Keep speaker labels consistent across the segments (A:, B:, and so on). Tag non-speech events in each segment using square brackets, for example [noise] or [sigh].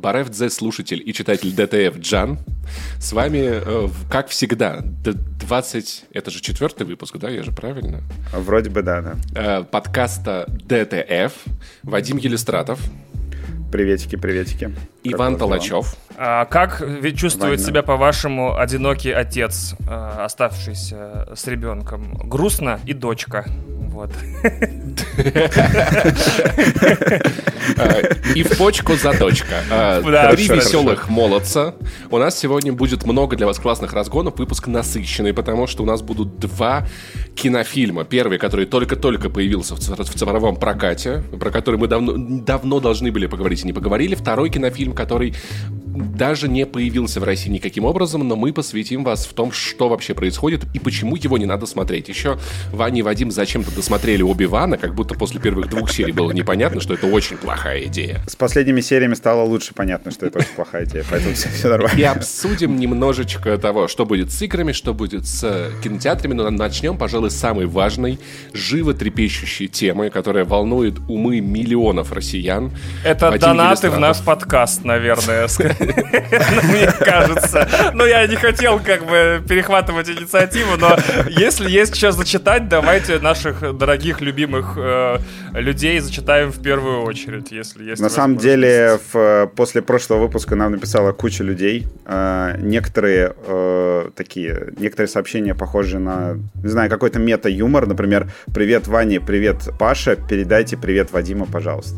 A: Բարև ձեզ, слушатель и читатель DTF джан. С вами, э, как всегда, 20... Это же четвертый выпуск, да? Я же правильно?
B: Вроде бы да, да.
A: Э, подкаста DTF. Вадим Елистратов.
B: Приветики, приветики.
A: Иван Толачев.
C: А как чувствует Ваня. себя, по-вашему, одинокий отец, э, оставшийся с ребенком? Грустно и дочка. Вот.
A: И в почку заточка. А, три веселых молодца. У нас сегодня будет много для вас классных разгонов. Выпуск насыщенный, потому что у нас будут два кинофильма. Первый, который только-только появился в цифровом прокате, про который мы давно, давно должны были поговорить и не поговорили. Второй кинофильм, который даже не появился в России никаким образом, но мы посвятим вас в том, что вообще происходит и почему его не надо смотреть. Еще Ваня и Вадим зачем-то досмотрели Оби-Вана, как будто после первых двух серий было непонятно, что это очень плохая идея.
B: С последними сериями стало лучше понятно, что это очень плохая идея, поэтому все, все нормально.
A: И обсудим немножечко того, что будет с играми, что будет с кинотеатрами, но начнем, пожалуй, с самой важной, живо трепещущей темы, которая волнует умы миллионов россиян.
C: Это Вадим донаты в наш подкаст, наверное, [laughs] мне кажется. Ну, я не хотел как бы перехватывать инициативу, но если есть что зачитать, давайте наших дорогих, любимых э, людей зачитаем в первую очередь, если есть
B: На самом деле, после прошлого выпуска нам написала куча людей. Э, некоторые э, такие, некоторые сообщения похожи на, не знаю, какой-то мета-юмор. Например, «Привет, Ваня, привет, Паша, передайте привет Вадима, пожалуйста».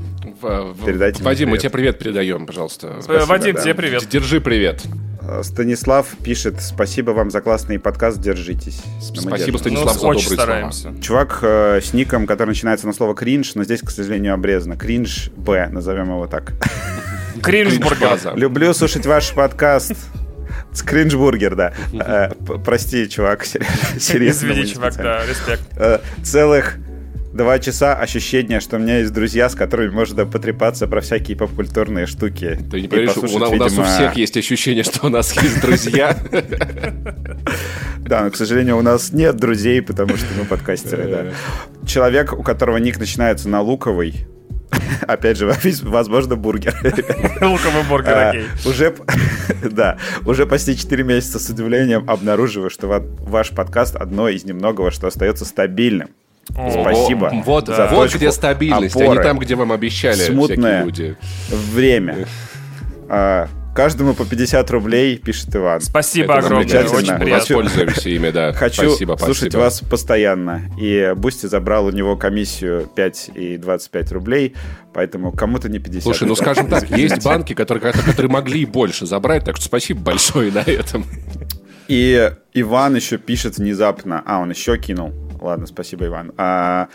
A: Передайте Вадим, мы тебе привет передаем, пожалуйста.
C: Вадим, да. Тебе привет.
A: Держи привет.
B: Э, Станислав пишет, спасибо вам за классный подкаст, держитесь.
A: Спасибо, Станислав, ну, за добрые стараемся.
B: слова. Чувак э, с ником, который начинается на слово кринж, но здесь, к сожалению, обрезано. Кринж Б, назовем его так.
C: Кринж-бургер.
B: Люблю слушать ваш подкаст. Скринжбургер, да. Э, прости, чувак, [laughs]
C: серьезно. Извини, чувак, да, респект.
B: Э, целых два часа ощущения, что у меня есть друзья, с которыми можно потрепаться про всякие попкультурные штуки.
A: Ты не понимаешь, у, у нас у всех есть ощущение, что у нас есть друзья.
B: Да, но, к сожалению, у нас нет друзей, потому что мы подкастеры, да. Человек, у которого ник начинается на луковый, [laughs] Опять же, возможно, бургер.
C: Луковый бургер, а, окей.
B: Уже, [laughs] да, уже почти 4 месяца с удивлением обнаруживаю, что ваш подкаст одно из немногого, что остается стабильным. Спасибо.
A: Вот, за вот где стабильность, опоры. а не там, где вам обещали
B: Смутное
A: люди.
B: время. А, каждому по 50 рублей, пишет Иван.
C: Спасибо Это огромное, очень приятно.
A: Воспользуемся ими, да. [laughs]
B: Хочу
A: спасибо,
B: слушать
A: спасибо.
B: вас постоянно. И Boosty забрал у него комиссию 5 и 25 рублей, поэтому кому-то не 50.
A: Слушай, ну скажем так, есть банки, которые, которые могли больше забрать, так что спасибо большое [laughs] на этом.
B: И Иван еще пишет внезапно, а, он еще кинул. Ладно, спасибо, Иван. А,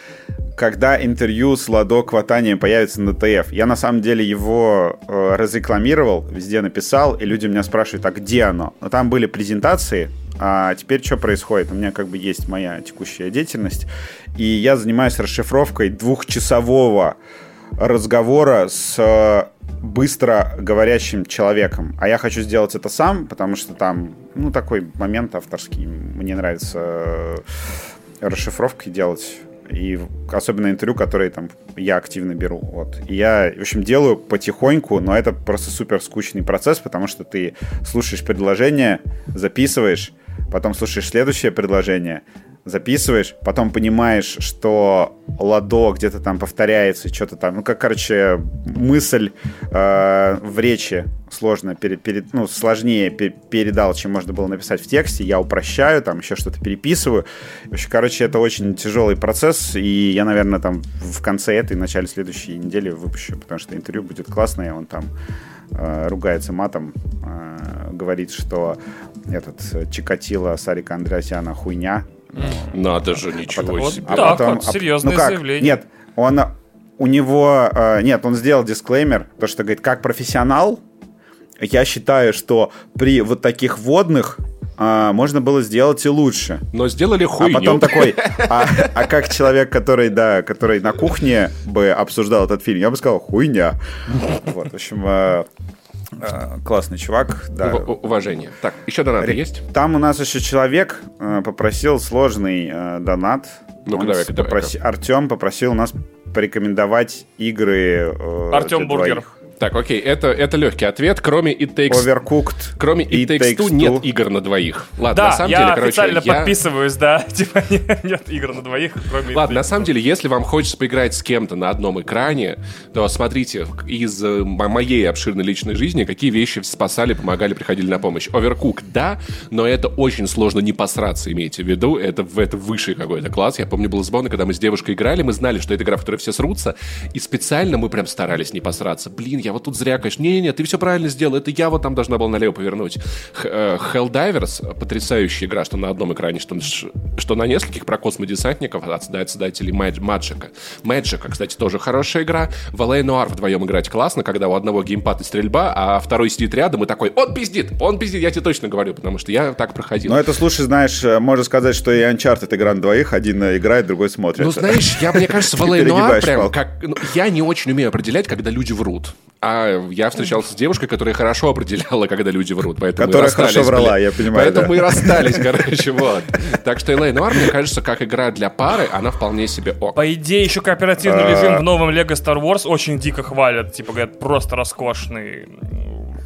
B: когда интервью с Ладо Кватанией появится на DTF, я на самом деле его э, разрекламировал, везде написал, и люди меня спрашивают, а где оно? Но там были презентации, а теперь что происходит? У меня как бы есть моя текущая деятельность, и я занимаюсь расшифровкой двухчасового разговора с быстро говорящим человеком. А я хочу сделать это сам, потому что там, ну, такой момент авторский. Мне нравится э, расшифровки делать. И особенно интервью, которые там я активно беру. Вот. И я, в общем, делаю потихоньку, но это просто супер скучный процесс, потому что ты слушаешь предложение, записываешь, потом слушаешь следующее предложение, записываешь, потом понимаешь, что ладо где-то там повторяется, что-то там, ну, как, короче, мысль э, в речи сложно, пере, пере, ну, сложнее пер, передал, чем можно было написать в тексте, я упрощаю, там еще что-то переписываю. В общем, короче, это очень тяжелый процесс, и я, наверное, там в конце этой, начале следующей недели выпущу, потому что интервью будет классное, он там э, ругается матом, э, говорит, что этот Чикатило Сарика Андреасяна хуйня,
A: надо же, ничего а
C: потом,
A: себе.
C: А так, потом, вот, серьезное ну как? заявление.
B: Нет, он, у него, э, нет, он сделал дисклеймер, то, что говорит, как профессионал, я считаю, что при вот таких водных а, можно было сделать и лучше.
A: Но сделали хуйню.
B: А потом такой, [laughs] а, а как человек, который, да, который на кухне бы обсуждал этот фильм, я бы сказал, хуйня. Вот, в общем, Э, классный чувак, да.
A: У- уважение. Так, еще донаты Ре- есть?
B: Там у нас еще человек э, попросил сложный э, донат.
A: Ну-ка, давай
B: попроси... Артем попросил нас порекомендовать игры...
C: Э, Артем Бургер.
A: Так, окей, это, это легкий ответ. Кроме It Takes...
B: Overcooked.
A: Кроме It, It Takes, Two, нет игр на двоих. Ладно,
C: да,
A: на самом
C: я
A: деле, короче,
C: официально я... подписываюсь, да. [laughs] Типа нет игр на двоих, кроме
A: Ладно, на самом деле, если вам хочется поиграть с кем-то на одном экране, то смотрите из э, моей обширной личной жизни, какие вещи спасали, помогали, приходили на помощь. Overcooked, да, но это очень сложно не посраться, имейте в виду. Это, это высший какой-то класс. Я помню, было забавно, когда мы с девушкой играли, мы знали, что это игра, в которой все срутся, и специально мы прям старались не посраться. Блин, я вот тут зря, конечно, не-не, ты все правильно сделал, это я вот там должна была налево повернуть. Э, Helldivers, потрясающая игра, что на одном экране, что, что на нескольких про космодесантников от создателей Мэджика. Мэджика, кстати, тоже хорошая игра. В LA Noir вдвоем играть классно, когда у одного геймпад и стрельба, а второй сидит рядом и такой, он пиздит, он пиздит, я тебе точно говорю, потому что я так проходил.
B: Ну это, слушай, знаешь, э, можно сказать, что и Uncharted игра на двоих, один играет, другой смотрит.
A: Ну знаешь, я, мне кажется, в LA [laughs] Noir прям, как, ну, я не очень умею определять, когда люди врут. А я встречался с девушкой, которая хорошо определяла, когда люди врут. Поэтому
B: которая хорошо врала, блин. я понимаю.
A: Поэтому
B: да.
A: мы и расстались, короче, вот. Так что Элей Нуар, мне кажется, как игра для пары, она вполне себе ок.
C: По идее, еще кооперативный а. режим в новом Lego Star Wars очень дико хвалят. Типа, говорят, просто роскошный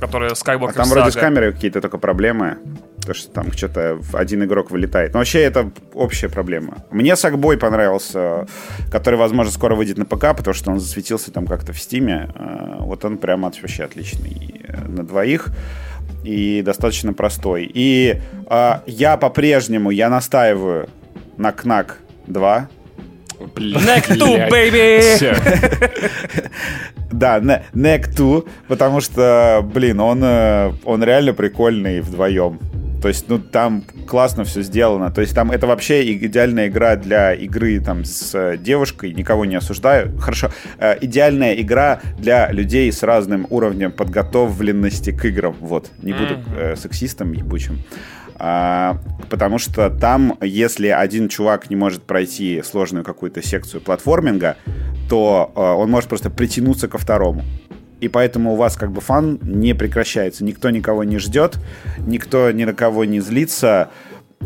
C: которые Skywalker а
B: там вроде с камерой какие-то только проблемы. То, что там что-то один игрок вылетает. Но вообще это общая проблема. Мне Сакбой понравился, который, возможно, скоро выйдет на ПК, потому что он засветился там как-то в Стиме. А, вот он прямо вообще отличный э, на двоих и достаточно простой. И э, я по-прежнему, я настаиваю на КНАК 2.
C: Neck 2, baby! [laughs]
B: Да, Neck 2, потому что, блин, он, э, он реально прикольный вдвоем. То есть, ну, там классно все сделано. То есть, там это вообще идеальная игра для игры там с э, девушкой, никого не осуждаю. Хорошо. Э, идеальная игра для людей с разным уровнем подготовленности к играм. Вот. Не буду э, сексистом ебучим. А, потому что там, если один чувак не может пройти сложную какую-то секцию платформинга, то а, он может просто притянуться ко второму и поэтому у вас как бы фан не прекращается. Никто никого не ждет, никто ни на кого не злится.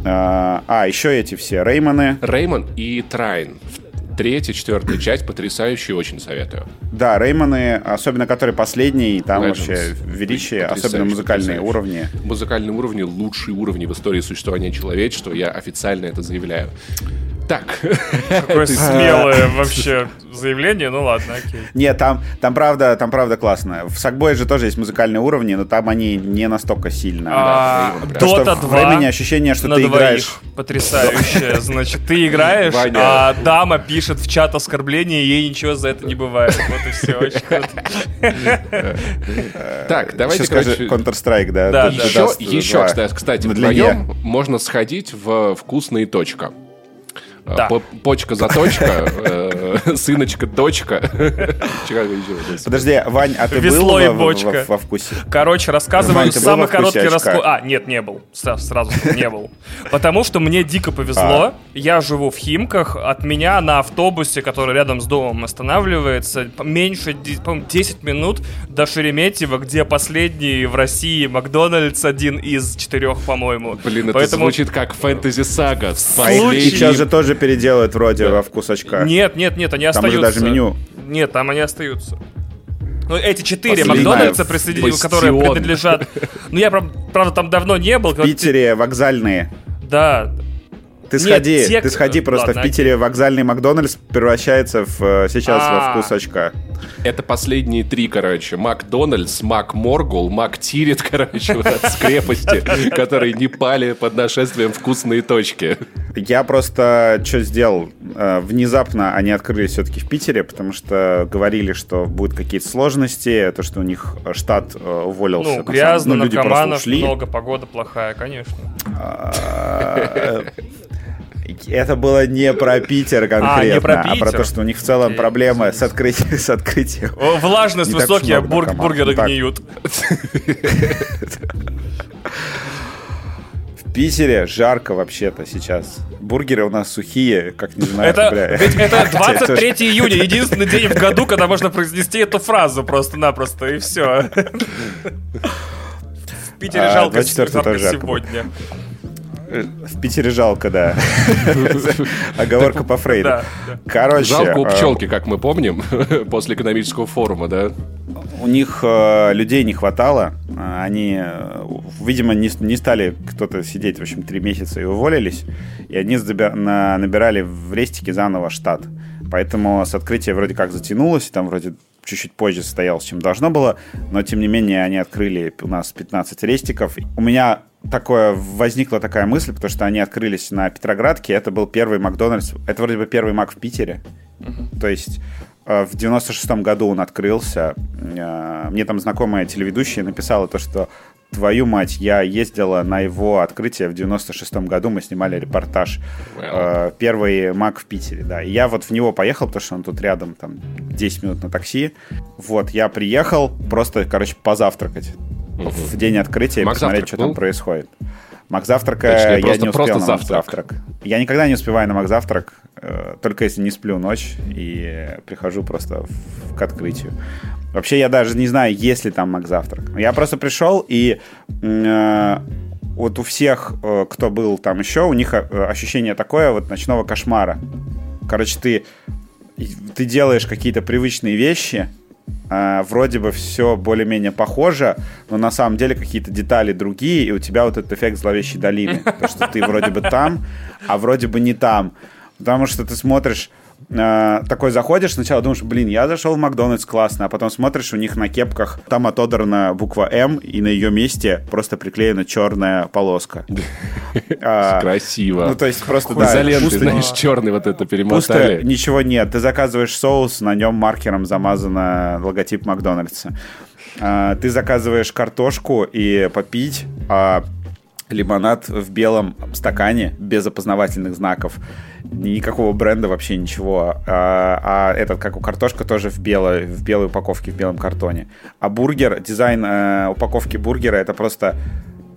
B: А, а еще эти все Реймоны.
A: Реймон и Трайн. Третья, четвертая часть потрясающие, очень советую.
B: Да, Реймоны, особенно который последний, там Legends. вообще величие, особенно музыкальные уровни.
A: Музыкальные уровни лучшие уровни в истории существования человечества, я официально это заявляю. Так. [laughs]
C: Какое смелое [laughs] вообще заявление, ну ладно, окей.
B: Нет, там, там правда, там правда классно. В Сакбое же тоже есть музыкальные уровни, но там они не настолько сильно.
C: А, Дота 2
B: времени ощущение, что ты играешь.
C: Потрясающе. [laughs] Значит, ты играешь, а дама пишет в чат оскорбления, и ей ничего за это не бывает. Вот и все, очень круто.
A: Так, давайте,
B: короче... Counter-Strike, да?
A: Да, еще, еще, кстати, вдвоем можно сходить в вкусные точка. Да. Почка за точка, э, [laughs] сыночка, дочка. [laughs]
B: Подожди, Вань, а ты
C: был
B: во вкусе?
C: Короче, рассказываю самый короткий рассказ. А, нет, не был. Сразу не был. Потому что мне дико повезло. А. Я живу в Химках. От меня на автобусе, который рядом с домом останавливается, меньше 10 минут до Шереметьево, где последний в России Макдональдс один из четырех, по-моему.
A: Блин, это звучит как фэнтези-сага.
B: Сейчас же тоже переделают вроде во вкус очка.
C: Нет, нет, нет, они остаются.
B: Там даже меню.
C: Нет, там они остаются. Ну, эти четыре Макдональдса, присоединил, которые принадлежат... Ну, я, правда, там давно не был.
B: В Питере вокзальные.
C: Да,
B: ты сходи, те... ты сходи просто Ладно, в Питере окей. вокзальный Макдональдс превращается в э, сейчас А-а-а. во вкус очка.
A: Это последние три, короче. Макдональдс, Мак Моргул, Мак Тирит, [laughs] короче, с крепости, [laughs] которые не пали под нашествием вкусные точки.
B: Я просто что сделал? Э, внезапно они открылись все-таки в Питере, потому что говорили, что будут какие-то сложности, то, что у них штат э, уволился.
C: Ну, грязно, ну, наркоманов, много, погода плохая, конечно. А,
B: это было не про Питер конкретно, а, не про, Питер. а про то, что у них в целом Окей. проблемы с, открытием, [laughs] с открытием.
C: О, влажность высокая, бур- бургеры так. гниют. [laughs]
B: В Питере жарко вообще-то сейчас. Бургеры у нас сухие, как не знаю.
C: Это, бля. Ведь [laughs] это 23 июня, единственный день в году, когда можно произнести эту фразу просто-напросто, и все. В Питере а, жалко сегодня.
B: В Питере жалко, да. [laughs] Оговорка по Фрейду. Короче.
A: Жалко у а, пчелки, как мы помним, [laughs] после экономического форума, да?
B: у них э, людей не хватало. Они, э, видимо, не, стали кто-то сидеть, в общем, три месяца и уволились. И они на, набирали в рестике заново штат. Поэтому с открытия вроде как затянулось, там вроде чуть-чуть позже состоялось, чем должно было, но тем не менее они открыли у нас 15 рестиков. У меня такое возникла такая мысль, потому что они открылись на Петроградке, это был первый Макдональдс, это вроде бы первый Мак в Питере. Uh-huh. То есть э, в 96-м году он открылся. Э, мне там знакомая телеведущая написала то, что твою мать, я ездила на его открытие в 96-м году, мы снимали репортаж. Well. Э, первый Мак в Питере, да. И я вот в него поехал, потому что он тут рядом, там, 10 минут на такси. Вот, я приехал просто, короче, позавтракать в день открытия и посмотреть, что был? там происходит. Мак завтрака Точнее, я просто, не успел просто на завтрак. Я никогда не успеваю на Мак завтрак, э, только если не сплю ночь и прихожу просто в, к открытию. Вообще я даже не знаю, есть ли там Мак завтрак. Я просто пришел и э, вот у всех, э, кто был там еще, у них э, ощущение такое вот ночного кошмара. Короче, ты ты делаешь какие-то привычные вещи, э, вроде бы все более-менее похоже, но на самом деле какие-то детали другие, и у тебя вот этот эффект зловещей долины. [laughs] То, что ты вроде бы там, а вроде бы не там. Потому что ты смотришь э, такой заходишь, сначала думаешь, блин, я зашел в Макдональдс, классно, а потом смотришь, у них на кепках там отодрана буква М, и на ее месте просто приклеена черная полоска. [laughs]
A: А, Красиво.
B: Ну, то есть просто, да,
A: Изоленты, знаешь, черный вот это перемотали.
B: ничего нет. Ты заказываешь соус, на нем маркером замазано логотип Макдональдса. А, ты заказываешь картошку и попить, а лимонад в белом стакане без опознавательных знаков. Никакого бренда вообще ничего. А, а этот, как у картошка, тоже в белой, в белой упаковке, в белом картоне. А бургер, дизайн э, упаковки бургера, это просто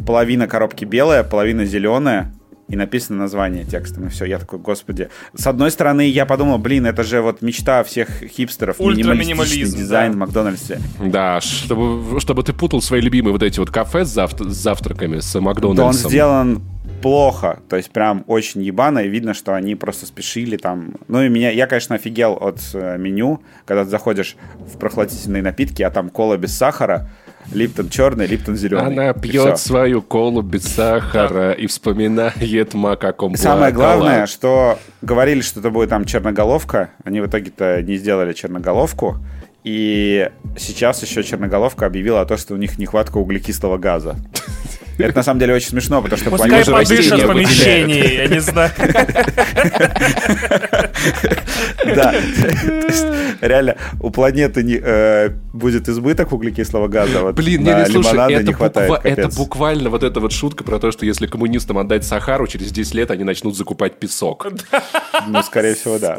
B: половина коробки белая, половина зеленая, и написано название текстом, и все. Я такой, господи. С одной стороны, я подумал, блин, это же вот мечта всех хипстеров, минималистичный дизайн да. в Макдональдсе.
A: Да, чтобы, чтобы ты путал свои любимые вот эти вот кафе с, завт с завтраками, с Макдональдсом. Да
B: он сделан плохо, то есть прям очень ебано, и видно, что они просто спешили там. Ну и меня, я, конечно, офигел от э, меню, когда ты заходишь в прохладительные напитки, а там кола без сахара, Липтон черный, Липтон зеленый.
A: Она пьет свою колу без сахара и вспоминает ма, каком
B: Самое главное, что говорили, что это будет там черноголовка. Они в итоге-то не сделали черноголовку. И сейчас еще черноголовка объявила о том, что у них нехватка углекислого газа. Это на самом деле очень смешно, потому что
C: Пускай подышат в помещении, я не знаю.
B: Да. Реально, у планеты э, будет избыток углекислого газа.
A: Блин, не, слушай, это буквально вот эта вот шутка про то, что если коммунистам отдать Сахару, через 10 лет они начнут закупать песок.
B: Ну, скорее всего, да.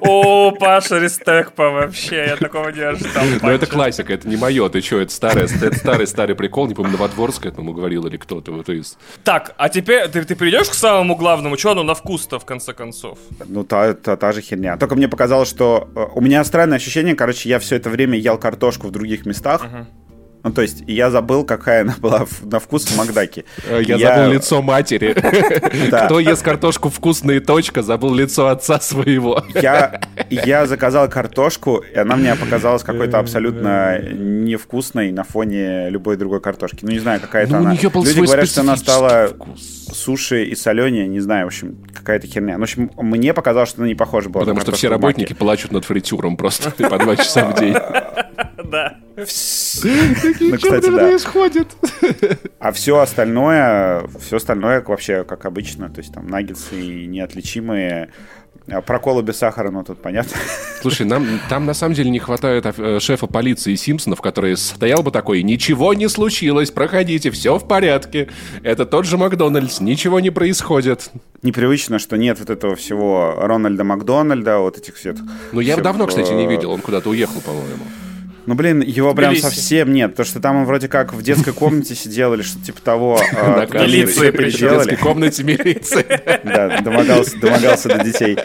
C: О, Паша, респект по вообще, я такого не ожидал.
A: Ну, это классика, это не мое, ты что, это старый, это старый-старый прикол, не помню, Новодворск этому говорил или кто-то вот из...
C: Так, а теперь ты, ты перейдешь к самому главному, что оно на вкус-то, в конце концов?
B: Ну, та, та, та же херня. Только мне показалось, что... Э, у меня странное ощущение, короче, я все это время ел картошку в других местах, uh-huh. Ну, то есть, я забыл, какая она была на вкус в Макдаке.
A: Э, я, забыл лицо матери. [laughs] Кто ест картошку вкусная точка, забыл лицо отца своего.
B: Я, заказал картошку, и она мне показалась какой-то абсолютно невкусной на фоне любой другой картошки. Ну, не знаю, какая-то ну, она. Люди говорят, что она стала суши и соленее, не знаю, в общем, какая-то херня. Ну, в общем, мне показалось, что она не похожа была
A: Потому что все работники плачут над фритюром просто [laughs] по два часа в день. [laughs] [laughs]
C: Да.
A: Ну, кстати, да. происходит?
B: А все остальное, все остальное вообще как обычно, то есть там наггетсы неотличимые, а про колу без сахара, ну тут понятно.
A: Слушай, нам там на самом деле не хватает э, шефа полиции Симпсонов, который стоял бы такой, ничего не случилось, проходите, все в порядке. Это тот же Макдональдс, ничего не происходит.
B: Непривычно, что нет вот этого всего Рональда Макдональда, вот этих всех.
A: Ну, я всех, давно, кстати, не э, видел, он куда-то уехал, по-моему.
B: Ну, блин, его прям совсем нет, потому что там он вроде как в детской комнате сидел или что-то типа того. [laughs]
A: А, милиции при детской комнате милиции. [laughs]
B: Да, домогался до детей.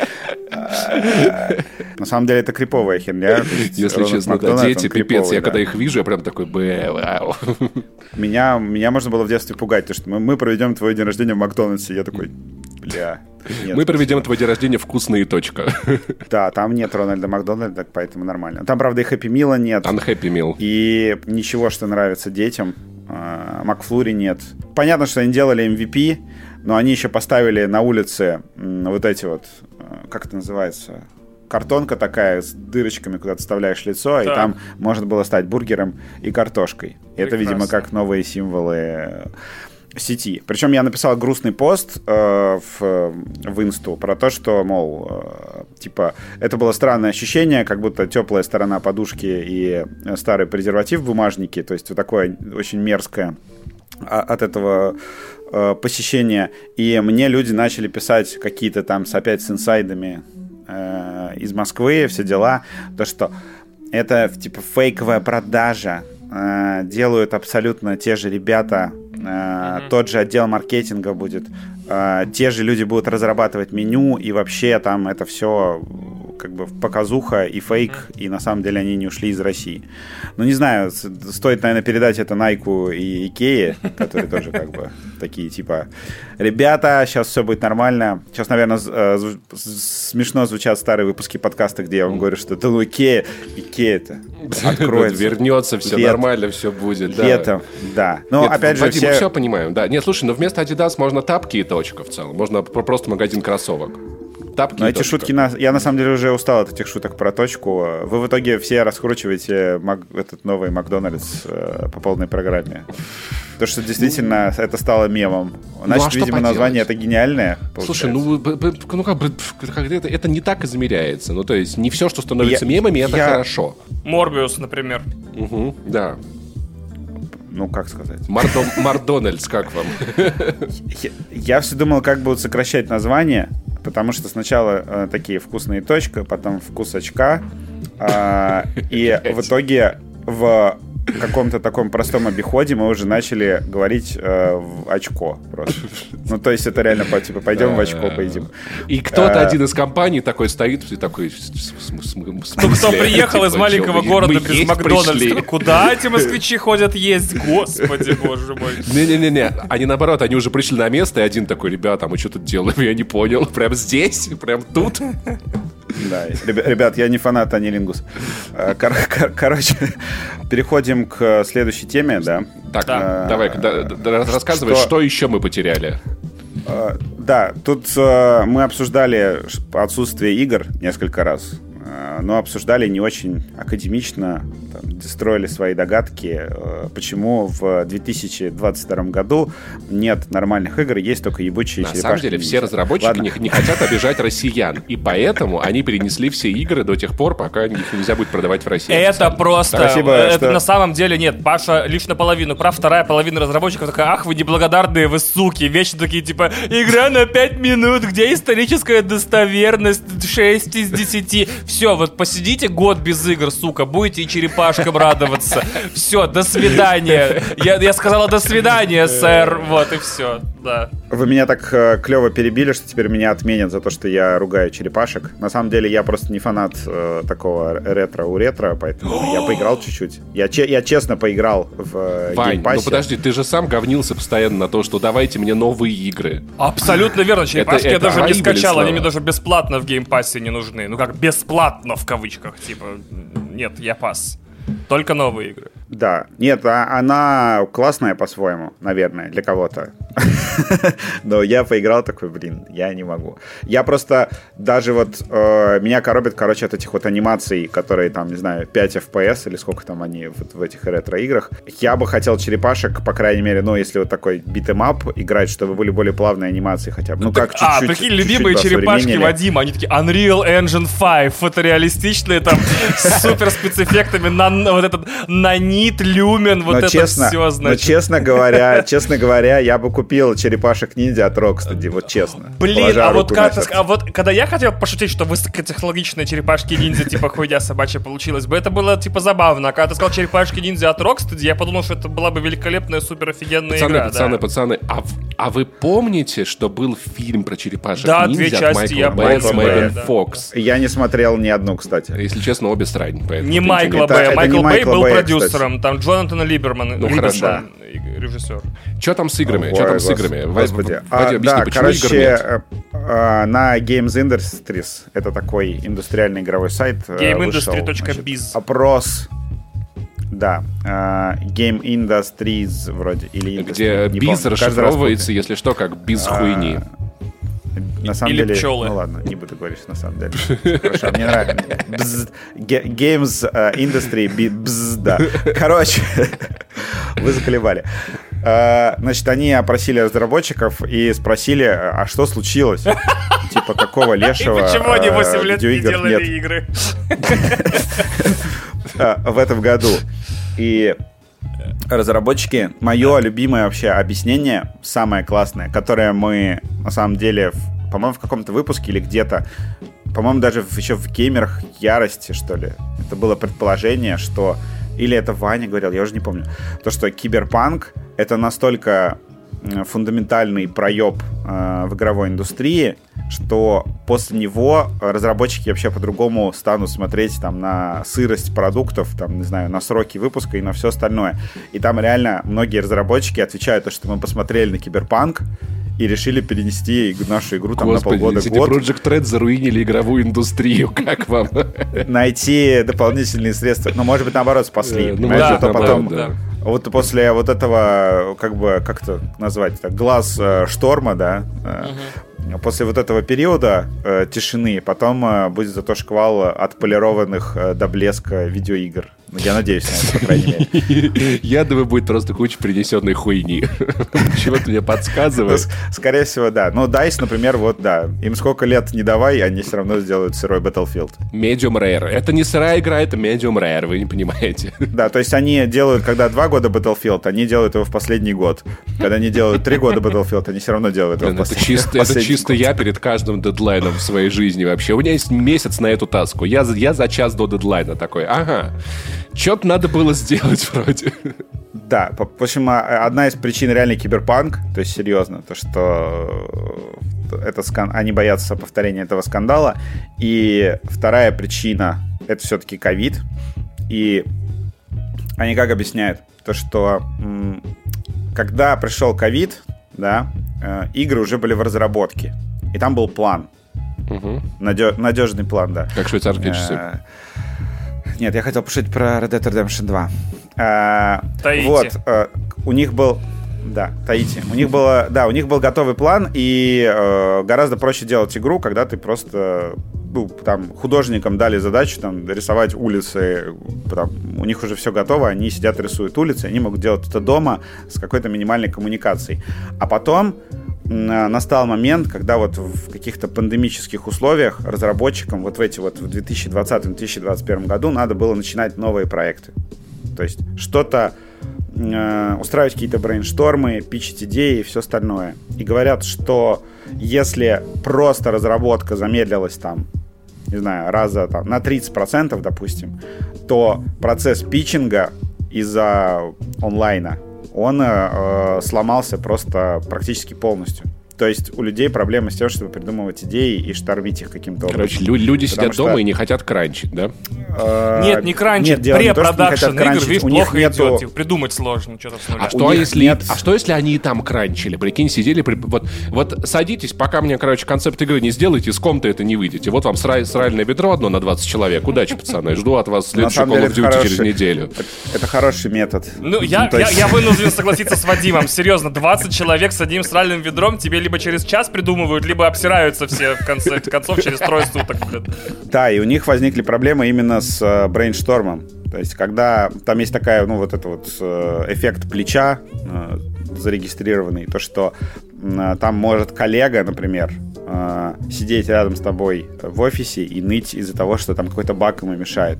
B: На самом деле это криповая херня.
A: Если честно, да, дети, пипец. Я когда их вижу, я прям такой, бэ, вау. [laughs]
B: Меня, меня можно было в детстве пугать, то что мы, мы проведем твой день рождения в Макдональдсе. Я такой, бля.
A: Нет, Мы проведем твой день рождения вкусно и точка. [laughs]
B: Да, там нет Рональда Макдональда, поэтому нормально. Там, правда, и Хэппи Мила нет.
A: Там Хэппи Мил.
B: И ничего, что нравится детям. А, Макфлури нет. Понятно, что они делали MVP, но они еще поставили на улице вот эти вот, а, как это называется, картонка такая с дырочками, куда ты вставляешь лицо, так. и там можно было стать бургером и картошкой. Прекрасно. Это, видимо, как новые символы сети. Причем я написал грустный пост э, в, в инсту про то, что, мол, э, типа, это было странное ощущение, как будто теплая сторона подушки и старый презерватив в бумажнике, то есть вот такое очень мерзкое а, от этого э, посещения. И мне люди начали писать какие-то там опять с инсайдами э, из Москвы, все дела, то, что это типа фейковая продажа, э, делают абсолютно те же ребята, mm-hmm. тот же отдел маркетинга будет, э, те же люди будут разрабатывать меню, и вообще там это все как бы показуха и фейк, и на самом деле они не ушли из России. Ну, не знаю, стоит, наверное, передать это Найку и Икее, которые тоже как бы такие, типа, ребята, сейчас все будет нормально. Сейчас, наверное, э, смешно звучат старые выпуски подкаста, где я вам говорю, что это ну Икея, Икея-то откроется. [laughs]
A: Вернется, все нормально, все будет.
B: Летом, да. Но, опять же,
A: все... все понимаем, да. Нет, слушай, но вместо Adidas можно тапки и точка в целом. Можно просто магазин кроссовок
B: тапки. Но эти шутки, на... я на самом деле уже устал от этих шуток про точку. Вы в итоге все раскручиваете мак... этот новый Макдональдс э, по полной программе. То, что действительно ну, это стало мемом. Значит, ну, а видимо, название это гениальное.
A: Слушай, ну, ну как бы это, это не так измеряется. Ну, то есть, не все, что становится я, мемами, это я... хорошо.
C: Морбиус, например.
A: Угу, да.
B: Ну, как сказать?
A: Мардо... Мардональдс, как вам?
B: Я, я все думал, как будут сокращать название, потому что сначала э, такие вкусные точка, потом вкус очка, э, и в итоге в каком-то таком простом обиходе мы уже начали говорить э, в очко просто. Ну, то есть это реально, типа, пойдем в очко поедим.
A: И кто-то один из компаний такой стоит и такой...
C: Ну, кто приехал из маленького города без Макдональдса. Куда эти москвичи ходят есть? Господи, боже мой.
A: Не-не-не, они наоборот, они уже пришли на место, и один такой, ребята, мы что тут делаем? Я не понял. Прям здесь? Прям тут?
B: Да, ребят, я не фанат Анилингус. Э, кор кор короче, [laughs] переходим к следующей теме, да?
A: Так, да. давай, да, да, рассказывай, что... что еще мы потеряли.
B: Uh, да, тут uh, мы обсуждали отсутствие игр несколько раз. Э, но обсуждали не очень академично, строили свои догадки, э, почему в 2022 году нет нормальных игр, есть только ебучие
A: На самом деле, все разработчики не, не хотят обижать россиян, и поэтому они перенесли все игры до тех пор, пока их нельзя будет продавать в России.
C: Это просто... Спасибо, это что... на самом деле нет. Паша лишь наполовину прав, вторая половина разработчиков такая, ах, вы неблагодарные, вы суки, вечно такие, типа, игра на 5 минут, где историческая достоверность? 6 из 10, все, вот посидите год без игр, сука, будете и черепашкам радоваться. Все, до свидания. Я, я сказала до свидания, сэр. Вот и все, да.
B: Вы меня так э, клево перебили, что теперь меня отменят за то, что я ругаю черепашек. На самом деле я просто не фанат э, такого ретро у ретро, поэтому [gasps] я поиграл чуть-чуть. Я, че- я честно поиграл в э, Вань,
A: ну подожди, ты же сам говнился постоянно на то, что давайте мне новые игры.
C: Абсолютно верно, черепашки это, я даже не скачал, они мне даже бесплатно в Game Pass е не нужны. Ну как бесплатно в кавычках, типа, нет, я пас. Только новые игры.
B: Да. Нет, а, она классная по-своему, наверное, для кого-то. [laughs] Но я поиграл такой, блин, я не могу. Я просто даже вот э, меня коробит, короче, от этих вот анимаций, которые там, не знаю, 5 FPS или сколько там они вот в этих ретро-играх. Я бы хотел черепашек, по крайней мере, ну, если вот такой beat 'em up играть, чтобы были более плавные анимации хотя бы. Ну, как
C: чуть-чуть. А, прикинь, любимые черепашки Вадима, они такие Unreal Engine 5, фотореалистичные, там, [laughs] с супер спецэффектами, на, вот этот нанит, люмен, вот это
B: честно,
C: все, значит.
B: Но честно говоря, [laughs] честно говоря, я бы купил черепашек ниндзя от Rocksteady, вот честно.
C: Блин, а вот, как, а вот когда я хотел пошутить, что высокотехнологичные черепашки ниндзя, типа хуйня собачья получилась бы, это было типа забавно. А когда ты сказал черепашки ниндзя от Rocksteady, я подумал, что это была бы великолепная, супер офигенная
A: пацаны,
C: игра.
A: Пацаны,
C: да.
A: пацаны, а, а вы помните, что был фильм про черепашек
C: да,
A: ниндзя
C: две части,
A: Майкла
C: я
A: Бэя с. Фокс?
B: Я не смотрел ни одну, кстати.
A: Если честно, обе срань.
C: Не Майкла Бэя. Майкл Бэй был продюсером, там Джонатан Либерман, ну, хорошо. режиссер.
A: Что там с играми? Что там с играми?
B: Господи. А, объясни, да, короче, игр нет? Э, э, на Games Industries, это такой индустриальный игровой сайт,
C: э, GameIndustry.biz.
B: Опрос да, Game Industries вроде, или
A: Где биз расшифровывается, если что, как uh, хуйни.
B: На самом Или деле, пчелы. ну ладно, не буду говорить на самом деле. Хорошо, мне нравится. Games uh, Industry, бз, да. Короче, [laughs] вы заколебали. Uh, значит, они опросили разработчиков и спросили, а что случилось? Типа, какого [laughs] лешего
C: Почему они 8 лет не делали игры? [laughs]
B: В этом году. И разработчики, мое любимое вообще объяснение, самое классное, которое мы на самом деле, по-моему, в каком-то выпуске или где-то, по-моему, даже еще в геймерах ярости, что ли, это было предположение, что или это Ваня говорил, я уже не помню, то, что киберпанк — это настолько фундаментальный проеб э, в игровой индустрии, что после него разработчики вообще по-другому станут смотреть там на сырость продуктов, там, не знаю, на сроки выпуска и на все остальное. И там реально многие разработчики отвечают, что мы посмотрели на Киберпанк, и решили перенести нашу игру там Господи, на полгода год.
A: Project Red заруинили игровую индустрию, [laughs] как вам?
B: Найти дополнительные средства, ну, может быть, наоборот, спасли. Ну, да, а потом... Да вот после вот этого, как бы, как это назвать, так, глаз э, шторма, да, uh-huh. После вот этого периода э, тишины, потом э, будет зато шквал отполированных э, до блеска видеоигр. Ну, я надеюсь на это, по крайней мере. [laughs]
A: Я думаю, будет просто куча принесенной хуйни. [laughs] Чего-то мне подсказывает.
B: Скорее всего, да. Ну, DICE, например, вот, да. Им сколько лет не давай, они все равно сделают сырой Battlefield.
A: Medium Rare. Это не сырая игра, это Medium Rare, вы не понимаете. [laughs]
B: Да, то есть они делают, когда два года Battlefield, они делают его в последний год. Когда они делают три года Battlefield, они все равно делают его в последний
A: Это чисто, это чисто я перед каждым дедлайном в своей жизни вообще. У меня есть месяц на эту таску. Я, я за час до дедлайна такой, ага. Что-то надо было сделать вроде.
B: Да, в общем, а, одна из причин реально киберпанк, то есть серьезно, то что это скан... они боятся повторения этого скандала. И вторая причина это все-таки ковид. И они как объясняют? То, что когда пришел ковид, да, э, игры уже были в разработке. И там был план. Угу. Надеж... Надежный план, да.
A: Как швейцарские часы. Э,
B: нет, я хотел пошутить про Red Dead Redemption 2. А, Таити. Вот, а, у них был... Да, Таити. У них было, да, у них был готовый план, и э, гораздо проще делать игру, когда ты просто ну, там, художникам дали задачу там, рисовать улицы, там, у них уже все готово, они сидят рисуют улицы, они могут делать это дома с какой-то минимальной коммуникацией. А потом настал момент, когда вот в каких-то пандемических условиях разработчикам вот в эти вот в 2020-2021 году надо было начинать новые проекты. То есть что-то э, устраивать какие-то брейнштормы, пичить идеи и все остальное. И говорят, что если просто разработка замедлилась там, не знаю, раза там, на 30%, допустим, то процесс питчинга из-за онлайна он э, сломался просто практически полностью. То есть у людей проблемы с тем, чтобы придумывать идеи и штормить их каким-то
A: образом. Короче, лю- люди Потому сидят что... дома и не хотят crunch ить, да?
C: Э, нет, не crunch ить. Нет, Препродакшн игр, видишь, у плохо нету... идет. Придумать сложно что-то с нуля.
A: А что, если, нет... а что если они и там crunch или? Прикинь, сидели... При... Вот, вот садитесь, пока мне, короче, концепт игры не сделаете, с комнаты не выйдете. Вот вам сра... сральное ведро одно на 20 человек. Удачи, пацаны. Жду от вас следующий Call of Duty через неделю.
B: Это хороший метод.
C: Ну, я, ну, я вынужден согласиться с Вадимом. Серьезно, 20 человек с одним сральным ведром тебе либо через час придумывают, либо обсираются все в конце концов через трое суток.
B: Да, и у них возникли проблемы именно с э, брейнштормом. То есть, когда там есть такая, ну, вот это вот э, эффект плеча э, зарегистрированный, то, что там может коллега, например, сидеть рядом с тобой в офисе и ныть из-за того, что там какой-то баг ему мешает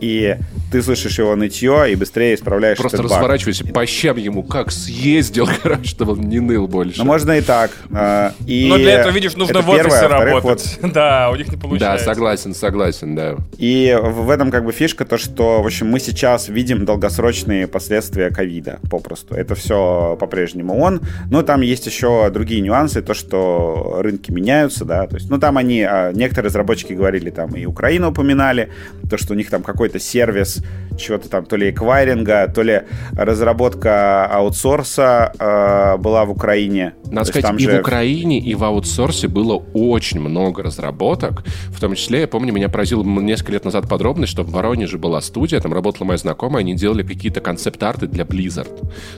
B: и ты слышишь его нытье и быстрее исправляешь
A: Просто этот разворачивайся по щам ему, как съездил, [laughs] короче, чтобы он не ныл больше.
B: Ну, можно и так. А, и
C: Но для этого, видишь, нужно в офисе работать. Вот... [laughs] Да, у них не получается.
A: Да, согласен, согласен, да.
B: И в этом как бы фишка то, что, в общем, мы сейчас видим долгосрочные последствия ковида попросту. Это все по-прежнему он. Но там есть еще другие нюансы, то, что рынки меняются, да, то есть, ну, там они, а, некоторые разработчики говорили, там и Украину упоминали, то, что у них там какой-то сервис чего-то там, то ли эквайринга, то ли разработка аутсорса э, была в Украине.
A: Надо сказать, там и же... в Украине, и в аутсорсе было очень много разработок. В том числе, я помню, меня поразило несколько лет назад подробность, что в Воронеже была студия, там работала моя знакомая, они делали какие-то концепт-арты для Blizzard.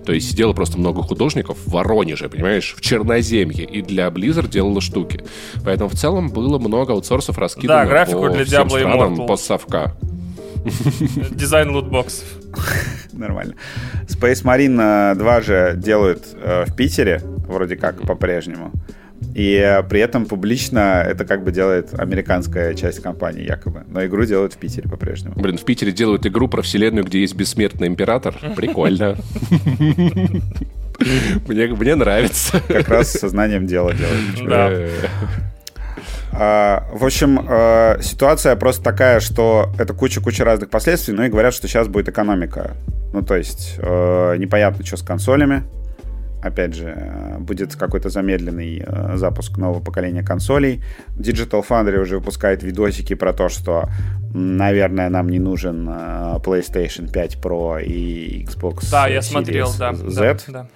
A: То есть сидело просто много художников в Воронеже, понимаешь, в Черноземье, и для Blizzard делала штуки. Поэтому в целом было много аутсорсов раскидано
C: да, графику по для всем Diablo странам
A: Immortal. постсовка. [laughs]
C: Дизайн лутбоксов.
B: Нормально. Space Marine 2 же делают э, в Питере, вроде как, по-прежнему. И э, при этом публично это как бы делает американская часть компании, якобы. Но игру делают в Питере по-прежнему.
A: Блин, в Питере делают игру про вселенную, где есть бессмертный император. Прикольно. [laughs] Мне, мне нравится.
B: Как раз сознанием дела делают. Да. А, в общем, а, ситуация просто такая, что это куча-куча разных последствий, ну и говорят, что сейчас будет экономика. Ну, то есть, а, непонятно, что с консолями. Опять же, будет какой-то замедленный запуск нового поколения консолей. Digital Foundry уже выпускает видосики про то, что, наверное, нам не нужен PlayStation 5 Pro и Xbox
C: Да, я смотрел, да.
B: Z. Да, да.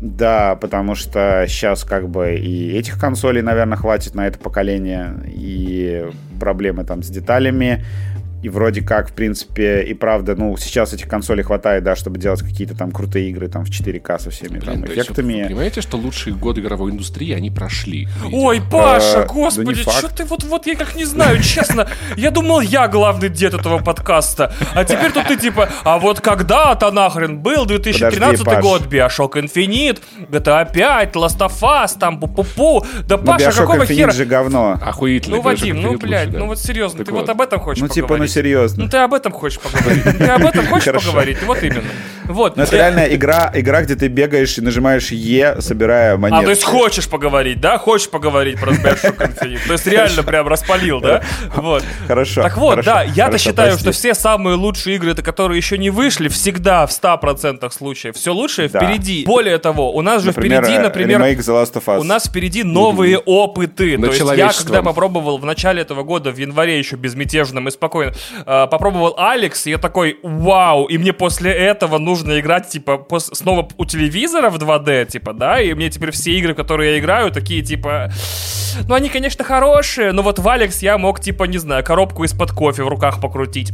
B: Да, потому что сейчас как бы и этих консолей, наверное, хватит на это поколение, и проблемы там с деталями, и вроде как, в принципе, и правда, ну, сейчас этих консолей хватает, да, чтобы делать какие-то там крутые игры там в 4К со всеми Блин, там эффектами. Есть,
A: понимаете, что лучшие годы игровой индустрии, они прошли?
C: Видимо. Ой, Паша, а, господи, да что ты вот, вот я как не знаю, честно. Я думал, я главный дед этого подкаста. А теперь тут ты типа, а вот когда-то нахрен был 2013 Подожди, год, Bioshock Infinite, GTA 5, Last of Us, там пу-пу-пу. Да, Паша, какого Infinite хера?
B: же говно.
A: Охуительно.
C: Ну, Вадим, ну, блядь, ну вот серьезно, ты вот об этом хочешь
B: Ну, типа, ну, серьезно.
C: Ну ты об этом хочешь поговорить. Ты об этом хочешь поговорить? Вот именно. Вот.
B: Но это реальная игра, игра, где ты бегаешь и нажимаешь Е, собирая монеты.
C: А, то есть хочешь поговорить, да? Хочешь поговорить про Bioshock Infinite? То есть реально прям распалил, да? Вот.
B: Хорошо.
C: Так вот, да, я-то считаю, что все самые лучшие игры, это которые еще не вышли, всегда в 100% случаев. Все лучшее впереди. Более того, у нас же впереди, например...
B: The Last of Us.
C: У нас впереди новые опыты. То есть я, когда попробовал в начале этого года, в январе еще безмятежным и спокойно, а, попробовал Alyx, я такой, вау, и мне после этого нужно нужно играть, типа, пос- снова у телевизора в 2D, типа, да, и мне теперь все игры, которые я играю, такие, типа, ну, они, конечно, хорошие, но вот в Alyx я мог, типа, не знаю, коробку из-под кофе в руках покрутить.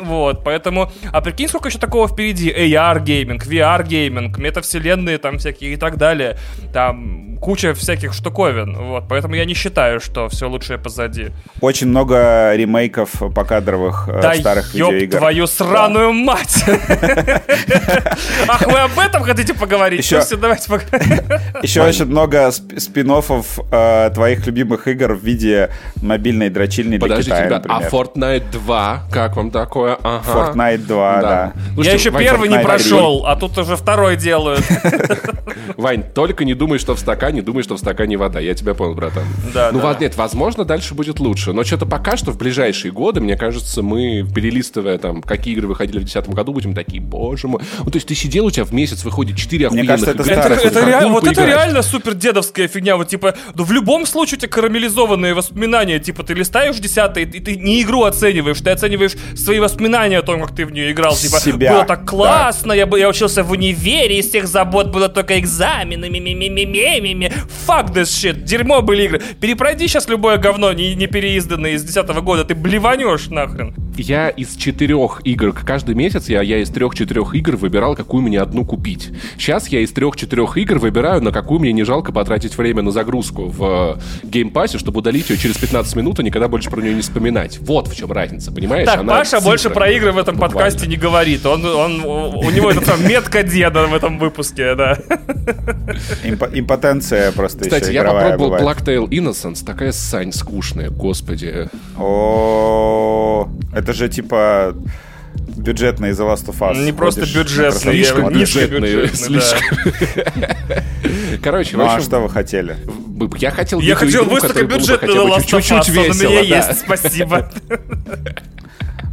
C: Вот, поэтому, а прикинь, сколько еще такого впереди? AR-гейминг, VR-гейминг, метавселенные там всякие и так далее. Там куча всяких штуковин, вот, поэтому я не считаю, что все лучшее позади.
B: Очень много ремейков покадровых э, да старых видеоигр.
C: твою сраную да. мать! [laughs] [laughs] Ах, вы об этом хотите поговорить? Еще, все, давайте поговорим.
B: Еще очень много спин э, твоих любимых игр в виде мобильной дрочильни для Китая, ребят,
A: а Fortnite 2, как вам такое?
B: Ага. Fortnite 2, да. да.
C: Слушайте, Я еще Вань, первый Fortnite не прошел, 1. а тут уже второй делают. [laughs]
A: Вань, только не думай, что в стакане, думай, что в стакане вода. Я тебя понял, братан. Да, ну, да. нет, возможно, дальше будет лучше. Но что-то пока что в ближайшие годы, мне кажется, мы, перелистывая там, какие игры выходили в 2010 году, будем такие, боже мой. Ну, то есть ты сидел, у тебя в месяц выходит 4 охуенных
B: Мне кажется, это,
C: это, это, это реально, Вот это реально супер дедовская фигня. Вот типа, ну, в любом случае у тебя карамелизованные воспоминания. Типа, ты листаешь 10 и ты не игру оцениваешь, ты оцениваешь свои воспоминания о том, как ты в нее играл. Типа, Себя. было так классно, да. я, я учился в универе, из всех забот было только экзамены, ми ми ми ми ми ми ми Fuck this shit, дерьмо были игры. Перепройди сейчас любое говно, не, не переизданное из 10 года, ты блеванешь нахрен.
A: Я из четырех игр, каждый месяц я, я из трех-четырех игр выбирал, какую мне одну купить. Сейчас я из трех-четырех игр выбираю, на какую мне не жалко потратить время на загрузку в Game Pass е, чтобы удалить ее через 15 минут и никогда больше про нее не вспоминать. Вот в чем разница, понимаешь?
C: Так, Она Паша цифра, больше про игры в этом буквально. подкасте не говорит. Он, он, у него это там метка деда в этом выпуске, да.
B: Имп, импотенция просто
A: Кстати, я попробовал бывает. Black Tail Innocence, такая сань скучная, господи.
B: О, это же типа бюджетный The Last of Us.
C: Не просто бюджетный,
A: слишком бюджетный, слишком. Короче,
B: ну а что вы хотели?
A: Я хотел
C: Я хотел высокобюджетный The Last of Us, он у меня есть, спасибо.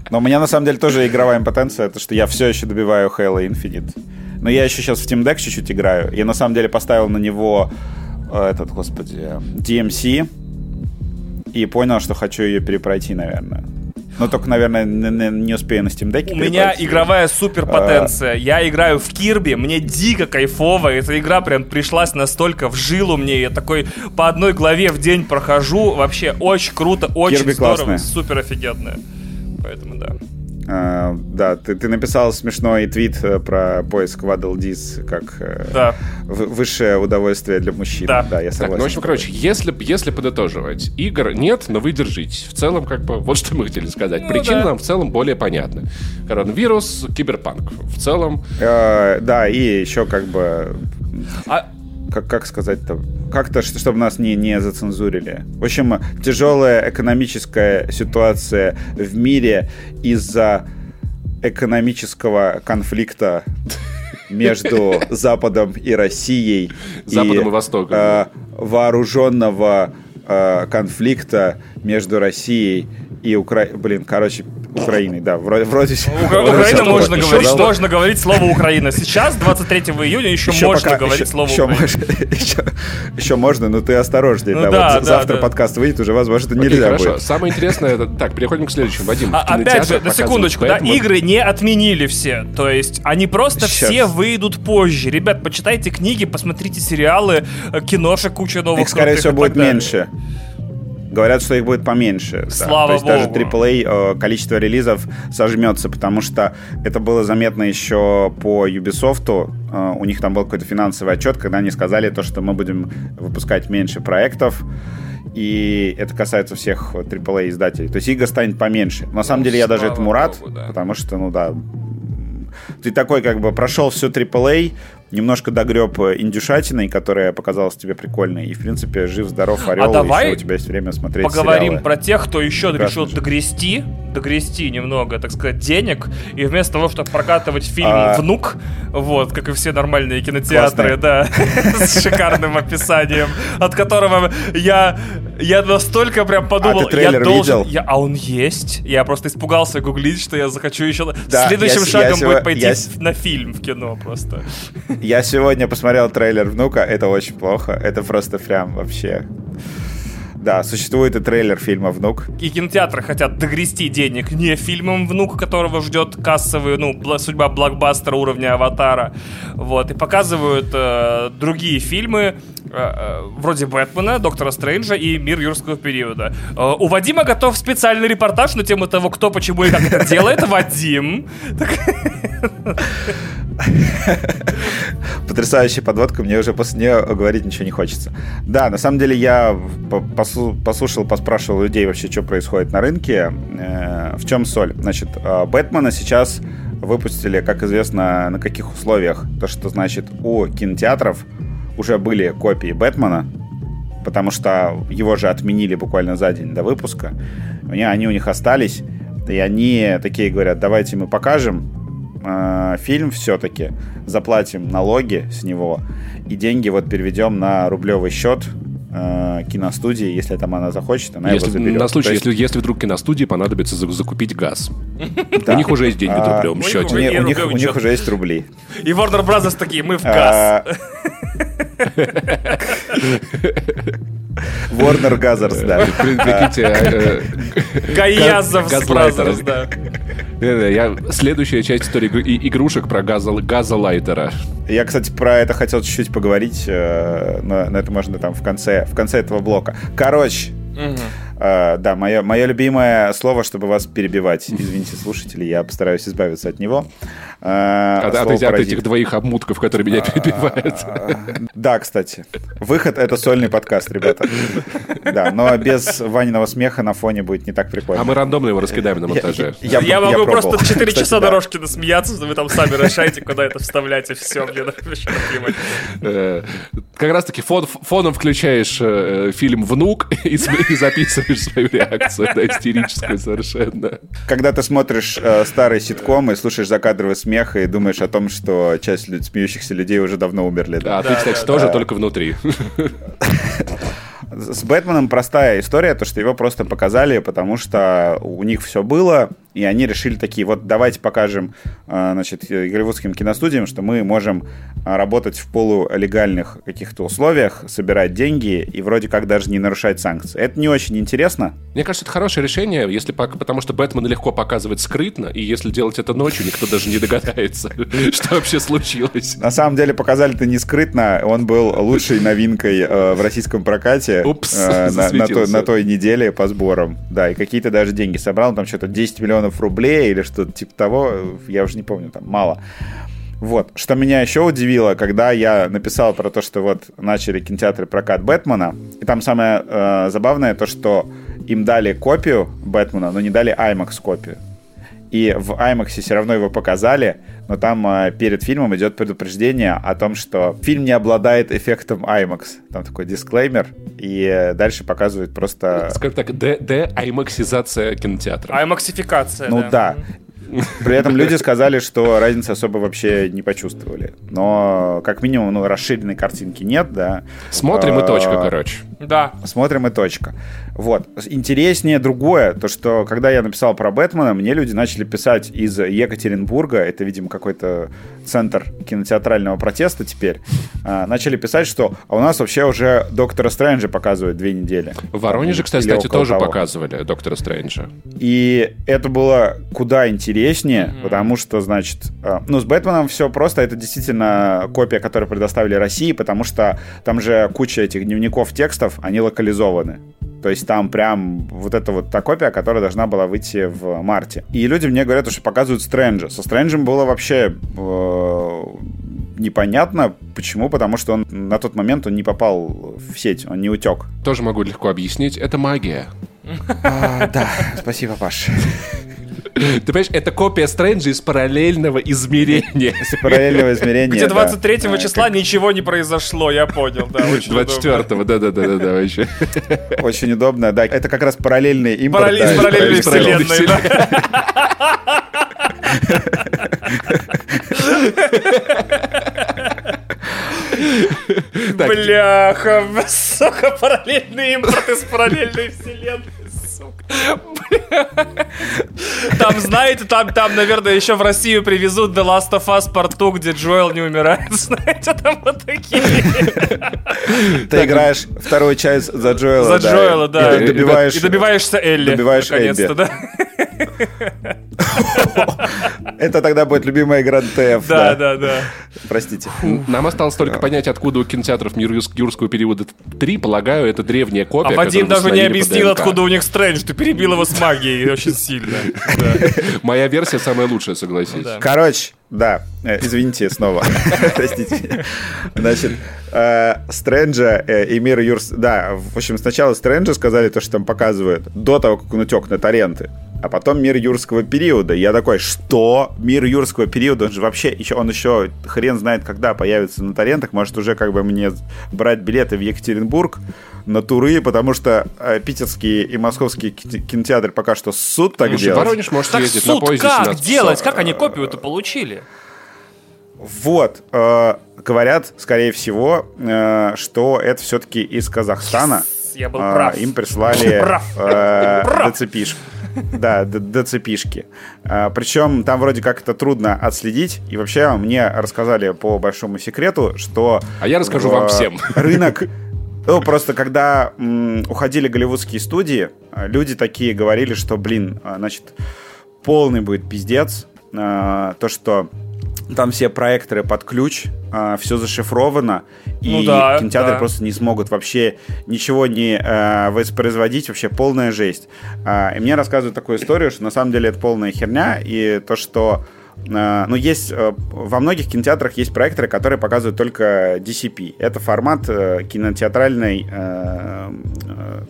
B: Но у меня на самом деле тоже игровая импотенция, это что я все еще добиваю Halo Infinite. Но я еще сейчас в Team Deck чуть-чуть играю. Я на самом деле поставил на него э, этот, господи, DMC и понял, что хочу ее перепройти, наверное. Но только, наверное, не успею на Steam Deck.
C: У меня игровая суперпотенция. А... Я играю в Кирби, мне дико кайфово. Эта игра прям пришлась настолько в жилу мне. Я такой по одной главе в день прохожу. Вообще очень круто, очень здорово, супер офигенная. Поэтому да.
B: Uh, да, ты, ты написал смешной твит э, про поиск Waddle Dees как э,
C: да.
B: высшее удовольствие для мужчин.
C: Да,
B: да я согласен. Так,
A: ну, в общем, короче, если, если подытоживать, игр нет, но вы держитесь. В целом, как бы, [laughs] вот что мы хотели сказать. Ну, Причины да. нам в целом более понятны. Коронавирус, киберпанк. В целом...
B: Uh, да, и еще как бы... А как, как сказать-то, как-то, чтобы нас не, не зацензурили. В общем, тяжелая экономическая ситуация в мире из-за экономического конфликта между [laughs] Западом и Россией.
A: Западом и, и Востоком.
B: Э, вооруженного э, конфликта между Россией и Украиной. Блин, короче, Украиной, да, вроде... вроде
C: Укра- Украина можно говорить, еще можно говорить слово Украина. Сейчас, 23 июня, еще, еще можно пока, говорить еще, слово
B: еще
C: Украина.
B: еще, [laughs] еще можно, но ты осторожней. Ну, да, да, вот да, завтра да. подкаст выйдет, уже, возможно, Окей, нельзя
A: хорошо.
B: будет.
A: Самое интересное, это... так, переходим к следующему. Вадим,
C: а, Опять же, на секундочку, да, игры не отменили все. То есть они просто Сейчас. все выйдут позже. Ребят, почитайте книги, посмотрите сериалы, э, киношек куча новых.
B: Их, скорее всего, будет меньше. Говорят, что их будет поменьше.
C: Слава
B: да. То есть Богу. даже AAA э, количество релизов сожмется, потому что это было заметно еще по Ubisoft. Э, у них там был какой-то финансовый отчет, когда они сказали то, что мы будем выпускать меньше проектов. И это касается всех AAA издателей. То есть игр станет поменьше. На самом ну, деле я даже этому рад, Богу, да. потому что, ну да, ты такой как бы прошел все AAA, немножко догреб индюшатиной, которая показалась тебе прикольной, и, в принципе, жив-здоров, орел, а давай еще у тебя есть время смотреть
C: поговорим
B: сериалы.
C: про тех, кто еще Прекрасно решил же. догрести, догрести немного, так сказать, денег, и вместо того, чтобы прокатывать фильм а... «Внук», вот, как и все нормальные кинотеатры, да, [laughs] с шикарным описанием, от которого я, я настолько прям подумал,
B: а я должен...
C: А он есть? Я просто испугался гуглить, что я захочу еще... Следующим шагом будет пойти на фильм в кино просто. [laughs]
B: Я сегодня посмотрел трейлер «Внука», это очень плохо, это просто прям вообще... Да, существует и трейлер фильма «Внук».
C: И кинотеатры хотят догрести денег не фильмом «Внук», которого ждет кассовый, ну, судьба блокбастера уровня «Аватара». Вот, и показывают э, другие фильмы, э, э, вроде «Бэтмена», «Доктора Стрэнджа» и «Мир юрского периода». Э, у Вадима готов специальный репортаж на тему того, кто, почему и как это делает. [laughs] Вадим. [laughs] [laughs] [laughs]
B: Потрясающая подводка, мне уже после нее говорить ничего не хочется. Да, на самом деле я послушал, поспрашивал людей вообще, что происходит на рынке. Э, в чем соль? Значит, э, Бэтмена сейчас выпустили, как известно, на каких условиях. То, что значит у кинотеатров уже были копии Бэтмена, потому что его же отменили буквально за день до выпуска. Они у них остались, и они такие говорят, давайте мы покажем, э, фильм все-таки, заплатим налоги с него и деньги вот переведем на рублевый счет э, киностудии, если там она захочет, она
A: если,
B: его заберет.
A: На случай, есть... если, если вдруг киностудии понадобится закупить газ. [laughs] У них уже есть деньги в а, рублевом счете.
B: У них уже есть рубли.
C: И Warner Brothers такие, мы в газ. [laughs] А,
B: Warner Газ ерс, да.
C: Прикиньте. Э, Гаязов Бразерс, да.
A: Я... Следующая часть истории игрушек про газа... газлайтера.
B: Я, кстати, про это хотел чуть-чуть поговорить, э, но, но это можно там в конце, в конце этого блока. Короче, угу. Uh, да, мое, мое любимое слово, чтобы вас перебивать. Извините, слушатели, я постараюсь избавиться от него.
A: Uh, от, от, от этих двоих обмутков, которые меня перебивают. [laughs]
B: Да, кстати. Выход — это сольный подкаст, ребята. Да, но без Ваниного смеха на фоне будет не так прикольно.
A: А мы рандомно его раскидаем на монтаже.
C: Я, я, я могу просто 4 часа да. дорожки насмеяться, вы там сами решаете, куда это вставлять, и все, мне.
A: Э, как раз-таки фон, фоном включаешь э, фильм «Внук» [laughs] и, и записываешь свою реакцию, да, истерическую совершенно.
B: Когда ты смотришь э, старый ситком и слушаешь закадровый смех и думаешь о том, что часть смеющихся людей уже давно умерли.
A: Да, да ты, кстати, да, тоже, да. только внутри.
B: С Бэтменом простая история, то, что его просто показали, потому что у них все было, и они решили такие, вот давайте покажем, э, значит, голливудским киностудиям, что мы можем работать в полулегальных каких-то условиях, собирать деньги и вроде как даже не нарушать санкции. Это не очень интересно.
A: Мне кажется, это хорошее решение, если потому что Бэтмена легко показывать скрытно, и если делать это ночью, никто даже не догадается, [laughs] что вообще случилось.
B: На самом деле показали это не скрытно, он был лучшей новинкой э, в российском прокате
A: э,
B: на той неделе по сборам. Да, и какие-то даже деньги собрал, там что-то 10 миллионов рублей или что-то типа того, я уже не помню, там мало. Вот. Что меня еще удивило, когда я написал про то, что вот начали кинотеатры прокат Бэтмена, и там самое э, забавное то, что им дали копию Бэтмена, но не дали IMAX копию. И в IMAX все равно его показали, но там э, перед фильмом идет предупреждение о том, что фильм не обладает эффектом IMAX. Там такой дисклеймер, и э, дальше показывают просто...
A: Скажем так, де-аймаксизация кинотеатра.
C: Аймаксификация,
B: Ну да. да. При этом люди сказали, что разницы особо вообще не почувствовали. Но, как минимум, ну, расширенной картинки нет, да.
A: Смотрим и точка, а, короче.
C: Да.
B: Смотрим и точка. Вот. Интереснее другое, то, что когда я написал про Бэтмена, мне люди начали писать из Екатеринбурга, это, видимо, какой-то центр кинотеатрального протеста теперь, а, начали писать, что а у нас вообще уже Доктора Стрэнджа показывают две недели.
A: В Воронеже, кстати, тоже того. показывали Доктора Стрэнджа.
B: И это было куда интереснее, mm-hmm. потому что, значит, а, ну, с Бэтменом все просто, это действительно копия, которую предоставили России, потому что там же куча этих дневников текстов, они локализованы. То есть там прям вот эта вот та копия, которая должна была выйти в марте. И люди мне говорят, что показывают Стрэнджа. Со Стрэнджем было вообще э, непонятно. Почему? Потому что он на тот момент он не попал в сеть, он не утек.
A: Тоже могу легко объяснить. Это магия.
B: А, да, спасибо, Паш.
A: Ты понимаешь, это копия Стрэнджа из параллельного измерения.
B: Из параллельного измерения,
C: Где 23 да. числа как... ничего не произошло, я понял, да.
A: 24-го, да-да-да, да, вообще.
B: Очень удобно, да. Это как раз параллельный импорт.
C: Параллель, да, параллельной вселенной, да. [laughs] Бляха, [laughs] сука, параллельный импорт из параллельной вселенной. Там, знаете, там, там, наверное, еще в Россию привезут The Last of Us 2, где Джоэл не умирает. [laughs] Знаете, там вот такие.
B: Ты играешь вторую часть за Джоэла.
C: За Джоэла, да.
B: И добиваешь...
C: И добиваешься Элли.
B: Добиваешь Элли. да. [laughs] Это тогда будет любимая игра ДТФ.
C: Да, да, да.
B: Простите.
A: Нам осталось только понять, откуда у кинотеатров юрского периода 3, полагаю, это древняя копия.
C: А Вадим даже не объяснил, откуда у них Стрэндж. Ты перебил его с магией очень сильно. [laughs]
A: Моя версия самая лучшая, согласись.
B: Короче, да, э, извините снова. [laughs] Простите. Значит, э, Стрэнджа э, и Мир Юрс... Да, в общем, сначала Стрэнджа сказали то, что там показывают, до того, как он утек на торренты а потом мир юрского периода. Я такой, что? Мир юрского периода, он же вообще, еще, он еще хрен знает, когда появится на торрентах, может уже как бы мне брать билеты в Екатеринбург на туры, потому что э, питерские и московские кинотеатры пока что суд так ну, делают.
A: Воронеж может
C: так
A: ездить
C: суд
A: на поезде
C: как делать? Как они копию-то получили?
B: Вот. Э, говорят, скорее всего, э, что это все-таки из Казахстана.
C: Yes, я был прав.
B: Им прислали [laughs] э, [laughs] ДЦПишку. Да, ДЦПишки. А, Причем там вроде как это трудно отследить. И вообще мне рассказали по большому секрету, что...
A: А я расскажу вам всем.
B: Рынок [laughs] ну, просто когда м, уходили голливудские студии, люди такие говорили, что, блин, а, значит, полный будет пиздец. А, то, что там все проекторы под ключ, а, все зашифровано, и ну, да, кинотеатры да. просто не смогут вообще ничего не а, воспроизводить, вообще полная жесть. А, и мне рассказывают такую историю, что на самом деле это полная херня, и то, что ну, есть uh, во многих кинотеатрах есть проекторы, которые показывают только DCP. Это формат uh, кинотеатральной,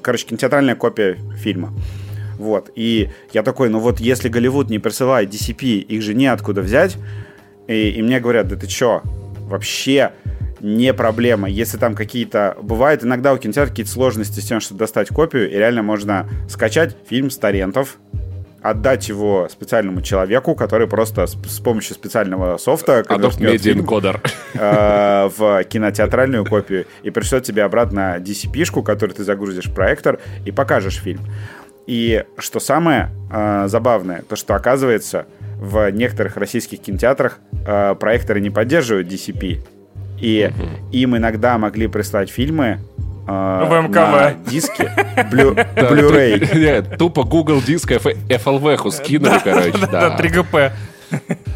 B: короче, кинотеатральная копия фильма. Вот. И я такой, ну вот если Голливуд не присылает DCP, их же неоткуда взять. И, и мне говорят, да ты чё, вообще не проблема. Если там какие-то... Бывает иногда у кинотеатра какие-то сложности с тем, чтобы достать копию, и реально можно скачать фильм с торрентов, отдать его специальному человеку, который просто с, с помощью специального софта
A: Adobe Media Encoder
B: э, в кинотеатральную копию и пришлет тебе обратно DCP-шку, которую ты загрузишь в проектор и покажешь фильм. И что самое э, забавное, то что оказывается в некоторых российских кинотеатрах э, проекторы не поддерживают DCP. И им иногда могли прислать фильмы,
C: э, ВМКВ. на
B: диске [laughs] Blu-ray.
A: Нет, тупо Google диск FLV скинули, короче.
C: Да, 3GP.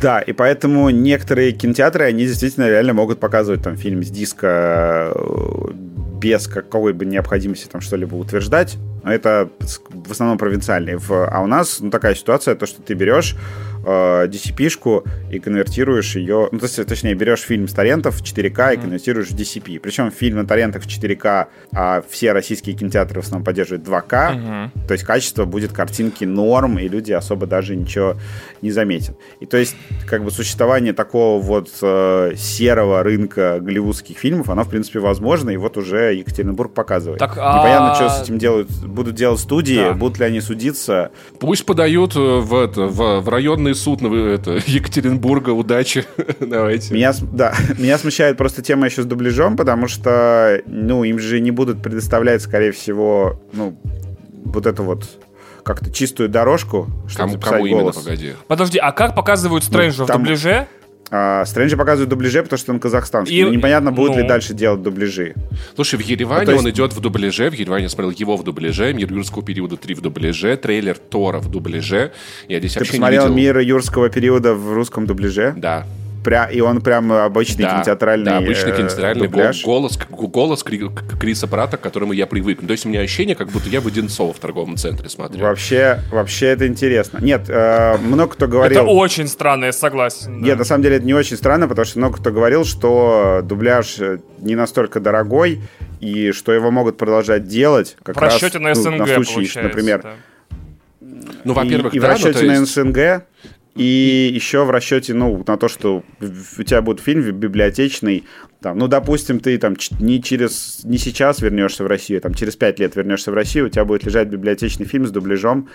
B: Да, и поэтому некоторые кинотеатры, они действительно реально могут показывать там фильм с диска э, без какой-бы необходимости там что-либо утверждать. Это в основном провинциальные. А у нас ну, такая ситуация, то, что ты берешь э, DCP-шку и конвертируешь ее, ну, то есть, точнее, берешь фильм с торрентов в 4К и конвертируешь в DCP. Причем фильм на торрентах в 4К, а все российские кинотеатры в основном поддерживают 2К, uh-huh. то есть качество будет картинки норм, и люди особо даже ничего не заметят. И то есть, как бы, существование такого вот э, серого рынка голливудских фильмов, оно, в принципе, возможно, и вот уже Екатеринбург показывает. Так, а... Непонятно, что с этим делают, будут делать студии, да. будут ли они судиться.
A: Пусть подают в, это, в, в районный суд на это, [laughs] Екатеринбурга. Удачи. [laughs] Давайте.
B: Меня, да, [laughs] меня смущает просто тема еще с дубляжом, потому что, ну, им же не будут предоставлять, скорее всего, ну, вот эту вот как-то чистую дорожку, чтобы кому, кому голос.
C: Именно, погоди? Подожди, а как показывают Стрэнджа ну, в дубляже?
B: А, Стрэнджа показывают дубляже, потому что он казахстанский. И... Но непонятно, будут ну... ли дальше делать дубляжи.
A: Слушай, в Ереване ну, есть... он идет в дубляже. В Ереване я смотрел его в дубляже. Мир юрского периода 3 в дубляже. Трейлер Тора в дубляже. Я здесь
B: Ты посмотрел Мир юрского периода в русском дубляже?
A: Да
B: пря, и он прям обычный да, кинотеатральный Да,
A: обычный э, кинотеатральный дубляж. голос, голос Криса Прата, к которому я привык. То есть у меня ощущение, как будто я в Одинцово в торговом центре смотрю.
B: Вообще, вообще это интересно. Нет, э, много кто говорил...
C: Это очень странно, я согласен.
B: Да. Нет, на самом деле это не очень странно, потому что много кто говорил, что дубляж не настолько дорогой, и что его могут продолжать делать как в расчете раз, на СНГ, ну, на случай, например. Да.
A: Ну, во-первых,
B: и,
A: да,
B: и в расчете
A: ну, есть...
B: на СНГ и еще в расчете, ну, на то, что у тебя будет фильм библиотечный, там, ну, допустим, ты там не через, не сейчас вернешься в Россию, там через пять лет вернешься в Россию, у тебя будет лежать библиотечный фильм с дубляжом,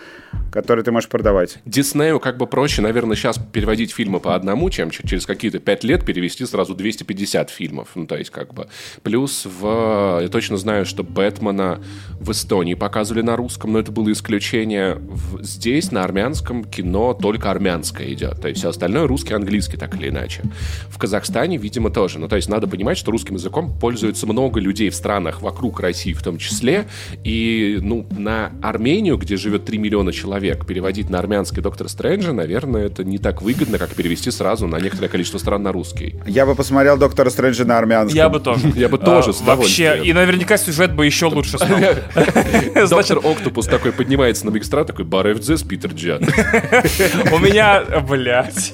B: который ты можешь продавать.
A: Диснею как бы проще, наверное, сейчас переводить фильмы по одному, чем через какие-то пять лет перевести сразу 250 фильмов. Ну, то есть, как бы. Плюс в... Я точно знаю, что Бэтмена в Эстонии показывали на русском, но это было исключение. В... Здесь на армянском кино только армянское идет. То есть, все остальное русский, английский, так или иначе. В Казахстане, видимо, тоже. Ну, то есть, надо понимать, что русским языком пользуется много людей в странах вокруг России в том числе. И ну, на Армению, где живет 3 миллиона человек, переводить на армянский Доктор Стрэнджа, наверное, это не так выгодно, как перевести сразу на некоторое количество стран на русский.
B: Я бы посмотрел Доктора Стрэнджа на армянском.
C: Я бы тоже.
A: Я бы тоже, с
C: Вообще, и наверняка сюжет бы еще лучше стал. [laughs]
A: Доктор Октопус такой поднимается на Бигстра, такой, Баревдзес, Питер Джан. [laughs]
C: У меня, блядь,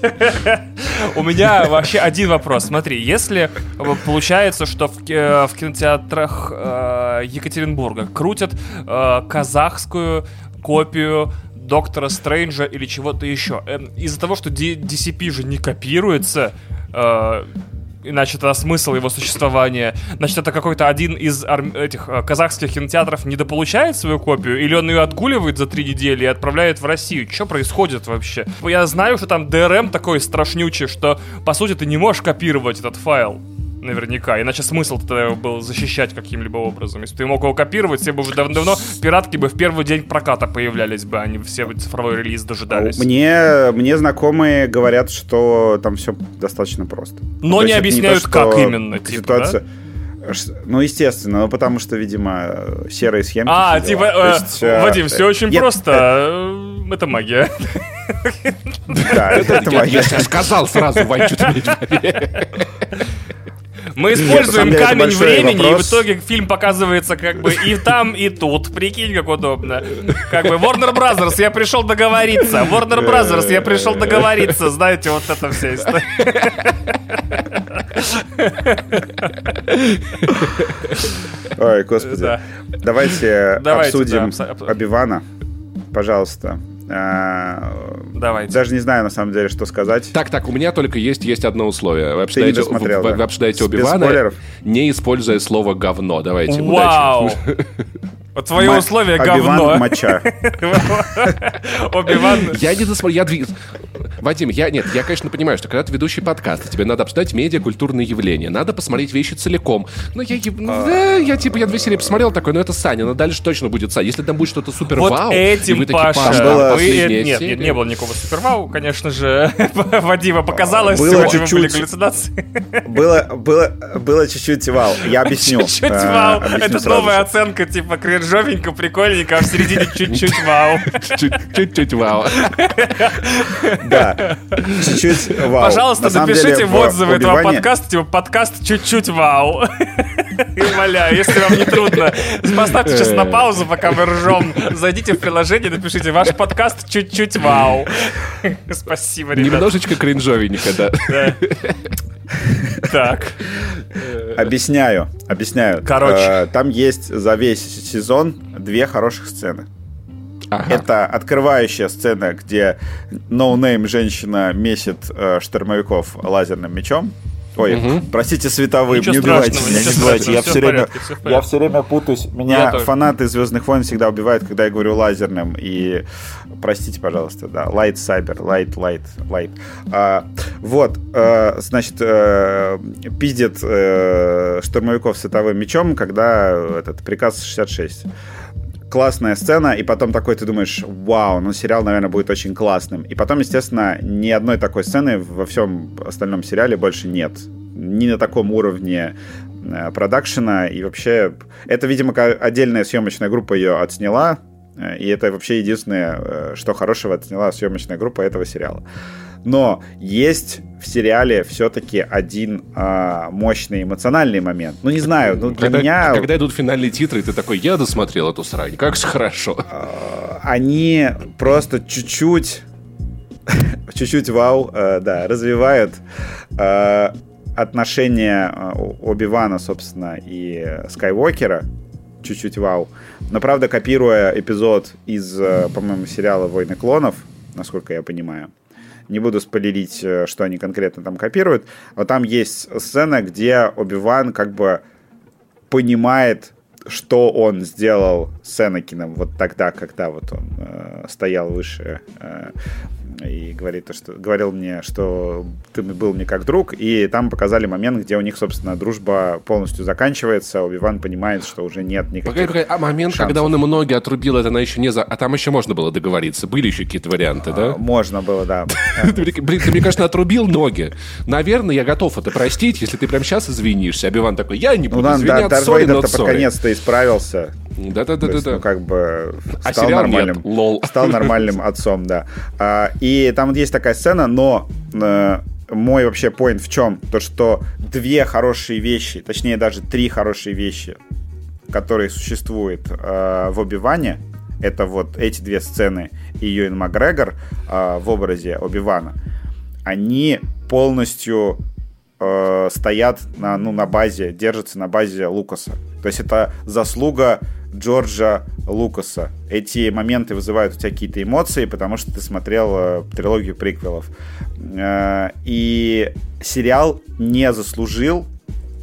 C: [laughs] у меня вообще один вопрос. Смотри, если получается, что в, в кинотеатрах э, Екатеринбурга крутят э, казахскую копию Доктора Стрэнджа или чего-то еще. Э, из-за того, что DCP же не копируется, э, иначе это смысл его существования. Значит, это какой-то один из ар- этих э, казахских кинотеатров недополучает свою копию, или он ее отгуливает за три недели и отправляет в Россию. Что происходит вообще? Я знаю, что там DRM такой страшнючий, что, по сути, ты не можешь копировать этот файл наверняка. Иначе смысл тогда был защищать каким-либо образом. Если ты мог его копировать, все бы уже давно пиратки бы в первый день проката появлялись бы, они все цифровой релиз дожидались.
B: Мне, мне знакомые говорят, что там все достаточно просто.
C: Но ну, не объясняют, не то, как именно. Типа, ситуация... Да?
B: Ну, естественно, ну, потому что, видимо, серые схемы.
C: А, типа, э, есть, э, Вадим, все очень нет, просто. Это... это магия.
A: Да, это магия. Я сказал сразу, Вань, что ты
C: мы используем Нет, камень времени, вопрос. и в итоге фильм показывается как бы и там, и тут. Прикинь, как удобно. Как бы Warner Brothers, я пришел договориться. Warner Brothers, я пришел договориться. Знаете, вот это вся история.
B: Ой, господи. Да. Давайте, Давайте обсудим да, Обивана. Пожалуйста. А,
C: Давайте.
B: Даже не знаю, на самом деле, что сказать.
A: Так, так, у меня только есть, есть одно условие. Вы обсуждаете, Ты не досмотрел, вы, да? вы обсуждаете Оби-Вана, не используя слово «говно». Давайте,
C: Вау! [laughs] Твое Ма- условие говно.
B: моча. [laughs]
C: Оби-Ван...
A: Я не досмотрел, я Вадим, я нет, я, конечно, понимаю, что когда ты ведущий подкаста, тебе надо обсуждать медиакультурные явления, надо посмотреть вещи целиком. Но я, ну, да, я типа, я две серии посмотрел такой, ну это Саня, но дальше точно будет Саня. Если там будет что-то супер
C: вот
A: вау,
C: этим,
A: вы
C: Паша,
A: такие,
C: было... вы... нет, нет, не было никакого супер вау, конечно же, [laughs] Вадима показалось,
B: было чуть-чуть, были галлюцинации. Было, было, было чуть-чуть вау, я объясню.
C: Чуть-чуть вау, это новая оценка, типа кринжовенько, прикольненько, а в середине [laughs] чуть-чуть вау.
A: Чуть-чуть вау. [laughs]
B: Да, чуть-чуть вау.
C: Пожалуйста, напишите в отзывы этого подкаста, типа подкаст чуть-чуть вау. [laughs] И умоляю, если вам не трудно, поставьте сейчас на паузу, пока мы ржем. Зайдите в приложение, напишите ваш подкаст чуть-чуть вау. Спасибо, ребят.
A: Немножечко кринжовенько, да.
C: Так.
B: Объясняю, объясняю.
C: Короче. Э,
B: там есть за весь сезон две хороших сцены. Ага. Это открывающая сцена, где ноунейм женщина месит э, штурмовиков лазерным мечом. Ой, угу. простите, световым, ничего не убивайте меня, не убивайте. Я все, время, я все время путаюсь. Меня я фанаты Звездных войн всегда убивают, когда я говорю лазерным. И простите, пожалуйста, да. Light Cyber, Light, Light, Light. А, вот, а, значит, а, пиздит а, штурмовиков световым мечом, когда этот приказ 66 классная сцена, и потом такой ты думаешь, вау, ну сериал, наверное, будет очень классным. И потом, естественно, ни одной такой сцены во всем остальном сериале больше нет. Ни на таком уровне э, продакшена, и вообще... Это, видимо, отдельная съемочная группа ее отсняла, э, и это вообще единственное, э, что хорошего отсняла съемочная группа этого сериала. Но есть в сериале все-таки один а, мощный эмоциональный момент. Ну, не знаю, ну, для
A: когда,
B: меня...
A: Когда идут финальные титры, ты такой, я досмотрел эту срань, как же хорошо.
B: А, они просто чуть-чуть, [laughs] чуть-чуть вау, а, да, развивают а, отношения а, Оби-Вана, собственно, и Скайуокера, чуть-чуть вау. Но, правда, копируя эпизод из, по-моему, сериала «Войны клонов», насколько я понимаю, не буду спойлерить, э, что они конкретно там копируют, но там есть сцена, где Оби-Ван как бы понимает, что он сделал с Энакином вот тогда, когда вот он э, стоял выше э, и говорит, что, говорил мне, что ты был мне как друг, и там показали момент, где у них, собственно, дружба полностью заканчивается, Оби-Ван понимает, что уже нет никаких Погоди, погоди,
A: а момент, шансов. когда он ему ноги отрубил, это она еще не за... А там еще можно было договориться, были еще какие-то варианты, да?
B: А, можно было, да. [laughs]
A: Блин, ты мне, кажется, отрубил ноги. Наверное, я готов это простить, если ты прям сейчас извинишься. Оби-Ван такой, я не буду извиняться, сори, но
B: наконец-то исправился.
A: Да-да-да-да.
B: Ну, как бы а стал нормальным. Лол. Стал нормальным [laughs] отцом, да. А, и там вот есть такая сцена, но э, мой вообще поинт в чем? То, что две хорошие вещи, точнее даже три хорошие вещи, которые существуют э, в Оби-Ване, это вот эти две сцены и Юэн Макгрегор э, в образе Оби-Вана, они полностью э, стоят на, ну, на базе, держатся на базе Лукаса. То есть это заслуга Джорджа Лукаса. Эти моменты вызывают у тебя какие-то эмоции, потому что ты смотрел э, трилогию приквелов. Э, и сериал не заслужил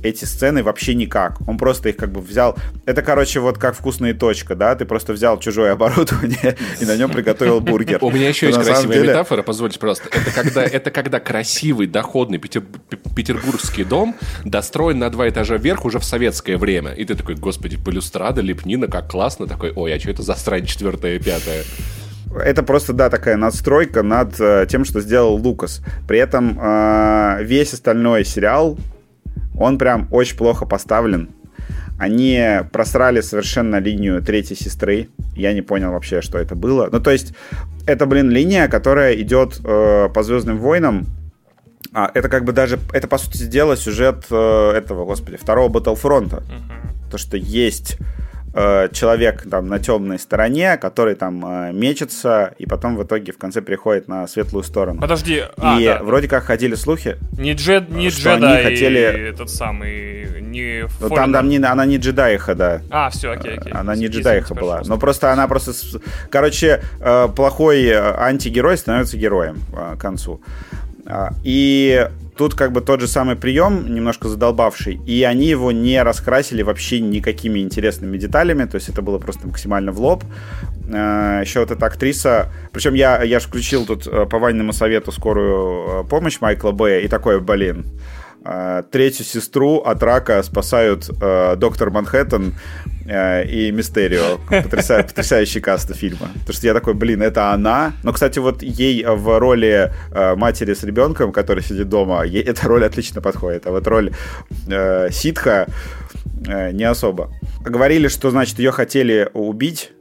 B: эти сцены вообще никак. Он просто их как бы взял... Это, короче, вот как вкусная точка, да? Ты просто взял чужое оборудование [laughs] и на нем приготовил бургер.
A: У меня еще есть красивая метафора, позвольте просто. Это когда, это когда красивый, доходный петербургский дом достроен на два этажа вверх уже в советское время. И ты такой, господи, балюстрада, лепнина, как классно. Такой, ой, а что это за срань четвертая пятая?
B: это просто, да, такая надстройка над э, тем, что сделал Лукас. При этом э, весь остальной сериал он прям очень плохо поставлен. Они просрали совершенно линию третьей сестры. Я не понял вообще, что это было. Ну, то есть, это, блин, линия, которая идет э, по Звездным войнам. А, это как бы даже, это по сути дела сюжет э, этого, господи, второго Battlefront. Uh-huh. То, что есть Э, человек там на темной стороне, который там э, мечется, и потом в итоге в конце приходит на светлую сторону.
C: Подожди,
B: а, и да. вроде как ходили слухи,
C: не, джед, не что джедай, они хотели этот самый, не
B: ну, там, там не, она не джедаиха, да.
C: А, все, окей, окей.
B: Она не джедаиха была. Но просто она просто, короче, э, плохой антигерой становится героем к концу. А, и Тут как бы тот же самый прием, немножко задолбавший, и они его не раскрасили вообще никакими интересными деталями, то есть это было просто максимально в лоб. Э, Еще вот эта актриса, причем я, я же включил тут э, по Ваниному совету скорую помощь Майкла Б. и такой, блин, третью сестру от рака спасают доктор Манхэттен Э, и Мистерио. Потрясающий, [laughs] потрясающий каст фильма. Потому что я такой, блин, это она. Но, кстати, вот ей в роли э, матери с ребенком, который сидит дома, ей эта роль отлично подходит. А вот роль э, ситха э, не особо. Говорили, что, значит, ее хотели убить,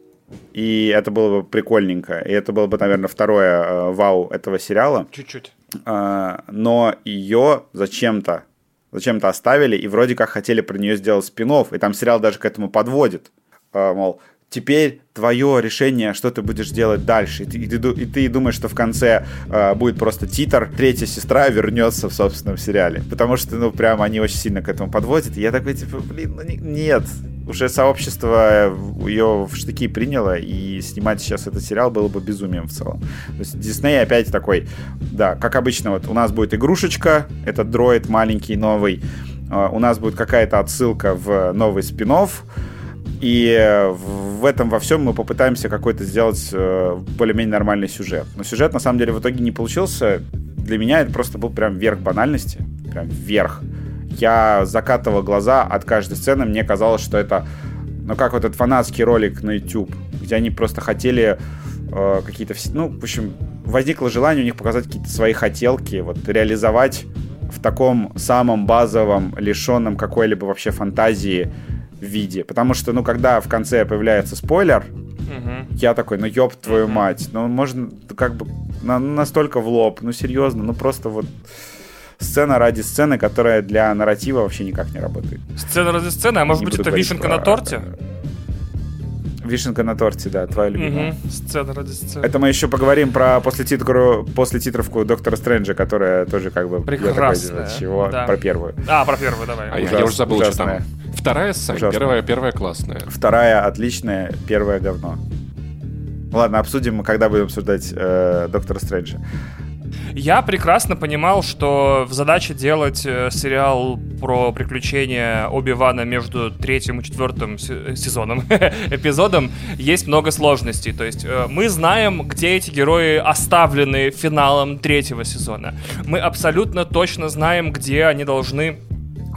B: и это было бы прикольненько. И это было бы, наверное, второе э, вау этого сериала.
C: Чуть-чуть.
B: Э, но ее зачем-то зачем-то оставили, и вроде как хотели про нее сделать спин и там сериал даже к этому подводит. А, мол, теперь твое решение, что ты будешь делать дальше. И ты, и ты, и ты думаешь, что в конце э, будет просто титр, третья сестра вернется в собственном сериале. Потому что, ну, прям они очень сильно к этому подводят. И я такой, типа, блин, ну не, нет. Уже сообщество ее в штыки приняло, и снимать сейчас этот сериал было бы безумием в целом. То есть Дисней опять такой, да, как обычно, вот у нас будет игрушечка, этот дроид маленький, новый, э, у нас будет какая-то отсылка в новый спин -офф, и в этом во всем мы попытаемся какой-то сделать э, более-менее нормальный сюжет. Но сюжет на самом деле в итоге не получился. Для меня это просто был прям верх банальности. Прям верх. Я закатывал глаза от каждой сцены. Мне казалось, что это, ну как вот этот фанатский ролик на YouTube, где они просто хотели э, какие-то... Ну, в общем, возникло желание у них показать какие-то свои хотелки, вот реализовать в таком самом базовом, лишенном какой-либо вообще фантазии виде. Потому что, ну, когда в конце появляется спойлер, угу. я такой, ну, ёб твою мать. Ну, можно как бы на, настолько в лоб. Ну, серьезно, ну, просто вот сцена ради сцены, которая для нарратива вообще никак не работает.
C: Сцена ради сцены? А может не быть, это вишенка про... на торте?
B: Вишенка на торте, да, твоя любимая.
C: Угу. Сцена ради сцены.
B: Это мы еще поговорим про после, титру, после титровку Доктора Стрэнджа, которая тоже как бы...
C: Прекрасная.
B: Такой, чего? Да. Про первую.
C: А, про первую, давай.
A: А Ужас, я уже забыл, ужасная. что там. Вторая, Сань, первая, первая классная.
B: Вторая отличная, первая говно. Ладно, обсудим, когда будем обсуждать э, Доктора Стрэнджа.
C: Я прекрасно понимал, что в задаче делать э, сериал про приключения Оби-Вана между третьим и четвертым сезоном, [laughs] эпизодом, есть много сложностей. То есть э, мы знаем, где эти герои оставлены финалом третьего сезона. Мы абсолютно точно знаем, где они должны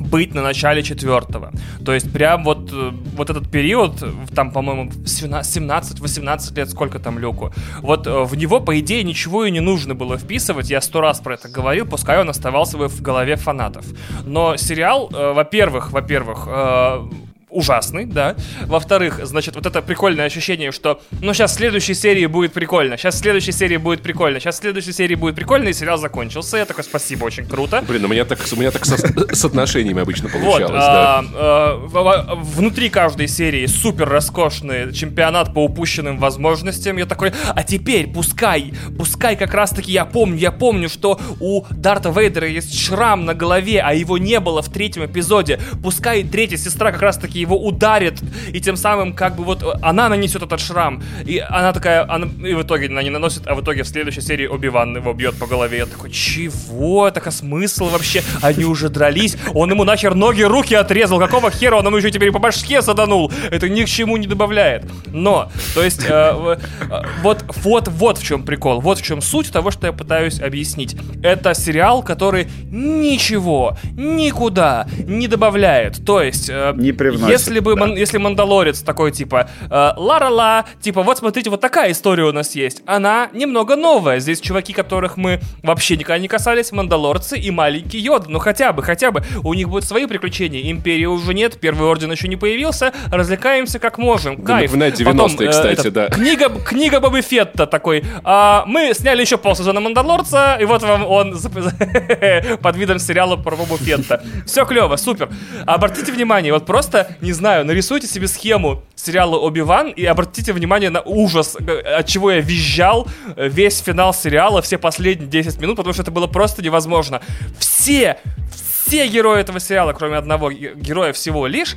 C: быть на начале четвертого. То есть прям вот, э, вот этот период, там, по-моему, 17-18 лет, сколько там Люку, вот э, в него, по идее, ничего и не нужно было вписывать, я сто раз про это говорил, пускай он оставался бы в голове фанатов. Но сериал, э, во-первых, во-первых, ужасный, да. Во-вторых, значит, вот это прикольное ощущение, что, ну, сейчас в следующей серии будет прикольно, сейчас в следующей серии будет прикольно, сейчас в следующей серии будет прикольно, и сериал закончился. Я такой, спасибо, очень круто.
A: Блин, у меня так, у меня так со, с отношениями обычно получалось, вот,
C: да. А, а, внутри каждой серии супер роскошный чемпионат по упущенным возможностям. Я такой, а теперь пускай, пускай как раз-таки я помню, я помню, что у Дарта Вейдера есть шрам на голове, а его не было в третьем эпизоде. Пускай третья сестра как раз-таки его ударит, и тем самым как бы вот она нанесет этот шрам, и она такая, она, и в итоге она не наносит, а в итоге в следующей серии Оби-Ван его бьет по голове. Я такой, чего? Так а смысл вообще? Они уже дрались, он ему нахер ноги, руки отрезал, какого хера он ему еще теперь по башке саданул? Это ни к чему не добавляет. Но, то есть, э, э, вот, вот, вот в чем прикол, вот в чем суть того, что я пытаюсь объяснить. Это сериал, который ничего, никуда не добавляет. То есть, э,
B: не привносит
C: если бы, да. если Мандалорец такой, типа, э, ла-ла-ла, типа, вот смотрите, вот такая история у нас есть. Она немного новая. Здесь чуваки, которых мы вообще никогда не касались, Мандалорцы и маленький Йода. Ну хотя бы, хотя бы. У них будут свои приключения. Империи уже нет, Первый Орден еще не появился. Развлекаемся как можем. Кайф.
A: В, в 90-е, кстати, этот, да.
C: Книга, книга Бобы Фетта такой. А, мы сняли еще полсезона Мандалорца, и вот вам он [laughs] под видом сериала про Бобу Фетта. Все клево, супер. Обратите внимание, вот просто не знаю, нарисуйте себе схему сериала Оби-Ван и обратите внимание на ужас, э, от чего я визжал э, весь финал сериала, все последние 10 минут, потому что это было просто невозможно. Все, все герои этого сериала, кроме одного героя всего лишь,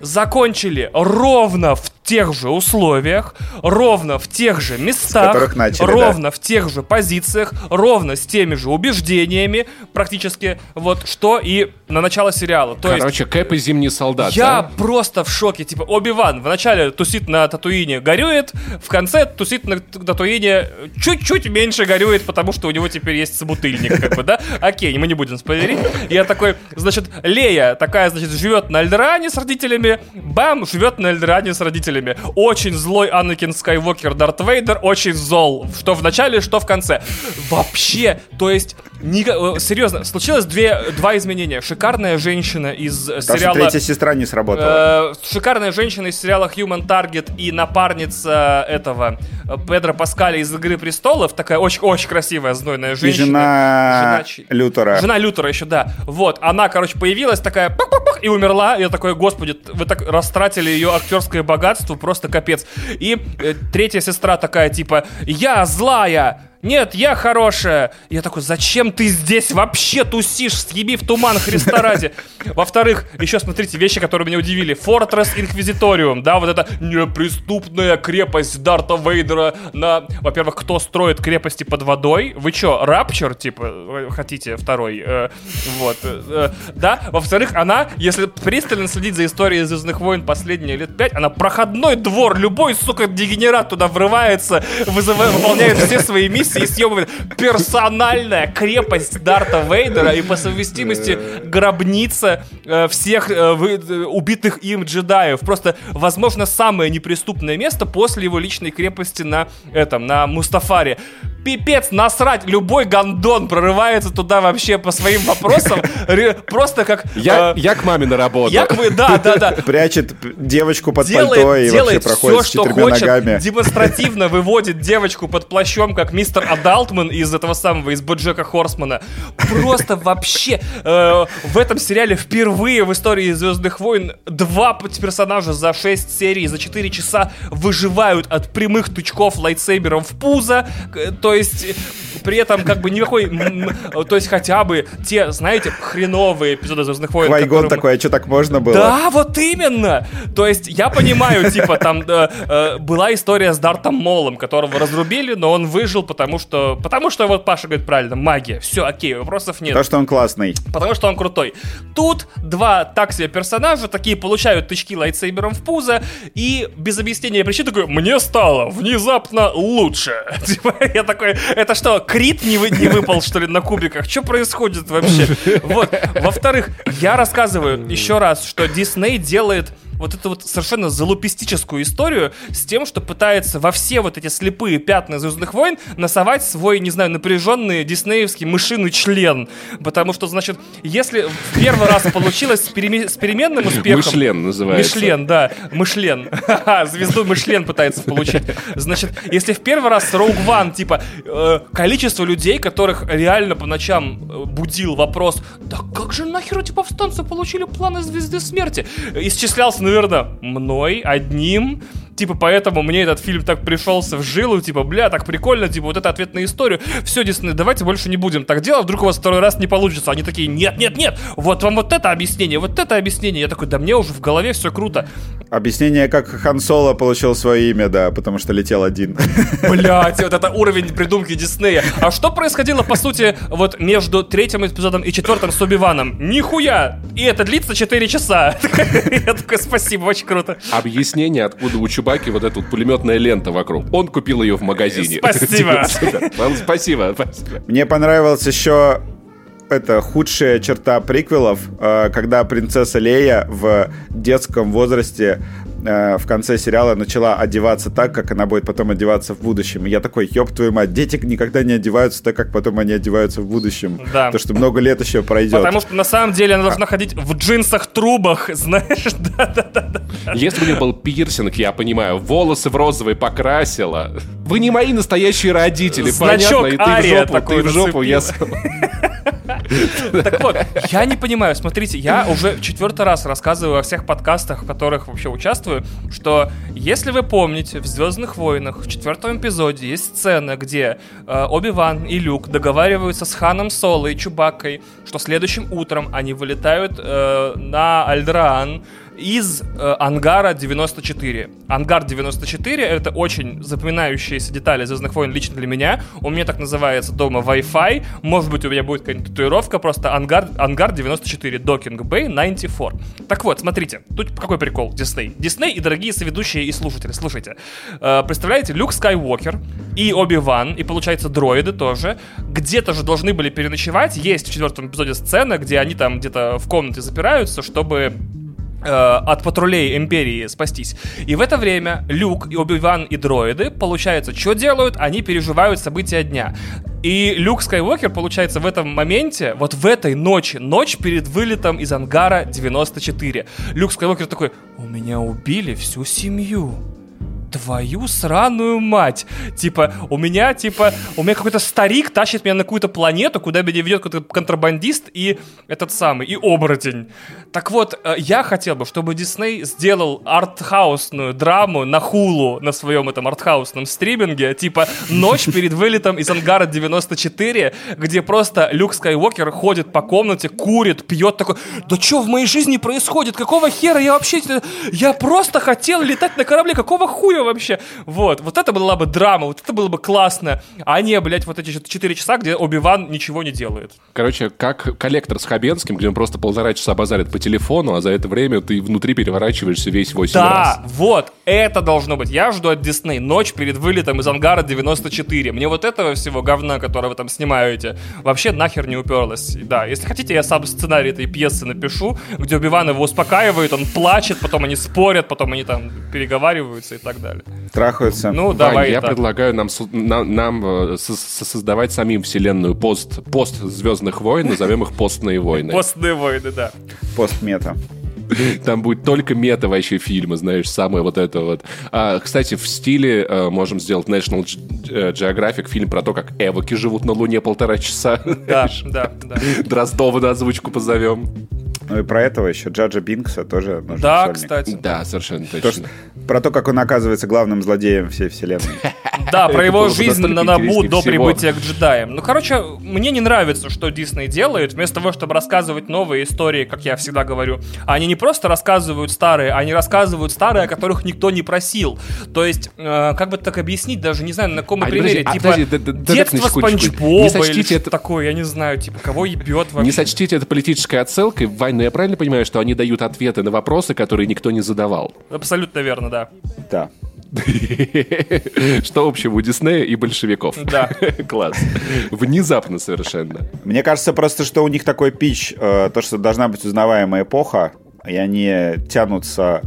C: закончили ровно в тех же условиях, ровно в тех же местах, начали, ровно да. в тех же позициях, ровно с теми же убеждениями, практически вот что и на начало сериала.
A: То Короче, есть, Кэп и Зимний солдат.
C: Я да? просто в шоке. Типа, Оби-Ван в начале тусит на Татуине, горюет, в конце тусит на Татуине чуть-чуть меньше горюет, потому что у него теперь есть собутыльник, как бы, да? Окей, мы не будем спойлерить. Я такой, значит, Лея такая, значит, живет на Альдеране с родителями, Бам живет на Альдеране с родителями. Очень злой Анакин Скайуокер Дарт Вейдер, очень зол, что в начале, что в конце. Вообще, то есть не, э, серьезно, случилось две, два изменения. Шикарная женщина из Потому сериала...
B: третья сестра не сработала.
C: Э, шикарная женщина из сериала Human Target и напарница этого э, Педро Паскаля из «Игры престолов». Такая очень-очень красивая, знойная женщина.
B: И жена, жена Лютера.
C: Жена Лютера еще, да. Вот, она, короче, появилась такая пук -пук -пук, и умерла. Я такой, господи, вы так растратили ее актерское богатство, просто капец. И э, третья сестра такая, типа, я злая, нет, я хорошая. Я такой, зачем ты здесь вообще тусишь? Съеби в туман, Христа ради. Во-вторых, еще смотрите, вещи, которые меня удивили. Fortress Inquisitorium, да, вот это неприступная крепость Дарта Вейдера на... Во-первых, кто строит крепости под водой? Вы что, Рапчер, типа, хотите второй? Э, вот, э, э, да. Во-вторых, она, если пристально следить за историей Звездных войн последние лет пять, она проходной двор, любой, сука, дегенерат туда врывается, вызывает, выполняет все свои миссии, и съебывает персональная крепость Дарта Вейдера и по совместимости гробница э, всех э, вы, убитых им джедаев. Просто, возможно, самое неприступное место после его личной крепости на этом, на Мустафаре пипец, насрать, любой гандон прорывается туда вообще по своим вопросам, просто как...
A: Я, э, я к маме на работу.
C: Я к да, да, да. [laughs]
B: Прячет девочку под делает, пальто и делает вообще проходит все, с четырьмя ногами.
C: демонстративно выводит девочку под плащом, как мистер Адалтман из этого самого, из Боджека Хорсмана. Просто вообще э, в этом сериале впервые в истории Звездных войн два персонажа за 6 серий, за 4 часа выживают от прямых тычков лайтсейбером в пузо, то есть при этом как бы никакой, то есть хотя бы те, знаете, хреновые эпизоды Звездных войн.
B: Квайгон которым... такой, а что так можно было?
C: Да, вот именно. То есть я понимаю, типа там э, э, была история с Дартом Молом, которого разрубили, но он выжил, потому что, потому что вот Паша говорит правильно, магия. Все, окей, вопросов нет.
B: Потому что он классный.
C: Потому что он крутой. Тут два так себе персонажа, такие получают тычки лайтсейбером в пузо, и без объяснения причин такой, мне стало внезапно лучше. [laughs] Типа, я такой, это что, крит не, вы, не выпал, что ли, на кубиках? Что происходит вообще? Вот. Во-вторых, я рассказываю еще раз, что Дисней делает вот эту вот совершенно залупистическую историю с тем, что пытается во все вот эти слепые пятна Звездных войн насовать свой, не знаю, напряженный диснеевский мышиный член. Потому что, значит, если в первый раз получилось с, переме- с переменным успехом...
A: Мышлен называется.
C: Мышлен, да, Мышлен. Звезду Мышлен пытается получить. Значит, если в первый раз Rogue One, типа, э, количество людей, которых реально по ночам э, будил вопрос, да как же нахер эти повстанцы получили планы Звезды Смерти? Исчислялся наверное, мной одним Типа, поэтому мне этот фильм так пришелся в жилу, типа, бля, так прикольно, типа, вот это ответ на историю. Все, Дисней, давайте больше не будем так делать, вдруг у вас второй раз не получится. Они такие, нет, нет, нет, вот вам вот это объяснение, вот это объяснение. Я такой, да мне уже в голове все круто.
B: Объяснение, как Хан Соло получил свое имя, да, потому что летел один.
C: Блять, вот [laughs] это уровень придумки Диснея. А что происходило, по сути, вот между третьим эпизодом и четвертым с Оби-Ваном? Нихуя! И это длится 4 часа. [laughs] Я такой, спасибо, очень круто.
A: Объяснение, откуда у Чубаки вот эта вот пулеметная лента вокруг. Он купил ее в магазине.
C: Спасибо. [laughs]
A: Спасибо.
B: Мне понравилось еще это худшая черта приквелов, э, когда принцесса Лея в детском возрасте э, в конце сериала начала одеваться так, как она будет потом одеваться в будущем. И я такой, ёб твою мать, дети никогда не одеваются так, как потом они одеваются в будущем. Да. То, что много лет еще пройдет.
C: Потому что на самом деле она должна ходить в джинсах-трубах, [laughs] знаешь, да-да-да.
A: Если бы у нее был пирсинг, я понимаю, волосы в розовый покрасила. Вы не мои настоящие родители,
C: Значок
A: понятно? И ты в жопу, ты в жопу, я... [laughs]
C: Так вот, я не понимаю, смотрите, я уже четвертый раз рассказываю о всех подкастах, в которых вообще участвую, что если вы помните, в Звездных войнах в четвертом эпизоде есть сцена, где э, Оби-Ван и Люк договариваются с Ханом Соло и Чубакой, что следующим утром они вылетают э, на Альдраан, из э, Ангара 94. Ангар 94 это очень запоминающиеся детали Звездных войн лично для меня. У меня так называется дома Wi-Fi. Может быть, у меня будет какая-нибудь татуировка, просто Ангар, Ангар 94, Docking Bay 94. Так вот, смотрите, тут какой прикол Дисней. Дисней и дорогие соведущие и слушатели, слушайте. Э, представляете, Люк Скайуокер и Оби-Ван, и, получается, дроиды тоже, где-то же должны были переночевать. Есть в четвертом эпизоде сцена, где они там где-то в комнате запираются, чтобы от патрулей Империи спастись. И в это время Люк, и Оби-Ван и дроиды, получается, что делают? Они переживают события дня. И Люк Скайуокер, получается, в этом моменте, вот в этой ночи, ночь перед вылетом из ангара 94, Люк Скайуокер такой, у меня убили всю семью твою сраную мать. Типа, у меня, типа, у меня какой-то старик тащит меня на какую-то планету, куда меня ведет какой-то контрабандист и этот самый, и оборотень. Так вот, э, я хотел бы, чтобы Дисней сделал артхаусную драму на хулу на своем этом артхаусном стриминге, типа «Ночь перед вылетом из ангара 94», где просто Люк Скайуокер ходит по комнате, курит, пьет такой «Да что в моей жизни происходит? Какого хера я вообще... Я просто хотел летать на корабле, какого хуя вообще? Вот, вот это была бы драма, вот это было бы классно, а не, блядь, вот эти 4 часа, где Оби-Ван ничего не делает».
A: Короче, как коллектор с Хабенским, где он просто полтора часа базарит по телефону, а за это время ты внутри переворачиваешься весь 8
C: да,
A: раз.
C: Да, вот, это должно быть. Я жду от Дисней ночь перед вылетом из ангара 94. Мне вот этого всего говна, которое вы там снимаете, вообще нахер не уперлось. Да, если хотите, я сам сценарий этой пьесы напишу, где Убиван его успокаивает, он плачет, потом они спорят, потом они там переговариваются и так далее.
B: Трахаются.
A: Ну, Вань, давай. Я так. предлагаю нам, нам, нам э, создавать самим вселенную пост, пост Звездных войн, назовем их постные войны.
C: Постные войны, да.
B: Постмета.
A: Там будет только мета вообще фильма, знаешь, самое вот это вот. А, кстати, в стиле э, можем сделать National э, Geographic фильм про то, как эвоки живут на Луне полтора часа.
C: Да, [laughs] да, да.
A: Дроздова на озвучку позовем.
B: Ну и про этого еще Джаджа Бинкса тоже
C: нужно Да, сольник. кстати.
A: Да, совершенно точно. То, что,
B: про то, как он оказывается главным злодеем всей вселенной. [laughs]
C: Да, про его жизнь на Набу до прибытия к джедаям. Ну, короче, мне не нравится, что Дисней делает. Вместо того, чтобы рассказывать новые истории, как я всегда говорю, они не просто рассказывают старые, они рассказывают старые, о которых никто не просил. То есть, э, как бы так объяснить, даже не знаю, на каком а, примере. А, типа, детство Спанч Боба или такое, я не знаю, типа, кого ебет вообще.
A: Не сочтите это политической отсылкой. Вань, ну я правильно понимаю, что они дают ответы на вопросы, которые никто не задавал?
C: Абсолютно верно, да.
B: Да.
A: Что общего у Диснея и большевиков?
C: Да. [laughs]
A: Класс. Внезапно совершенно.
B: Мне кажется просто, что у них такой пич, э, то, что должна быть узнаваемая эпоха, и они тянутся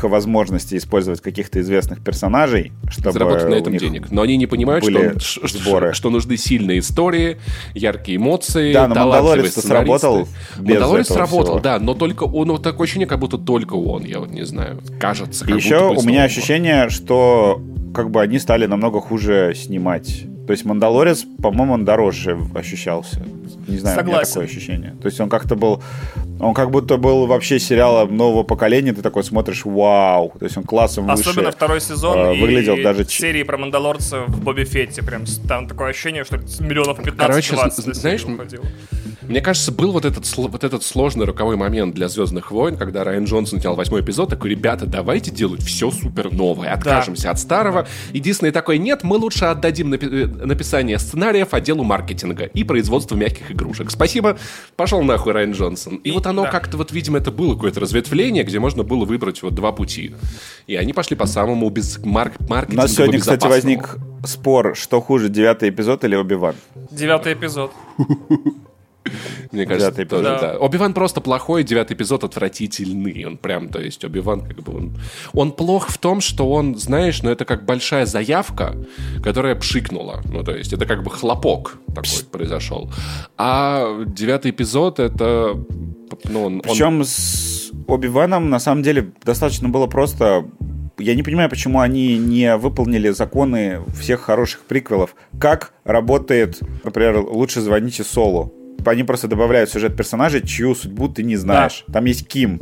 B: к возможности использовать каких-то известных персонажей, чтобы
A: заработать на этом денег. Но они не понимают, что, сборы. что нужны сильные истории, яркие эмоции,
B: Да, но Мандалорец сработал без
A: Мандалорец сработал, всего. да, но только он, вот такое ощущение, как будто только он, я вот не знаю, кажется. Как
B: Еще у меня ощущение, что как бы они стали намного хуже снимать. То есть Мандалорец, по-моему, он дороже ощущался. Не знаю, Согласен. у меня такое ощущение. То есть он как-то был... Он как будто был вообще сериалом нового поколения. Ты такой смотришь, вау. То есть он классом
C: выше. Особенно второй сезон
B: э, выглядел
C: и
B: даже...
C: серии про Мандалорца в Бобби Фетте. Прям там такое ощущение, что миллионов 15-20
A: Короче, знаешь. Мне кажется, был вот этот, вот этот сложный роковой момент для «Звездных войн», когда Райан Джонсон снял восьмой эпизод, такой, ребята, давайте делать все супер новое, откажемся да. от старого. И Дисней такой, нет, мы лучше отдадим напи- написание сценариев отделу маркетинга и производству мягких игрушек. Спасибо, пошел нахуй Райан Джонсон. И, и вот оно да. как-то вот, видимо, это было какое-то разветвление, где можно было выбрать вот два пути. И они пошли по самому без марк маркетинговому
B: У нас сегодня, кстати, возник спор, что хуже, девятый эпизод или Оби-Ван?
C: Девятый эпизод. [laughs]
A: Мне кажется, девятый тоже, да. да. Оби-Ван просто плохой, девятый эпизод отвратительный. Он прям, то есть, Оби-Ван как бы он... Он плох в том, что он, знаешь, ну это как большая заявка, которая пшикнула. Ну, то есть, это как бы хлопок такой Пс. произошел. А девятый эпизод это... Ну, он,
B: Причем он... с Оби-Ваном, на самом деле, достаточно было просто я не понимаю, почему они не выполнили законы всех хороших приквелов. Как работает, например, «Лучше звоните Солу»? Они просто добавляют сюжет персонажей, чью судьбу ты не знаешь. Да. Там есть Ким.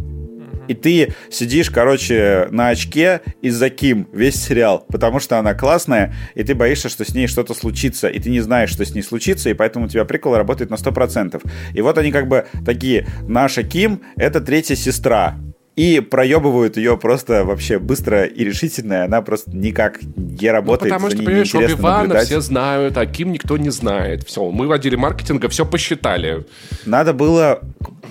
B: И ты сидишь, короче, на очке из-за Ким весь сериал, потому что она классная, и ты боишься, что с ней что-то случится, и ты не знаешь, что с ней случится, и поэтому у тебя прикол работает на 100%. И вот они как бы такие, наша Ким — это третья сестра, и проебывают ее просто вообще быстро и решительно, она просто никак не работает.
A: Ну, потому что, понимаешь, Оби-Вана все знают, а Ким никто не знает. Все, мы в отделе маркетинга все посчитали.
B: Надо было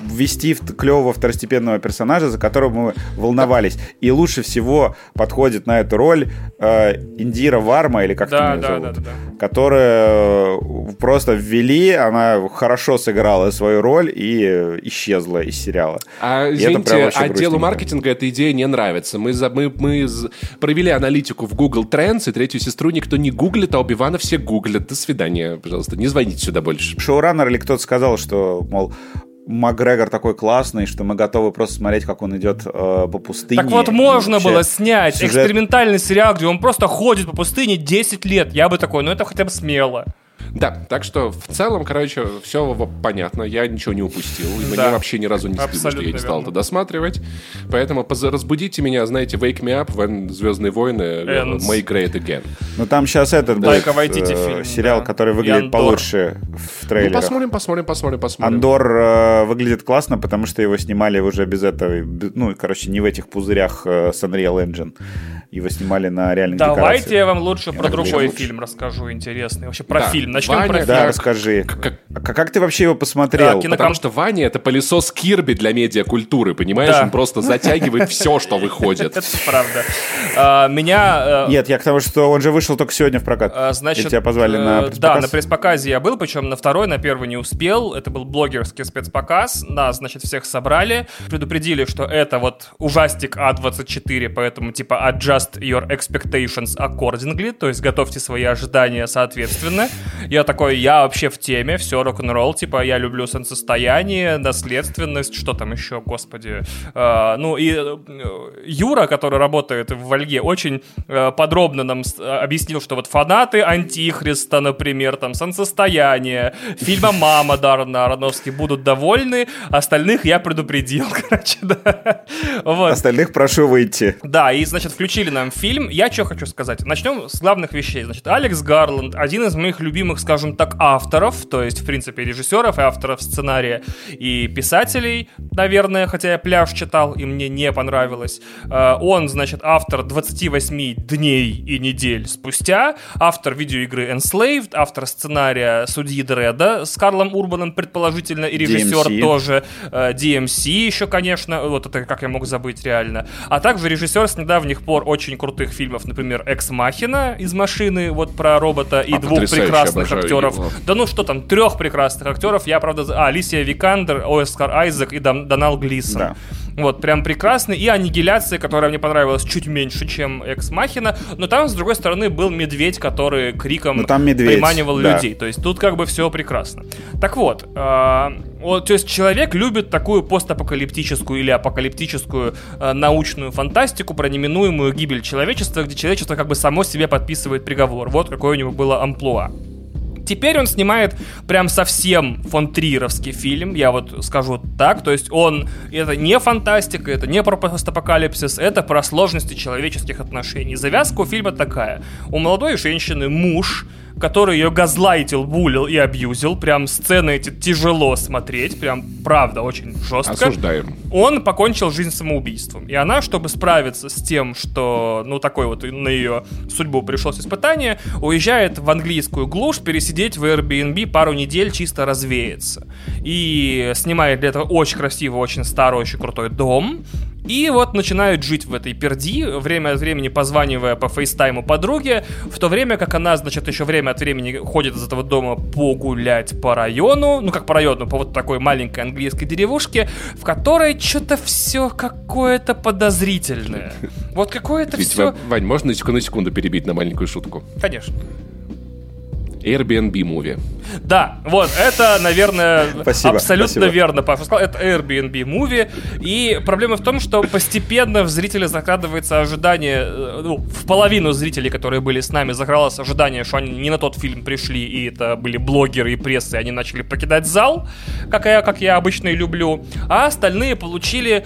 B: ввести клевого второстепенного персонажа, за которого мы волновались. И лучше всего подходит на эту роль э, Индира Варма, или как да, ее да, зовут, да, да, да. которая э, просто ввели, она хорошо сыграла свою роль и э, исчезла из сериала.
A: А, и извините, отделу маркетинга эта идея не нравится. Мы, за, мы, мы провели аналитику в Google Trends, и третью сестру никто не гуглит, а Оби-Вана все гуглят. До свидания, пожалуйста, не звоните сюда больше.
B: Шоураннер или кто-то сказал, что, мол, Макгрегор такой классный, что мы готовы просто смотреть, как он идет э, по пустыне.
C: Так вот, можно было снять сюжет... экспериментальный сериал, где он просто ходит по пустыне 10 лет. Я бы такой, ну это хотя бы смело.
A: Да, так что в целом, короче, все понятно. Я ничего не упустил. И да. мне вообще ни разу не стыдно, что я не стал верно. это досматривать. Поэтому разбудите меня, знаете, Wake Me Up, when Звездные войны Ends. Make Great Again.
B: Ну там сейчас этот будет э, фильм, сериал, да. который выглядит получше в трейлере. Ну,
A: посмотрим, посмотрим, посмотрим, посмотрим.
B: Андор э, выглядит классно, потому что его снимали уже без этого, ну, короче, не в этих пузырях э, с Unreal Engine. Его снимали на реальных
C: Давайте
B: декорациях.
C: я вам лучше про другой фильм расскажу интересный. Вообще про да. фильм. Начнем Ваня, про
B: да, фильм. расскажи. Как, а как ты вообще его посмотрел? Да,
A: Потому что Ваня — это пылесос Кирби для медиакультуры, понимаешь? Да. Он просто затягивает все, что выходит. [laughs]
C: Это правда. А, меня...
B: Э, Нет, я к тому, что он же вышел только сегодня в прокат. А, значит, тебя позвали на
C: пресс-показ? Да, на пресс-показе я был, причем на второй, на первый не успел. Это был блогерский спецпоказ. Нас, значит, всех собрали. Предупредили, что это вот ужастик А24, поэтому типа adjust your expectations accordingly, то есть готовьте свои ожидания соответственно. Я такой, я вообще в теме, все рок-н-ролл, типа я люблю солнцестояние, наследственность, что там еще, господи. Э, ну и э, Юра, который работает в Вольге, очень э, подробно нам объяснил, что вот фанаты Антихриста, например, там солнцестояние, фильма «Мама» Дарна Аронофски будут довольны, остальных я предупредил, [laughs] короче, да.
B: Вот. Остальных прошу выйти.
C: Да, и, значит, включили нам фильм. Я что хочу сказать. Начнем с главных вещей. Значит, Алекс Гарланд, один из моих любимых, скажем так, авторов, то есть, в принципе, режиссеров и авторов сценария и писателей, наверное, хотя я пляж читал, и мне не понравилось. Э, он, значит, автор 28 дней и недель спустя, автор видеоигры Enslaved, автор сценария Судьи Дреда с Карлом Урбаном, предположительно, и режиссер DMC. тоже. DMC э, еще, конечно, вот это как я мог забыть реально. А также режиссер с недавних пор очень крутых фильмов фильмов, например, «Экс Махина» из машины, вот про робота, и а, двух прекрасных актеров. Его. Да ну что там, трех прекрасных актеров. Я, правда, а, Алисия Викандер, Оскар Айзек и Донал Глисон. Да. Вот, прям прекрасный. И аннигиляция, которая мне понравилась чуть меньше, чем Экс Махина. Но там, с другой стороны, был медведь, который криком ну, там медведь, приманивал да. людей. То есть тут как бы все прекрасно. Так вот, э, вот, то есть человек любит такую постапокалиптическую или апокалиптическую э, научную фантастику про неминуемую гибель человечества, где человечество как бы само себе подписывает приговор. Вот какое у него было амплуа. Теперь он снимает прям совсем фон Триеровский фильм, я вот скажу так, то есть он, это не фантастика, это не про постапокалипсис, это про сложности человеческих отношений. Завязка у фильма такая. У молодой женщины муж, который ее газлайтил, булил и абьюзил. Прям сцены эти тяжело смотреть, прям правда очень жестко.
A: Осуждаем.
C: Он покончил жизнь самоубийством. И она, чтобы справиться с тем, что, ну, такой вот на ее судьбу пришлось испытание, уезжает в английскую глушь пересидеть в Airbnb пару недель, чисто развеяться. И снимает для этого очень красивый, очень старый, очень крутой дом. И вот начинают жить в этой перди, время от времени позванивая по фейстайму подруге, в то время как она, значит, еще время от времени ходит из этого дома погулять по району, ну как по району, по вот такой маленькой английской деревушке, в которой что-то все какое-то подозрительное. Вот какое-то все...
A: Вань, можно на секунду, перебить на маленькую шутку?
C: Конечно.
A: Airbnb Movie.
C: Да, вот, это, наверное, спасибо, абсолютно спасибо. верно Паша сказал. Это Airbnb Movie. И проблема в том, что постепенно в зрителя закрадывается ожидание, э, ну, в половину зрителей, которые были с нами, закралось ожидание, что они не на тот фильм пришли, и это были блогеры и прессы, и они начали покидать зал, как я, как я обычно и люблю. А остальные получили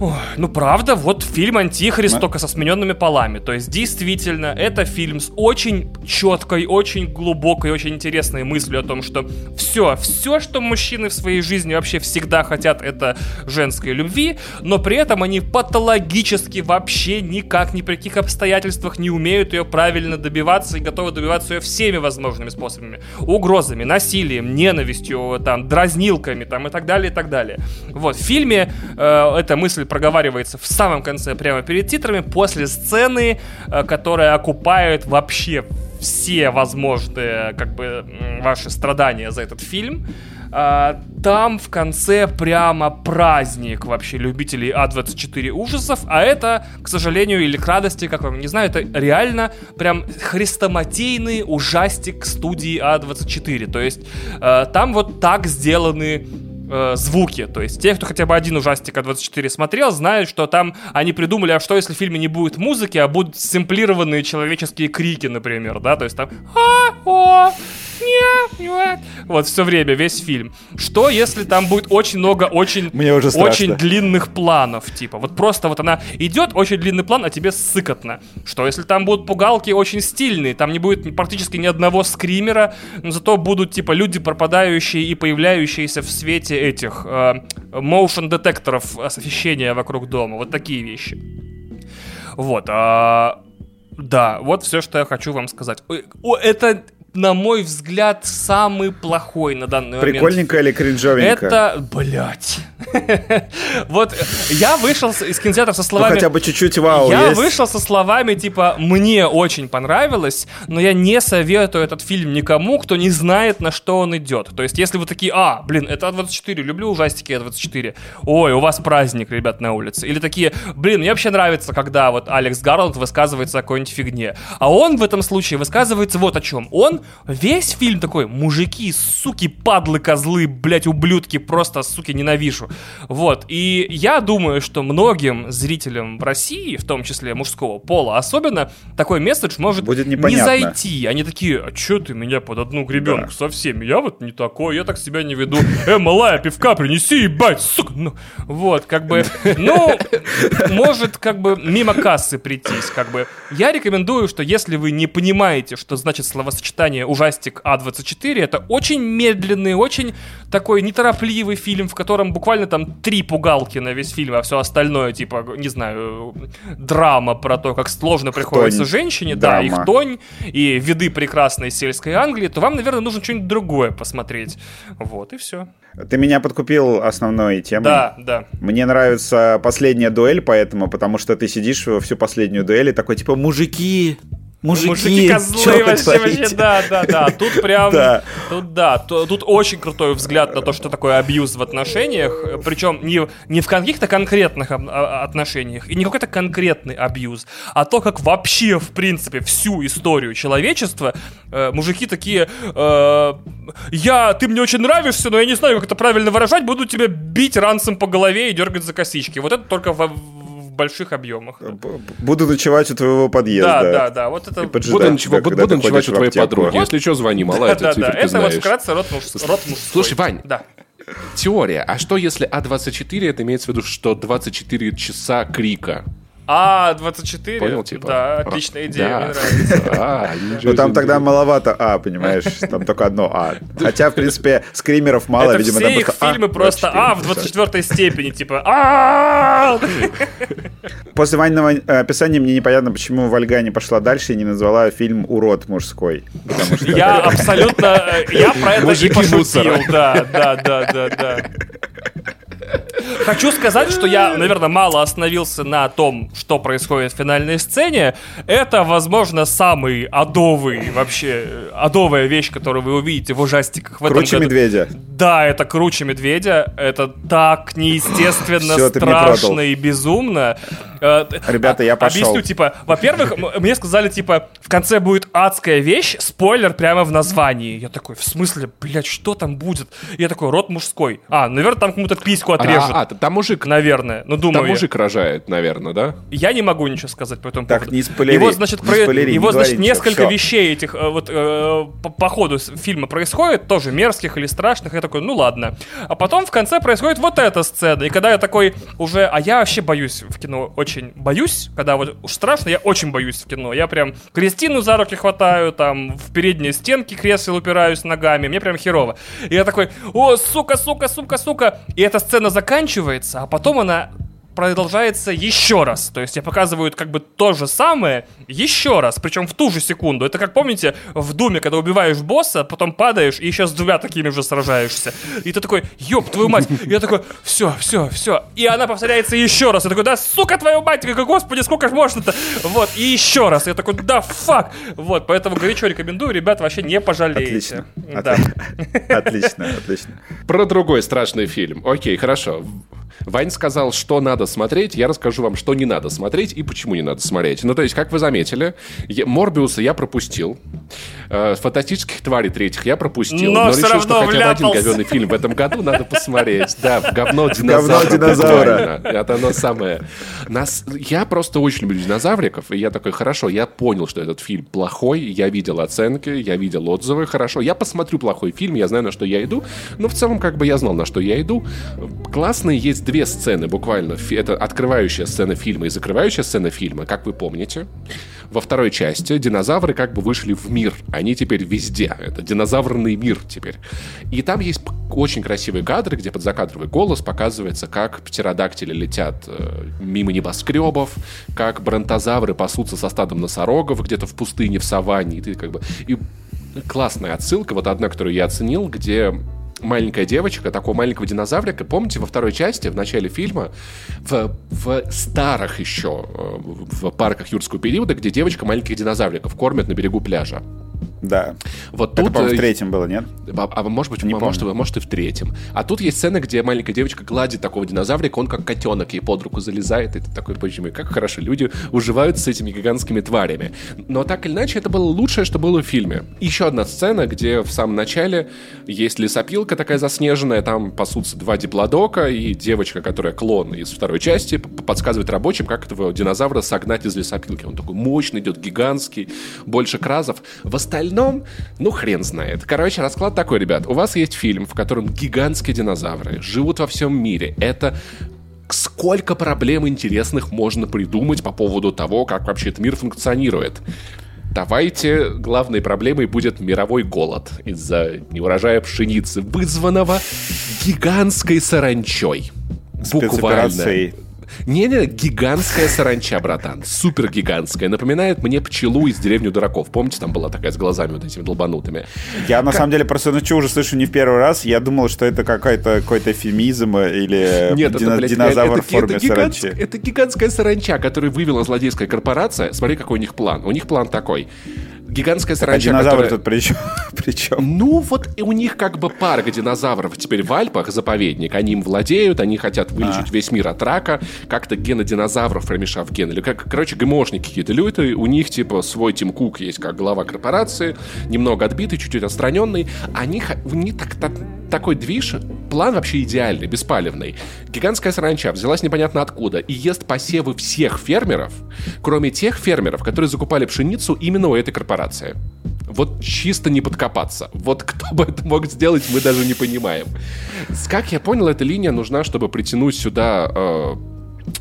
C: Ой, ну правда, вот фильм «Антихрист» только со смененными полами. То есть действительно, это фильм с очень четкой, очень глубокой, очень интересной мыслью о том, что все, все, что мужчины в своей жизни вообще всегда хотят, это женской любви, но при этом они патологически вообще никак, ни при каких обстоятельствах не умеют ее правильно добиваться и готовы добиваться ее всеми возможными способами. Угрозами, насилием, ненавистью, там, дразнилками там, и так далее, и так далее. Вот, в фильме э, эта мысль мысль проговаривается в самом конце, прямо перед титрами, после сцены, э, которая окупает вообще все возможные, как бы, ваши страдания за этот фильм. А, там в конце прямо праздник вообще любителей А24 ужасов, а это, к сожалению, или к радости, как вам не знаю, это реально прям хрестоматийный ужастик студии А24. То есть э, там вот так сделаны э, звуки. То есть те, кто хотя бы один ужастик А24 смотрел, знают, что там они придумали, а что если в фильме не будет музыки, а будут симплированные человеческие крики, например, да, то есть там а, о. Вот все время, весь фильм. Что, если там будет очень много очень,
B: Мне уже
C: очень длинных планов, типа, вот просто вот она идет, очень длинный план, а тебе сыкотно. Что, если там будут пугалки очень стильные, там не будет практически ни одного скримера, но зато будут, типа, люди, пропадающие и появляющиеся в свете этих э, motion детекторов освещения вокруг дома. Вот такие вещи. Вот, а... Да, вот все, что я хочу вам сказать. О, это на мой взгляд, самый плохой на данный
B: момент. Прикольненько или кринжовенько?
C: Это, блядь. [laughs] Вот я вышел из кинотеатра со словами...
B: Ну, хотя бы чуть-чуть вау
C: Я вышел со словами, типа, мне очень понравилось, но я не советую этот фильм никому, кто не знает, на что он идет. То есть, если вы такие, а, блин, это А24, люблю ужастики А24. Ой, у вас праздник, ребят, на улице. Или такие, блин, мне вообще нравится, когда вот Алекс Гарланд высказывается о какой-нибудь фигне. А он в этом случае высказывается вот о чем. Он весь фильм такой, мужики, суки, падлы, козлы, блять, ублюдки, просто, суки, ненавижу. Вот, и я думаю, что многим зрителям в России, в том числе мужского пола, особенно такой месседж может
B: Будет
C: не зайти. Они такие, а чё ты меня под одну гребенку да. со всеми? Я вот не такой, я так себя не веду. Э, малая, пивка принеси, ебать, сука. Ну, вот, как бы, ну, может, как бы, мимо кассы прийтись, как бы. Я рекомендую, что если вы не понимаете, что значит словосочетание ужастик А24, это очень медленный, очень такой неторопливый фильм, в котором буквально там три пугалки на весь фильм, а все остальное, типа, не знаю, драма про то, как сложно приходится хтонь. женщине, драма. да, и хтонь, и виды прекрасной сельской Англии, то вам, наверное, нужно что-нибудь другое посмотреть. Вот, и все.
B: Ты меня подкупил основной темой.
C: Да, да.
B: Мне нравится последняя дуэль, поэтому, потому что ты сидишь всю последнюю дуэль и такой, типа, мужики, мужики, мужики
C: козлы вообще, вообще, да, да, да. Тут прям, да. тут да, тут очень крутой взгляд на то, что такое абьюз в отношениях, причем не, не в каких-то конкретных а, отношениях, и не какой-то конкретный абьюз, а то, как вообще, в принципе, всю историю человечества э, мужики такие, э, я, ты мне очень нравишься, но я не знаю, как это правильно выражать, буду тебя бить ранцем по голове и дергать за косички. Вот это только в больших объемах.
B: Буду ночевать у твоего подъезда.
C: Да, да, да. Вот это...
A: Буду, ночевать, буду ночевать у твоей подруги. Если что, звони, [laughs] малая,
C: да, да, Это вот вкратце рот, муж... рот
A: мужской. Слушай, Вань, да. теория. А что если А24, это имеется в виду, что 24 часа крика?
C: А, 24? Понял, типа? Да, отличная идея, да. мне нравится. [laughs] А,
B: ну там тогда маловато А, понимаешь? Там только одно А. [laughs] Хотя, в принципе, скримеров мало,
C: Это
B: видимо,
C: все их фильмы просто А в 24 степени, типа А. [laughs]
B: После Ваниного описания мне непонятно, почему Вольга не пошла дальше и не назвала фильм «Урод мужской».
C: Я абсолютно... Э, я про это и пошутил, да, да, да, да, да. Хочу сказать, что я, наверное, мало остановился на том, что происходит в финальной сцене. Это, возможно, самый адовый, вообще, адовая вещь, которую вы увидите в ужастиках в
B: этом Круче году. медведя.
C: Да, это круче медведя. Это так неестественно, Все, страшно и безумно.
B: Э, Ребята, я пошел.
C: Объясню, типа, во-первых, мне сказали, типа, в конце будет адская вещь, спойлер прямо в названии. Я такой, в смысле, блядь, что там будет? Я такой, рот мужской. А, наверное, там кому-то письку отрежут.
A: А, там мужик...
C: Наверное, ну думаю
A: Там мужик рожает, наверное, да?
C: Я не могу ничего сказать по этому
B: так,
C: поводу.
B: не спойлери.
C: Его, значит,
B: не
C: про...
B: спойлери,
C: его,
B: не
C: значит несколько
B: ничего,
C: вещей этих э, вот э, по, по ходу фильма происходит, тоже мерзких или страшных. Я такой, ну ладно. А потом в конце происходит вот эта сцена. И когда я такой уже... А я вообще боюсь в кино, очень боюсь. Когда вот уж страшно, я очень боюсь в кино. Я прям Кристину за руки хватаю, там в передние стенки кресел упираюсь ногами. Мне прям херово. И я такой, о, сука, сука, сука, сука. И эта сцена заканчивается, а потом она продолжается еще раз. То есть я показываю как бы то же самое еще раз, причем в ту же секунду. Это как помните в Думе, когда убиваешь босса, потом падаешь и еще с двумя такими же сражаешься. И ты такой, ёб твою мать. И я такой, все, все, все. И она повторяется еще раз. Я такой, да сука твою мать, такой, господи, сколько ж можно-то. Вот, и еще раз. Я такой, да фак. Вот, поэтому горячо рекомендую, ребят, вообще не пожалеете.
B: Отлично.
C: Да. [laughs]
B: Отлично, отлично.
A: Про другой страшный фильм. Окей, хорошо. Вань сказал, что надо смотреть, я расскажу вам, что не надо смотреть и почему не надо смотреть. Ну, то есть, как вы заметили, я, Морбиуса я пропустил, э, фантастических тварей третьих я пропустил,
C: но,
A: но
C: все
A: решил,
C: равно
A: что хотя бы один
C: вляпался.
A: говенный фильм в этом году надо посмотреть. Да, в говно динозавра.
B: говно динозавра.
A: буквально. Это оно самое. Нас... Я просто очень люблю динозавриков, и я такой, хорошо, я понял, что этот фильм плохой, я видел оценки, я видел отзывы, хорошо, я посмотрю плохой фильм, я знаю, на что я иду, но в целом, как бы я знал, на что я иду. Классные есть две сцены буквально. Фи- Это открывающая сцена фильма и закрывающая сцена фильма, как вы помните. Во второй части динозавры как бы вышли в мир. Они теперь везде. Это динозаврный мир теперь. И там есть очень красивые кадры, где под закадровый голос показывается, как птеродактили летят э, мимо небоскребов, как бронтозавры пасутся со стадом носорогов где-то в пустыне, в саванне. И ты как бы... И классная отсылка, вот одна, которую я оценил, где маленькая девочка, такого маленького динозаврика, помните, во второй части, в начале фильма, в, в старых еще, э, в парках юрского периода, где девочка маленьких динозавриков кормят на берегу пляжа.
B: Да.
A: Вот
B: Это,
A: тут...
B: по-моему, в
A: э,
B: третьем было, нет?
A: а, а может быть,
B: Не
A: может,
B: помню.
A: может и в третьем. А тут есть сцена, где маленькая девочка гладит такого динозаврика, он как котенок ей под руку залезает, и ты такой, почему, как хорошо, люди уживаются с этими гигантскими тварями. Но так или иначе, это было лучшее, что было в фильме. Еще одна сцена, где в самом начале есть лесопилка такая заснеженная, там пасутся два диплодока, и девочка, которая клон из второй части, подсказывает рабочим, как этого динозавра согнать из лесопилки. Он такой мощный, идет гигантский, больше кразов. В остальном, ну, хрен знает. Короче, расклад такой, ребят. У вас есть фильм, в котором гигантские динозавры живут во всем мире. Это сколько проблем интересных можно придумать по поводу того, как вообще этот мир функционирует. Давайте главной проблемой будет мировой голод из-за неурожая пшеницы, вызванного гигантской саранчой. Буквально. Не-не, гигантская саранча, братан. Супер гигантская. Напоминает мне пчелу из деревни дураков. Помните, там была такая с глазами вот этими долбанутыми.
B: Я на самом деле про саранчу уже слышу не в первый раз. Я думал, что это какой-то какой-то эфемизм или
A: Нет,
B: дино-
A: это, блядь,
B: динозавр
A: это,
B: в форме
A: это, гигантск-
B: саранчи.
A: это гигантская саранча, которую вывела злодейская корпорация. Смотри, какой у них план. У них план такой. Гигантская
B: А
A: саранча,
B: динозавры
A: которая...
B: тут при чем? [laughs] при чем?
A: Ну, вот и у них как бы парк динозавров теперь в Альпах, заповедник. Они им владеют, они хотят вылечить
B: А.
A: весь мир от рака, как-то гены динозавров промешав гены. Или как, короче, ГМОшники какие-то люди, у них типа свой Тим Кук есть как глава корпорации, немного отбитый, чуть-чуть отстраненный. Они, у них так, так- такой движ, план вообще идеальный, беспалевный. Гигантская саранча взялась непонятно откуда и ест посевы всех фермеров, кроме тех фермеров, которые закупали пшеницу именно у этой корпорации. Вот чисто не подкопаться. Вот кто бы это мог сделать, мы даже не понимаем. Как я понял, эта линия нужна, чтобы притянуть сюда э,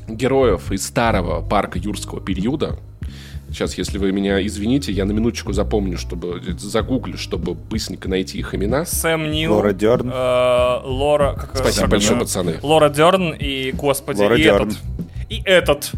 A: героев из старого парка юрского периода. Сейчас, если вы меня извините, я на минуточку запомню, чтобы загуглю, чтобы быстренько найти их имена.
C: Сэм Нил.
B: Лора Дёрн.
C: э, Лора... Как,
A: Спасибо
C: как
A: большое, пацаны.
C: Лора Дерн и, господи,
B: Лора
C: и
B: Дёрн.
C: этот. И этот.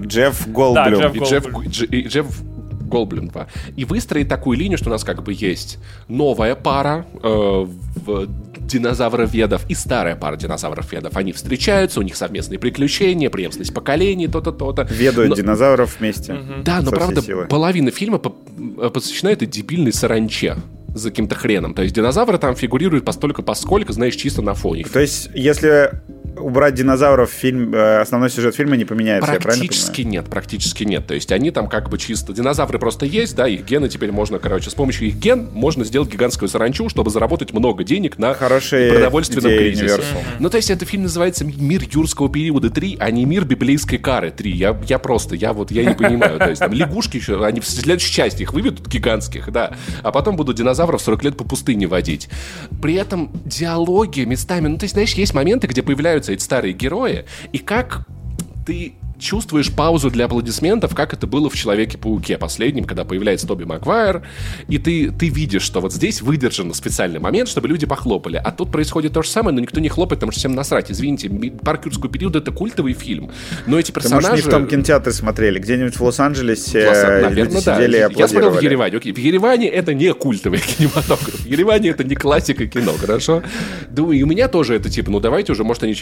B: Джефф
C: Да,
B: Голблюм.
C: Джефф
A: И Джефф, и Джефф Голблюм 2. И выстроить такую линию, что у нас как бы есть новая пара э, в динозавроведов и старая пара динозавров-ведов. Они встречаются, у них совместные приключения, преемственность поколений, то-то, то-то.
B: Ведают
A: Но-
B: динозавров вместе.
A: Да, но правда,
B: силы.
A: половина фильма э, посвящена этой дебильной саранче за каким-то хреном. То есть динозавры там фигурируют постолько поскольку, знаешь, чисто на фоне.
B: То есть, если убрать динозавров, фильм, э, основной сюжет фильма не поменяется,
A: Практически нет, практически нет. То есть они там как бы чисто... Динозавры просто есть, да, их гены теперь можно, короче, с помощью их ген можно сделать гигантскую саранчу, чтобы заработать много денег на
B: Хорошие
A: продовольственном кризисе.
B: Universal.
A: Ну, то есть это фильм называется «Мир юрского периода 3», а не «Мир библейской кары 3». Я, я просто, я вот, я не понимаю. То есть там лягушки еще, они в следующей части их выведут гигантских, да, а потом будут динозавров 40 лет по пустыне водить. При этом диалоги местами, ну, то есть, знаешь, есть моменты, где появляются эти старые герои, и как ты чувствуешь паузу для аплодисментов, как это было в Человеке-пауке последнем, когда появляется Тоби Маквайр, и ты, ты видишь, что вот здесь выдержан специальный момент, чтобы люди похлопали. А тут происходит то же самое, но никто не хлопает, потому что всем насрать. Извините, «Парк юрского периода» — это культовый фильм, но эти персонажи... Ты, может,
B: не в том кинотеатре смотрели, где-нибудь в Лос-Анджелесе Лос
A: наверное, сидели да. и Я смотрел в Ереване. Окей, в Ереване это не культовый [laughs] кинематограф. В Ереване это не классика кино, хорошо? Думаю, и у меня тоже это типа, ну давайте уже, может, они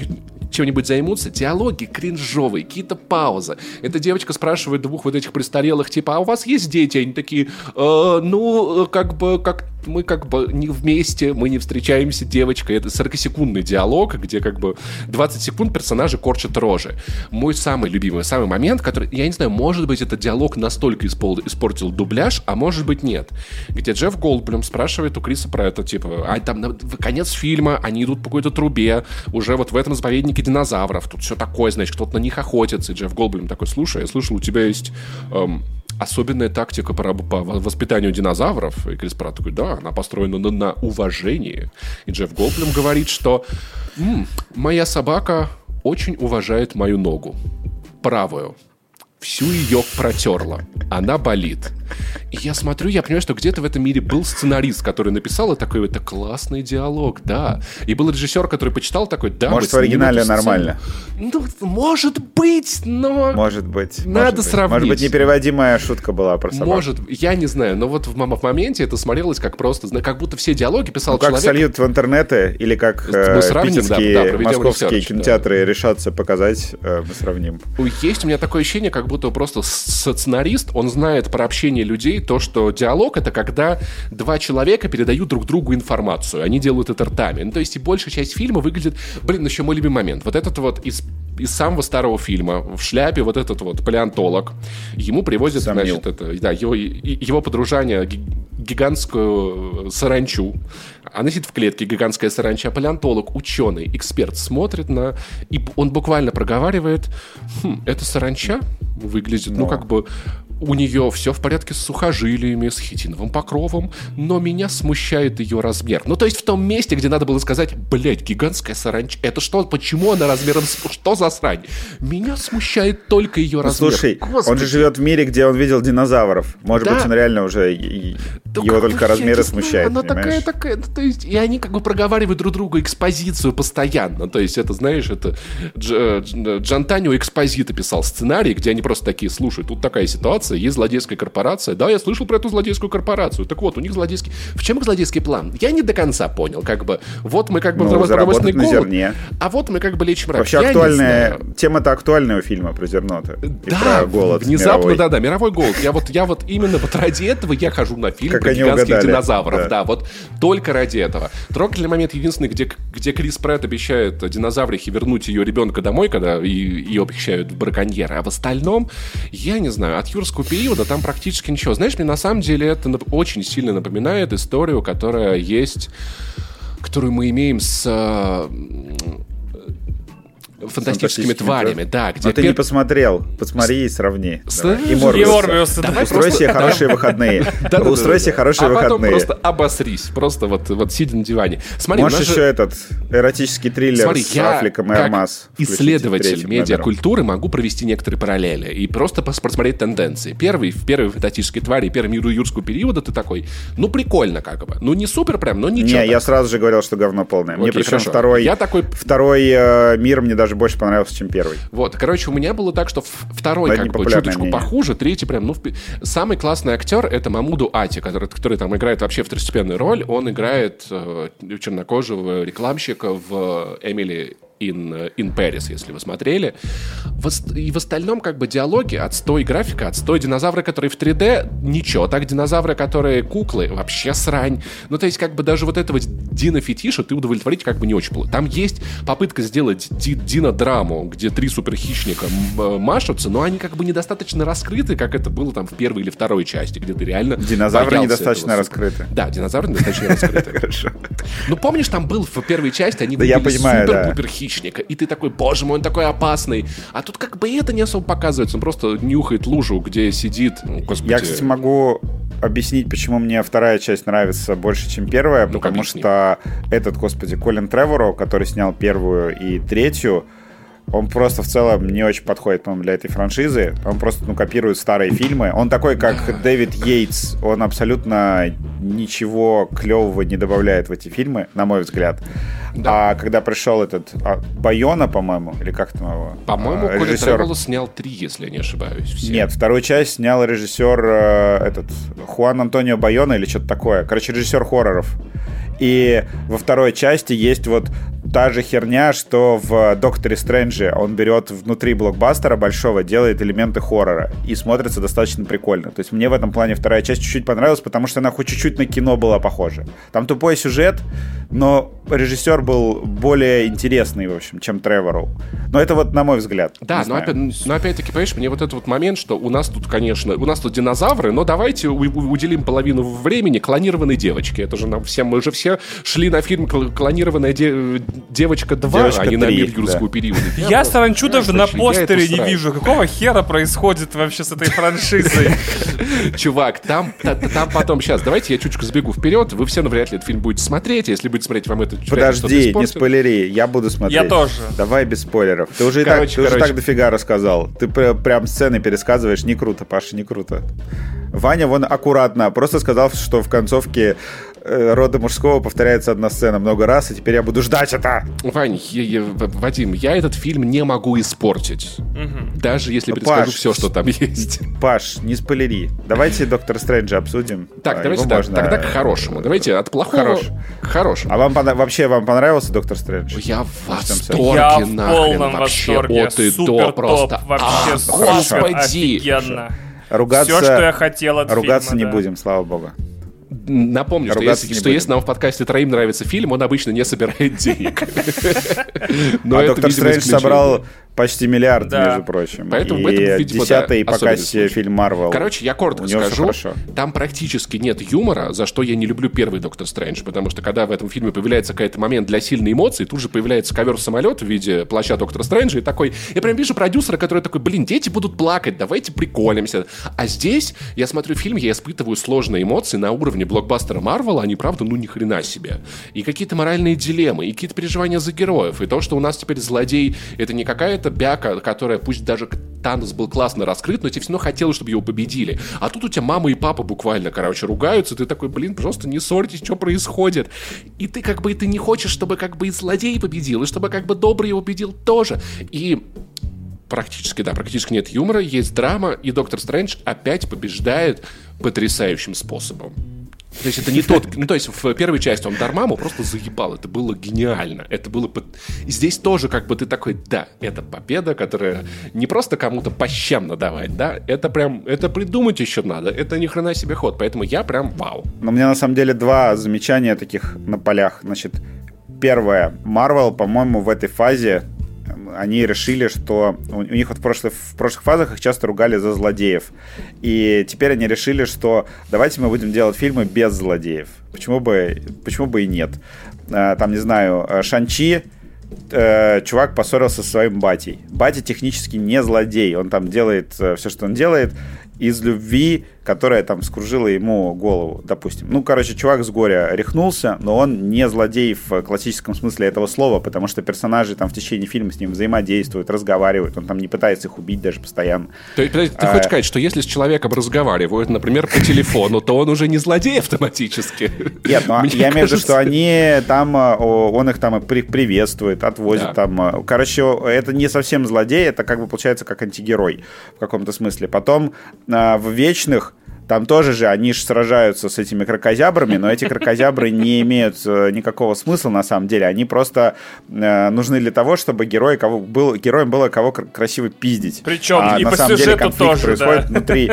A: чем-нибудь займутся. Диалоги кринжовые, какие-то пауза. Эта девочка спрашивает двух вот этих престарелых, типа, а у вас есть дети? Они такие, э, ну, как бы, как мы как бы не вместе, мы не встречаемся, девочка. Это 40-секундный диалог, где как бы 20 секунд персонажи корчат рожи. Мой самый любимый, самый момент, который, я не знаю, может быть, этот диалог настолько испол- испортил дубляж, а может быть, нет. Где Джефф Голдблюм спрашивает у Криса про это, типа, а там конец фильма, они идут по какой-то трубе, уже вот в этом заповеднике динозавров, тут все такое, значит, кто-то на них охотится, Джефф Голдблюм такой, слушай, я слышал, у тебя есть эм, особенная тактика по, по воспитанию динозавров. И Крис Пратт такой, да, она построена на, на уважении. И Джефф Голдблюм говорит, что М, моя собака очень уважает мою ногу. Правую всю ее протерла. Она болит. И я смотрю, я понимаю, что где-то в этом мире был сценарист, который написал и такой, это классный диалог, да. И был режиссер, который почитал такой, да,
B: Может, в оригинале нормально.
A: Ну, может быть, но...
B: Может быть.
A: Надо
B: может
A: сравнить.
B: Может быть, непереводимая шутка была про собаку.
A: Может, я не знаю, но вот в, в моменте это смотрелось как просто, как будто все диалоги писал ну,
B: как
A: человек.
B: как сольют в интернеты, или как э, сравним, питерские, да, да, московские ресерч, кинотеатры да. решатся показать, э, мы сравним.
A: Есть у меня такое ощущение, как будто просто сценарист, он знает про общение людей то, что диалог — это когда два человека передают друг другу информацию. Они делают это ртами. Ну, то есть и большая часть фильма выглядит... Блин, еще мой любимый момент. Вот этот вот из, из самого старого фильма в шляпе вот этот вот палеонтолог. Ему привозят, Сам значит, это, да, его, его подружание гигантскую саранчу. Она сидит в клетке, гигантская саранча. Палеонтолог, ученый, эксперт смотрит на... И он буквально проговаривает, хм, это саранча выглядит, Но. ну, как бы у нее все в порядке с сухожилиями, с хитиновым покровом, но меня смущает ее размер. Ну, то есть в том месте, где надо было сказать, блядь, гигантская саранча, это что, почему она размером, с... что за срань? Меня смущает только ее ну, размер.
B: Слушай, Господи. он же живет в мире, где он видел динозавров. Может да. быть, он реально уже, да его только размеры смущают,
A: Она такая, такая, ну, то есть, и они как бы проговаривают друг другу экспозицию постоянно. То есть, это, знаешь, это Дж, Дж, Джантанио Экспозита писал сценарий, где они просто такие, слушай, тут такая ситуация, корпорация, есть злодейская корпорация. Да, я слышал про эту злодейскую корпорацию. Так вот, у них злодейский... В чем их злодейский план? Я не до конца понял. Как бы, вот мы как бы
B: ну, продовольственный голод, зерне.
A: а вот мы как бы лечим рак.
B: Вообще
A: я
B: актуальная... Тема-то актуальная у фильма про зерно-то.
A: Да, голод внезапно, да-да, мировой голод. Я вот, я вот именно вот ради этого я хожу на фильм как про гигантских угадали. динозавров. Да. да, вот только ради этого. Трогательный момент единственный, где, где Крис Прэт обещает динозаврихе вернуть ее ребенка домой, когда ее обещают в браконьеры. А в остальном, я не знаю, от юрского юрского периода там практически ничего. Знаешь, мне на самом деле это очень сильно напоминает историю, которая есть которую мы имеем с фантастическими тварями, да.
B: Где Но ты не посмотрел. Посмотри и сравни. И Морбиус. Устрой себе хорошие выходные. [laughs] Устрой себе хорошие выходные. А потом
A: просто обосрись. Просто вот, вот сидя на диване.
B: Смотри, Можешь еще этот эротический триллер с Афликом и Армаз.
A: исследователь медиакультуры могу провести некоторые параллели и просто посмотреть тенденции. Первый, в первой фантастической твари, первый мир юрского периода ты такой, ну прикольно как бы. Ну не супер прям, но ничего.
B: Не, я сразу же говорил, что говно полное. Мне причем второй, я такой... второй э, мир мне даже даже больше понравился, чем первый.
A: Вот, короче, у меня было так, что второй как бы чуточку мнение. похуже, третий прям, ну, самый классный актер это Мамуду Ати, который, который там играет вообще второстепенную роль. Он играет э, чернокожего рекламщика в Эмили in, in Paris, если вы смотрели. и в остальном как бы диалоги, отстой графика, отстой динозавры, которые в 3D, ничего. Так динозавры, которые куклы, вообще срань. Ну, то есть как бы даже вот этого Дина-фетиша ты удовлетворить как бы не очень было. Там есть попытка сделать Дина-драму, где три суперхищника э, машутся, но они как бы недостаточно раскрыты, как это было там в первой или второй части, где ты реально
B: Динозавры недостаточно раскрыты.
A: Да, динозавры недостаточно раскрыты. [laughs] Хорошо. Ну, помнишь, там был в первой части, они
B: были супер-пупер
A: хищника, и ты такой, боже мой, он такой опасный. А тут как бы это не особо показывается, он просто нюхает лужу, где сидит,
B: Я, кстати, могу объяснить, почему мне вторая часть нравится больше, чем первая, ну, потому что этот, господи, Колин Треворо, который снял первую и третью, он просто в целом не очень подходит, по-моему, для этой франшизы. Он просто, ну, копирует старые фильмы. Он такой, как Дэвид Йейтс. Он абсолютно ничего клевого не добавляет в эти фильмы, на мой взгляд. Да. А когда пришел этот а, Байона, по-моему, или как там его?
A: По-моему, а, режиссер... Коля снял три, если я не ошибаюсь. Все.
B: Нет, вторую часть снял режиссер э, этот Хуан Антонио Байона или что-то такое. Короче, режиссер хорроров. И во второй части есть вот та же херня, что в Докторе Стрэнджи он берет внутри блокбастера большого, делает элементы хоррора и смотрится достаточно прикольно. То есть мне в этом плане вторая часть чуть-чуть понравилась, потому что она хоть чуть-чуть на кино была похожа. Там тупой сюжет, но режиссер был более интересный, в общем, чем Тревору. Но это вот на мой взгляд.
A: Да, но, опять, но опять-таки, понимаешь, мне вот этот вот момент, что у нас тут, конечно, у нас тут динозавры, но давайте уделим половину времени клонированной девочке. Это же нам всем, мы же все шли на фильм «Клонированная де, девочка 2»,
B: девочка а не 3,
A: на мир юрского да. периода.
C: Я, я саранчу даже на постере не вижу. Какого хера происходит вообще с этой франшизой? [laughs]
A: Чувак, там, там потом, сейчас, давайте я чуть-чуть сбегу вперед, вы все навряд ли этот фильм будете смотреть, если будете смотреть, вам это
B: Подожди, не спойлери, я буду смотреть.
C: Я тоже.
B: Давай без спойлеров. Ты уже, и так, ты уже так дофига рассказал. Ты прям сцены пересказываешь, не круто, Паша, не круто. Ваня вон аккуратно, просто сказал, что в концовке рода мужского повторяется одна сцена много раз, и теперь я буду ждать это.
A: Вань, я, я, Вадим, я этот фильм не могу испортить. Угу. Даже если предскажу Паш, все, что там есть.
B: Паш, не спойлери. Давайте Доктор Стрэнджа обсудим.
A: Так, а, давайте да, можно... тогда к хорошему. Давайте от плохого Хорош. к хорошему.
B: А вам вообще вам понравился Доктор Стрэндж?
A: Я в восторге, Я в полном вообще, восторге. От и Супер до просто.
C: Вообще, а, господи. Офигенно.
B: Ругаться,
C: Все, что я хотел от
B: Ругаться
C: фильма,
B: не
C: да.
B: будем, слава богу
A: напомню, что, если, что если нам в подкасте троим нравится фильм, он обычно не собирает денег. [laughs]
B: А Доктор Стрэндж собрал почти миллиард, да. между прочим. Поэтому, и поэтому, видимо, десятый да, по кассе фильм Марвел.
A: Короче, я коротко скажу. Там практически нет юмора, за что я не люблю первый Доктор Стрэндж, потому что когда в этом фильме появляется какой-то момент для сильной эмоции, тут же появляется ковер-самолет в виде плаща Доктора Стрэнджа, и такой... Я прям вижу продюсера, который такой, блин, дети будут плакать, давайте приколимся. А здесь я смотрю фильм, я испытываю сложные эмоции на уровне блокбастера Марвела, они, правда, ну ни хрена себе. И какие-то моральные дилеммы, и какие-то переживания за героев, и то, что у нас теперь злодей, это не какая-то бяка, которая, пусть даже Танос был классно раскрыт, но тебе все равно хотелось, чтобы его победили. А тут у тебя мама и папа буквально, короче, ругаются, ты такой, блин, просто не ссорьтесь, что происходит. И ты как бы, ты не хочешь, чтобы как бы и злодей победил, и чтобы как бы добрый его победил тоже. И практически, да, практически нет юмора, есть драма, и Доктор Стрэндж опять побеждает потрясающим способом. То есть это не тот... Ну, то есть в первой части он Дармаму просто заебал. Это было гениально. Это было... И здесь тоже как бы ты такой, да, это победа, которая не просто кому-то по щам надавать, да, это прям... Это придумать еще надо. Это ни хрена себе ход. Поэтому я прям вау.
B: Но у меня на самом деле два замечания таких на полях. Значит, первое. Марвел, по-моему, в этой фазе они решили, что у них вот в прошлых, в прошлых фазах их часто ругали за злодеев. И теперь они решили, что давайте мы будем делать фильмы без злодеев. Почему бы, почему бы и нет? А, там, не знаю, Шанчи, э, чувак поссорился со своим батей. Батя технически не злодей, он там делает э, все, что он делает из любви которая там скружила ему голову, допустим. Ну, короче, чувак с горя рехнулся, но он не злодей в классическом смысле этого слова, потому что персонажи там в течение фильма с ним взаимодействуют, разговаривают, он там не пытается их убить даже постоянно.
A: То есть, подожди, ты а... хочешь сказать, что если с человеком разговаривают, например, по телефону, то он уже не злодей автоматически?
B: Нет, ну, я имею в виду, что они там, э, он их там приветствует, отвозит там. Э, короче, это не совсем злодей, это как бы получается как антигерой в каком-то смысле. Потом в Вечных там тоже же они же сражаются с этими крокозябрами, но эти крокозябры не имеют э, никакого смысла на самом деле. Они просто э, нужны для того, чтобы герой, кого был, героем было кого красиво пиздить.
C: Причем а, и на по самом деле конфликт тоже, происходит
B: да. внутри.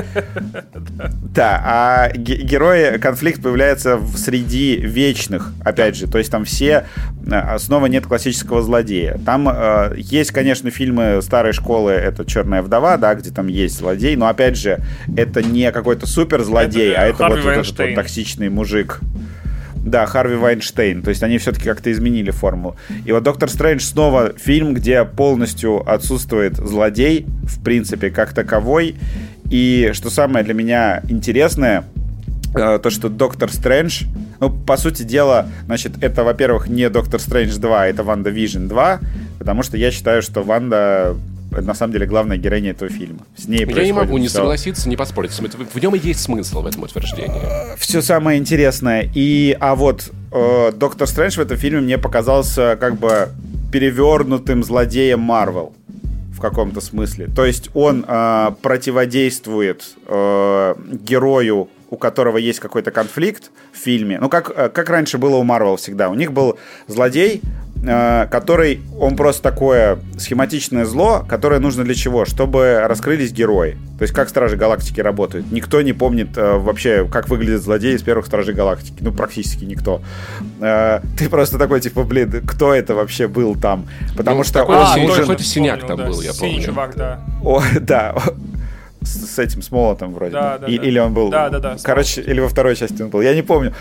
B: Да, а герои, конфликт появляется среди вечных, опять же. То есть там все, э, снова нет классического злодея. Там э, есть, конечно, фильмы старой школы, это «Черная вдова», да, где там есть злодей, но, опять же, это не какой-то супер злодей, а это вот, вот этот вот токсичный мужик. Да, Харви Вайнштейн. То есть они все-таки как-то изменили формулу. И вот Доктор Стрэндж снова фильм, где полностью отсутствует злодей, в принципе, как таковой. И что самое для меня интересное, э, то, что Доктор Стрэндж, ну, по сути дела, значит, это, во-первых, не Доктор Стрэндж 2, это WandaVision 2, потому что я считаю, что Ванда на самом деле главная героиня этого фильма.
A: С ней Я не могу не согласиться, не поспорить. В нем и есть смысл в этом утверждении.
B: Все самое интересное. И, а вот э, Доктор Стрэндж в этом фильме мне показался как бы перевернутым злодеем Марвел в каком-то смысле. То есть он э, противодействует э, герою, у которого есть какой-то конфликт в фильме. Ну, как, э, как раньше было у Марвел всегда. У них был злодей, Э, который, он просто такое схематичное зло, которое нужно для чего? Чтобы раскрылись герои. То есть как Стражи Галактики работают. Никто не помнит э, вообще, как выглядит злодей из первых Стражей Галактики. Ну, практически никто. Э, ты просто такой, типа, блин, кто это вообще был там? Потому ну, что
A: он а, нужен... Какой-то синяк помню, там да, был, я помню. чувак,
B: да. О, [laughs] да, с, с этим, с молотом вроде. Да, да, и, да. Или он был...
C: Да, да, да.
B: Короче, или во второй части он был. Я не помню.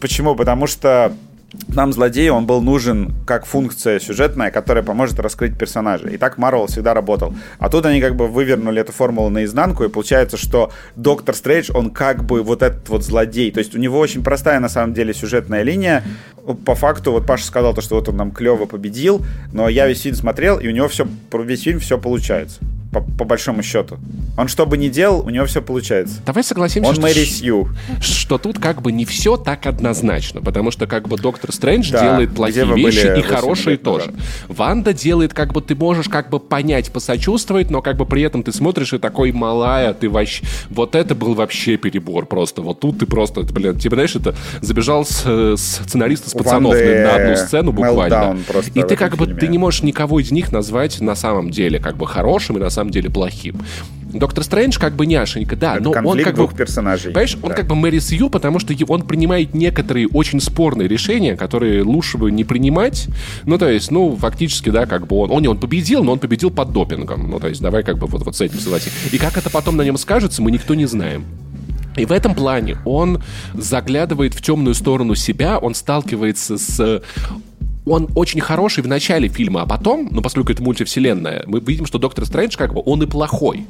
B: Почему? Потому что нам злодей, он был нужен как функция сюжетная, которая поможет раскрыть персонажа. И так Марвел всегда работал. А тут они как бы вывернули эту формулу наизнанку, и получается, что Доктор Стрэндж, он как бы вот этот вот злодей. То есть у него очень простая на самом деле сюжетная линия. По факту, вот Паша сказал, то, что вот он нам клево победил, но я весь фильм смотрел, и у него все, весь фильм все получается по, по большому счету. Он что бы ни делал, у него все получается.
A: Давай согласимся,
B: Он что, Мэри Сью.
A: что тут как бы не все так однозначно, потому что как бы Доктор Стрэндж да, делает плохие вещи и хорошие тоже. Назад. Ванда делает как бы ты можешь как бы понять, посочувствовать, но как бы при этом ты смотришь и такой малая, ты вообще... Вот это был вообще перебор просто. Вот тут ты просто, блин, тебе, знаешь, это забежал с, с сценариста с пацанов на, на одну сцену буквально. И ты как бы, ты не можешь никого из них назвать на самом деле как бы хорошим и на самом самом деле плохим. Доктор Стрэндж как бы няшенька, да, Это но он как
B: двух бы... персонажей.
A: Понимаешь, да. он как бы Мэри Сью, потому что он принимает некоторые очень спорные решения, которые лучше бы не принимать. Ну, то есть, ну, фактически, да, как бы он... Он, он победил, но он победил под допингом. Ну, то есть, давай как бы вот, вот с этим согласиться. И как это потом на нем скажется, мы никто не знаем. И в этом плане он заглядывает в темную сторону себя, он сталкивается с он очень хороший в начале фильма, а потом, ну, поскольку это мультивселенная, мы видим, что Доктор Стрэндж, как бы, он и плохой.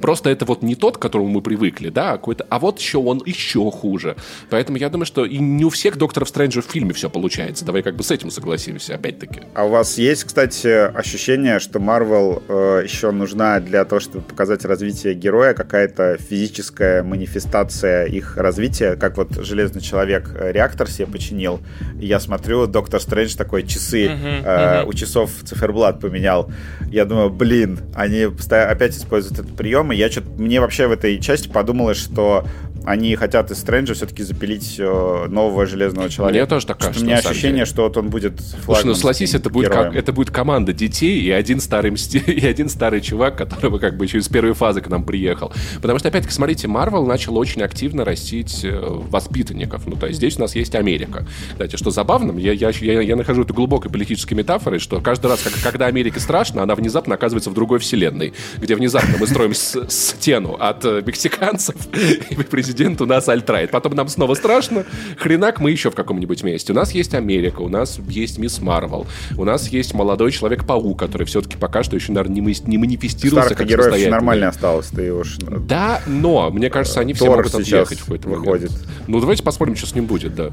A: Просто это вот не тот, к которому мы привыкли, да, а какой-то, а вот еще он еще хуже. Поэтому я думаю, что и не у всех Докторов Стрэнджа в фильме все получается. Давай как бы с этим согласимся, опять-таки.
B: А у вас есть, кстати, ощущение, что Марвел э, еще нужна для того, чтобы показать развитие героя, какая-то физическая манифестация их развития, как вот Железный Человек э, реактор себе починил. И я смотрю, Доктор Стрэндж такой часы, uh-huh, э, uh-huh. у часов циферблат поменял. Я думаю, блин, они опять используют этот прием, и я что-то... Мне вообще в этой части подумалось, что они хотят из Стрэнджа все-таки запилить э, нового Железного Человека.
A: Мне тоже так кажется.
B: У меня ощущение, что вот он будет
A: Слушай, ну согласись, это будет, как, это будет команда детей и один старый мсти... [laughs] и один старый чувак, которого как бы еще из первой фазы к нам приехал. Потому что, опять-таки, смотрите, Марвел начал очень активно растить э, воспитанников. Ну, то есть здесь у нас есть Америка. Кстати, что забавно, я, я, я, я нахожу это глубокой политической метафорой, что каждый раз, как, когда Америке страшно, она внезапно оказывается в другой вселенной, где внезапно мы строим стену от э, мексиканцев, [laughs] и президент президент у нас альтрайт. Потом нам снова страшно. Хренак, мы еще в каком-нибудь месте. У нас есть Америка, у нас есть Мисс Марвел, у нас есть молодой Человек-паук, который все-таки пока что еще, наверное, не, манифестировался
B: Старых как героев еще нормально осталось, ты уж...
A: Да, но, мне кажется, они все могут отъехать в какой-то
B: выходит.
A: Ну, давайте посмотрим, что с ним будет, да.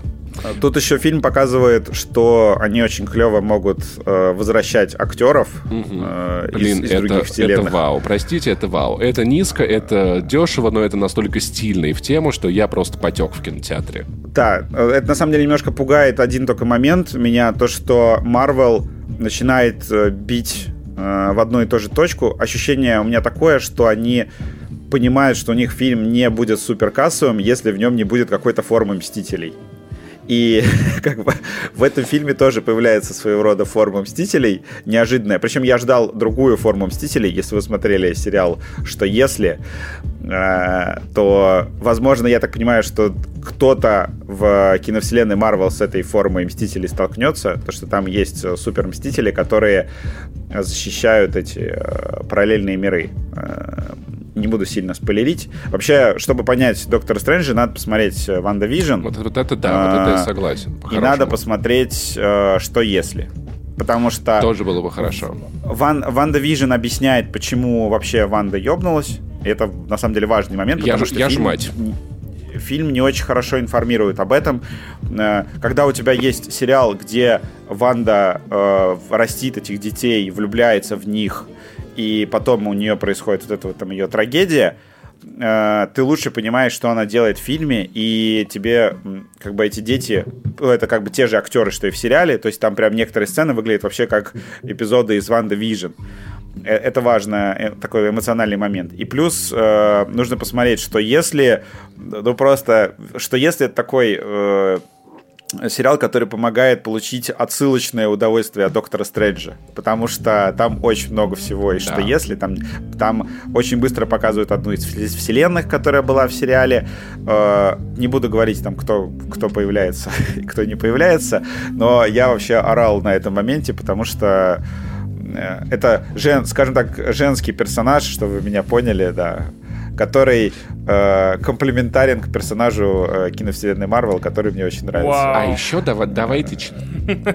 B: Тут еще фильм показывает, что они очень клево могут э, возвращать актеров угу. э, Блин, из, из
A: это,
B: других вселенных.
A: Это вау, простите, это вау. Это низко, это дешево, но это настолько стильно и в тему, что я просто потек в кинотеатре.
B: Да, это на самом деле немножко пугает один только момент меня, то, что Marvel начинает э, бить э, в одну и ту же точку. Ощущение у меня такое, что они понимают, что у них фильм не будет суперкассовым, если в нем не будет какой-то формы Мстителей. И [laughs] как бы в этом фильме тоже появляется своего рода форма Мстителей неожиданная. Причем я ждал другую форму Мстителей, если вы смотрели сериал «Что если», э, то, возможно, я так понимаю, что кто-то в киновселенной Марвел с этой формой Мстителей столкнется, потому что там есть супер Мстители, которые защищают эти э, параллельные миры э, не буду сильно спойлерить. Вообще, чтобы понять Доктора Стрэнджа, надо посмотреть э, WandaVision.
A: Вот, вот это да, а, вот это я а, согласен.
B: И надо посмотреть э, Что если. Потому что...
A: Тоже было бы хорошо.
B: Ван, WandaVision объясняет, почему вообще Ванда ёбнулась. Это, на самом деле, важный момент.
A: Я, ж, что я фильм, мать.
B: Фильм не очень хорошо информирует об этом. Э, когда у тебя есть сериал, где Ванда э, растит этих детей, влюбляется в них, и потом у нее происходит вот эта вот там ее трагедия, э, ты лучше понимаешь, что она делает в фильме, и тебе как бы эти дети, ну, это как бы те же актеры, что и в сериале, то есть там прям некоторые сцены выглядят вообще как эпизоды из WandaVision. Э, это важно, э, такой эмоциональный момент. И плюс нужно посмотреть, что если, ну просто, что если это такой сериал, который помогает получить отсылочное удовольствие от Доктора Стрэнджа, потому что там очень много всего, и что да. если, там, там очень быстро показывают одну из вселенных, которая была в сериале, э, не буду говорить там, кто, кто появляется [laughs] и кто не появляется, но я вообще орал на этом моменте, потому что э, это, жен, скажем так, женский персонаж, чтобы вы меня поняли, да, который э, комплементарен к персонажу э, киновселенной Марвел, который мне очень нравится. Вау.
A: А еще давай, давайте,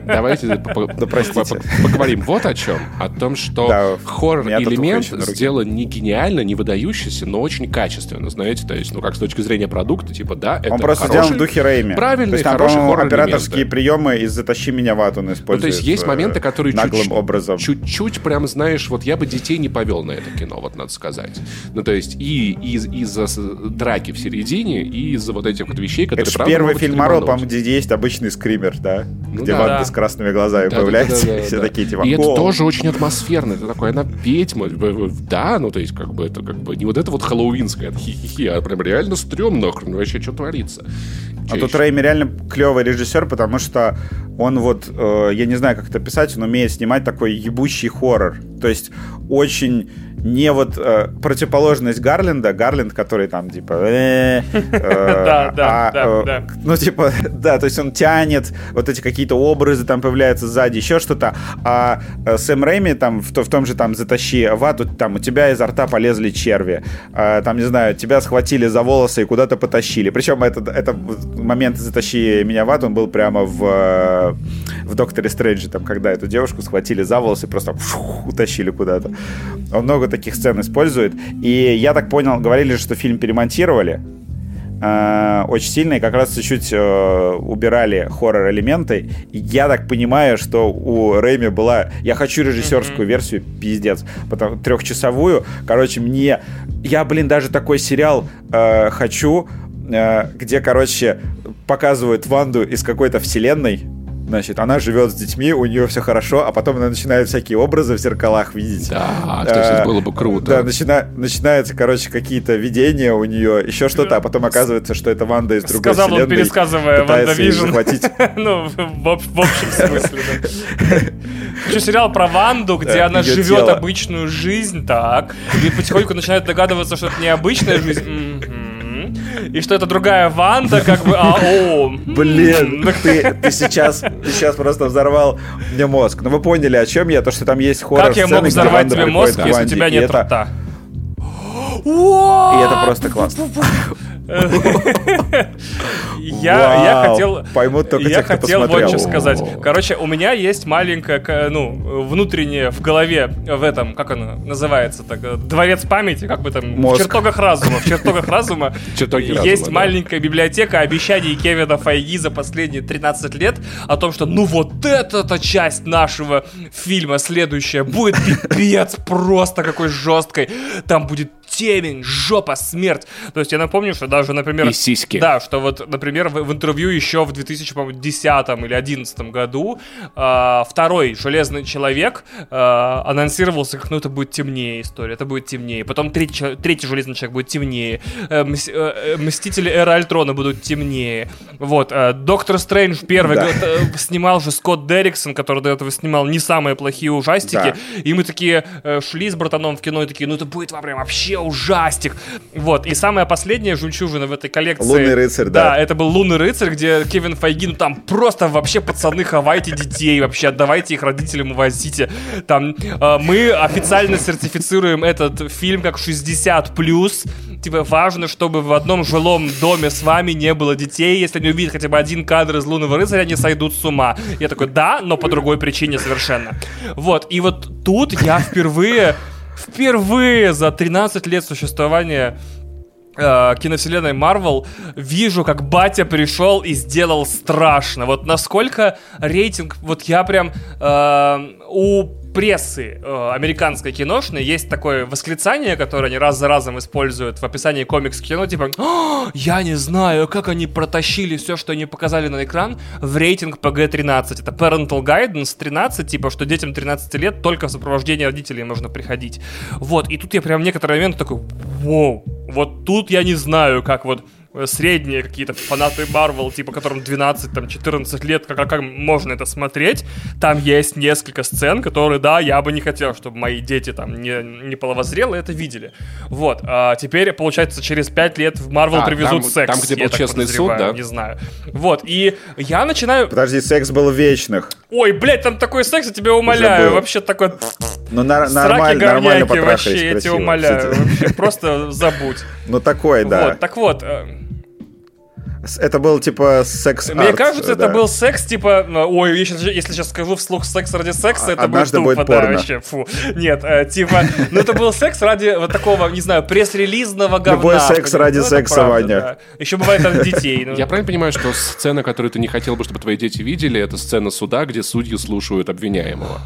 A: давайте поговорим вот о чем. О том, что хоррор-элемент сделан не гениально, не выдающийся, но очень качественно, знаете, то есть, ну, как с точки зрения продукта, типа, да, это
B: Он просто сделан в духе Рэйми.
A: Правильный,
B: то есть,
A: там, хороший хоррор
B: операторские приемы из «Затащи меня в ад» он использует. Ну,
A: то есть, есть моменты, которые
B: наглым образом.
A: чуть-чуть прям, знаешь, вот я бы детей не повел на это кино, вот надо сказать. Ну, то есть, и из, из-за драки в середине, и из-за вот этих вот вещей, которые,
B: Это первый фильм Марвел, по-моему, где есть обычный скример, да? Ну, где да, Ванда да. с красными глазами да, появляется, да, [laughs] да, да, и все да. такие, типа,
A: И это тоже очень атмосферно, это такое, она ведьма, да, ну, то есть, как бы, это как бы не вот это вот хэллоуинское, хи-хи-хи, а прям реально стрём нахрен, вообще, что творится.
B: А тут Рэйми реально клевый режиссер, потому что он вот, э, я не знаю, как это писать, он умеет снимать такой ебучий хоррор. То есть очень не вот э, противоположность Гарленда, Гарленд, который там типа... Э, [laughs]
C: да, да, а, да.
B: Ну, типа, [laughs] да, то есть он тянет, вот эти какие-то образы там появляются сзади, еще что-то. А э, Сэм Рэйми там в, в том же там «Затащи вату», там у тебя изо рта полезли черви. А, там, не знаю, тебя схватили за волосы и куда-то потащили. Причем это, это момент «Затащи меня в ад», он был прямо в, в «Докторе Стрэнджи», там, когда эту девушку схватили за волосы просто утащили куда-то. Он много таких сцен использует. И я так понял, говорили, что фильм перемонтировали э, очень сильно и как раз чуть-чуть э, убирали хоррор-элементы. Я так понимаю, что у Рэйми была... Я хочу режиссерскую mm-hmm. версию, пиздец, потом трехчасовую. Короче, мне... Я, блин, даже такой сериал э, хочу, э, где, короче, показывают Ванду из какой-то вселенной, Значит, она живет с детьми, у нее все хорошо, а потом она начинает всякие образы в зеркалах видеть.
A: Да, а, то есть это было бы круто.
B: Да, начина, начинаются, короче, какие-то видения у нее, еще что-то, а потом оказывается, что это Ванда из другой
C: Сказал
B: вселенной.
C: он, пересказывая WandaVision. [laughs] Ну, в общем смысле, Еще сериал про Ванду, где она живет обычную жизнь, так, и потихоньку начинает догадываться, что это необычная жизнь и что это другая Ванда, как бы, а, о.
B: Блин, ты, ты, сейчас, ты сейчас просто взорвал мне мозг. Ну, вы поняли, о чем я, то, что там есть хоррор
C: Как я мог взорвать тебе мозг, если у тебя нет рта?
B: И это просто классно.
C: Я, я хотел...
B: Поймут только
C: я
B: те,
C: хотел вот что сказать. Короче, у меня есть маленькая, ну, внутренняя в голове, в этом, как оно называется, так, э, дворец памяти, как бы там, в чертогах разума, в чертогах разума есть маленькая библиотека обещаний Кевина Файги за последние 13 лет о том, что ну вот эта часть нашего фильма следующая будет пипец просто какой жесткой. Там будет темень, жопа, смерть. То есть я напомню, что даже, например...
A: И сиськи.
C: Да, что вот, например, в, в интервью еще в 2010 или 2011 году э, второй Железный Человек э, анонсировался, как, ну, это будет темнее история, это будет темнее. Потом третий, третий Железный Человек будет темнее. Э, мс, э, Мстители Эра Альтрона будут темнее. Вот. Э, Доктор Стрэндж первый да. э, снимал же Скотт Дерриксон, который до этого снимал не самые плохие ужастики. Да. И мы такие э, шли с братаном в кино и такие, ну это будет прям вообще ужастик. Вот. И самая последняя жемчужина в этой коллекции...
B: Лунный рыцарь, да.
C: Да, это был Лунный рыцарь, где Кевин Файги, ну там просто вообще пацаны, хавайте детей, вообще отдавайте их родителям, увозите. Там э, мы официально сертифицируем этот фильм как 60+, типа важно, чтобы в одном жилом доме с вами не было детей. Если они увидят хотя бы один кадр из Лунного рыцаря, они сойдут с ума. Я такой, да, но по другой причине совершенно. Вот, и вот тут я впервые, впервые за 13 лет существования э, киновселенной Марвел вижу, как батя пришел и сделал страшно. Вот насколько рейтинг, вот я прям э, у прессы э, американской киношной есть такое восклицание, которое они раз за разом используют в описании комикс-кино, типа «Я не знаю, как они протащили все, что они показали на экран в рейтинг PG-13». Это Parental Guidance 13, типа, что детям 13 лет только в сопровождении родителей можно приходить. Вот, и тут я прям в некоторые моменты такой «Воу, вот тут я не знаю, как вот средние какие-то фанаты Марвел, типа которым 12, там, 14 лет, как, как можно это смотреть, там есть несколько сцен, которые, да, я бы не хотел, чтобы мои дети там не, не половозрелые это видели. Вот, а теперь, получается, через 5 лет в Марвел а, привезут
A: там,
C: секс.
A: Там, где был честный суд, да?
C: Не знаю. Вот, и я начинаю...
B: Подожди, секс был вечных.
C: Ой, блядь, там такой секс, я тебя умоляю, вообще такой...
B: Ну, на- нормально, нормально
C: вообще, я тебя умоляю, вообще, просто забудь.
B: Ну, такой, да.
C: Вот, так вот, э,
B: это был типа секс
C: Мне кажется, да. это был секс, типа, ой, если, если сейчас скажу вслух секс ради секса, это
B: Однажды
C: будет
B: тупо, будет
C: да, вообще, фу. Нет, э, типа, ну это был секс ради вот такого, не знаю, пресс-релизного говна.
B: Любой секс ради ну, секса, правда, Ваня. Да.
C: Еще бывает от детей.
A: Ну. Я правильно понимаю, что сцена, которую ты не хотел бы, чтобы твои дети видели, это сцена суда, где судьи слушают обвиняемого?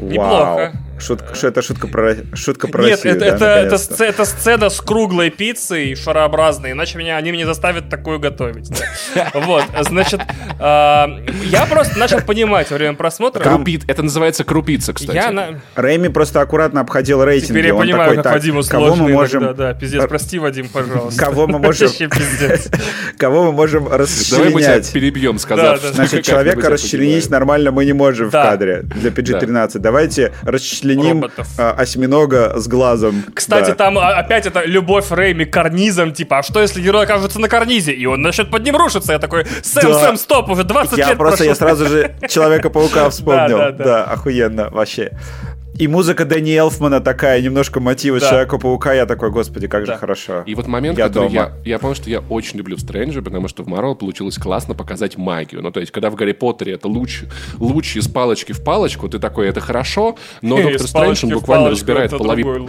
C: Неплохо.
B: Шутка, что это шутка про, шутка про
C: Нет,
B: Россию,
C: это,
B: да,
C: это, это, это сцена с круглой пиццей шарообразной, иначе меня, они меня заставят такую готовить. [laughs] Вот, значит, а, я просто начал понимать во время просмотра...
A: Крупит, это называется крупица, кстати.
B: Рэйми просто аккуратно обходил рейтинги.
C: Теперь я понимаю, как Вадиму кого мы можем... Да, да, пиздец, прости, Вадим, пожалуйста.
B: Кого мы можем... [laughs] [laughs] Кого мы можем расчленять. Давай мы тебя
A: перебьем, сказав.
B: Значит, человека расчленить нормально мы не можем в кадре для PG-13. Давайте расчленим а, осьминога с глазом.
C: Кстати, там а, опять это любовь Рэйми к карнизам, типа, а что если герой окажется на карнизе, и он начнет под ним рушиться? Я такой, Сэм, Сэм, стоп, уже 20
B: я
C: лет
B: просто, я сразу же [laughs] Человека-паука вспомнил. Да, да, охуенно, вообще. И музыка Дэнни Элфмана такая, немножко мотивы да. Человека-паука. Я такой, господи, как да. же хорошо.
A: И вот момент, я который дома. я... Я помню, что я очень люблю в Стрэнджи, потому что в Марвел получилось классно показать магию. Ну, то есть, когда в Гарри Поттере это луч, луч из палочки в палочку, ты такой, это хорошо, но Доктор Стрэндж он буквально разбирает половину...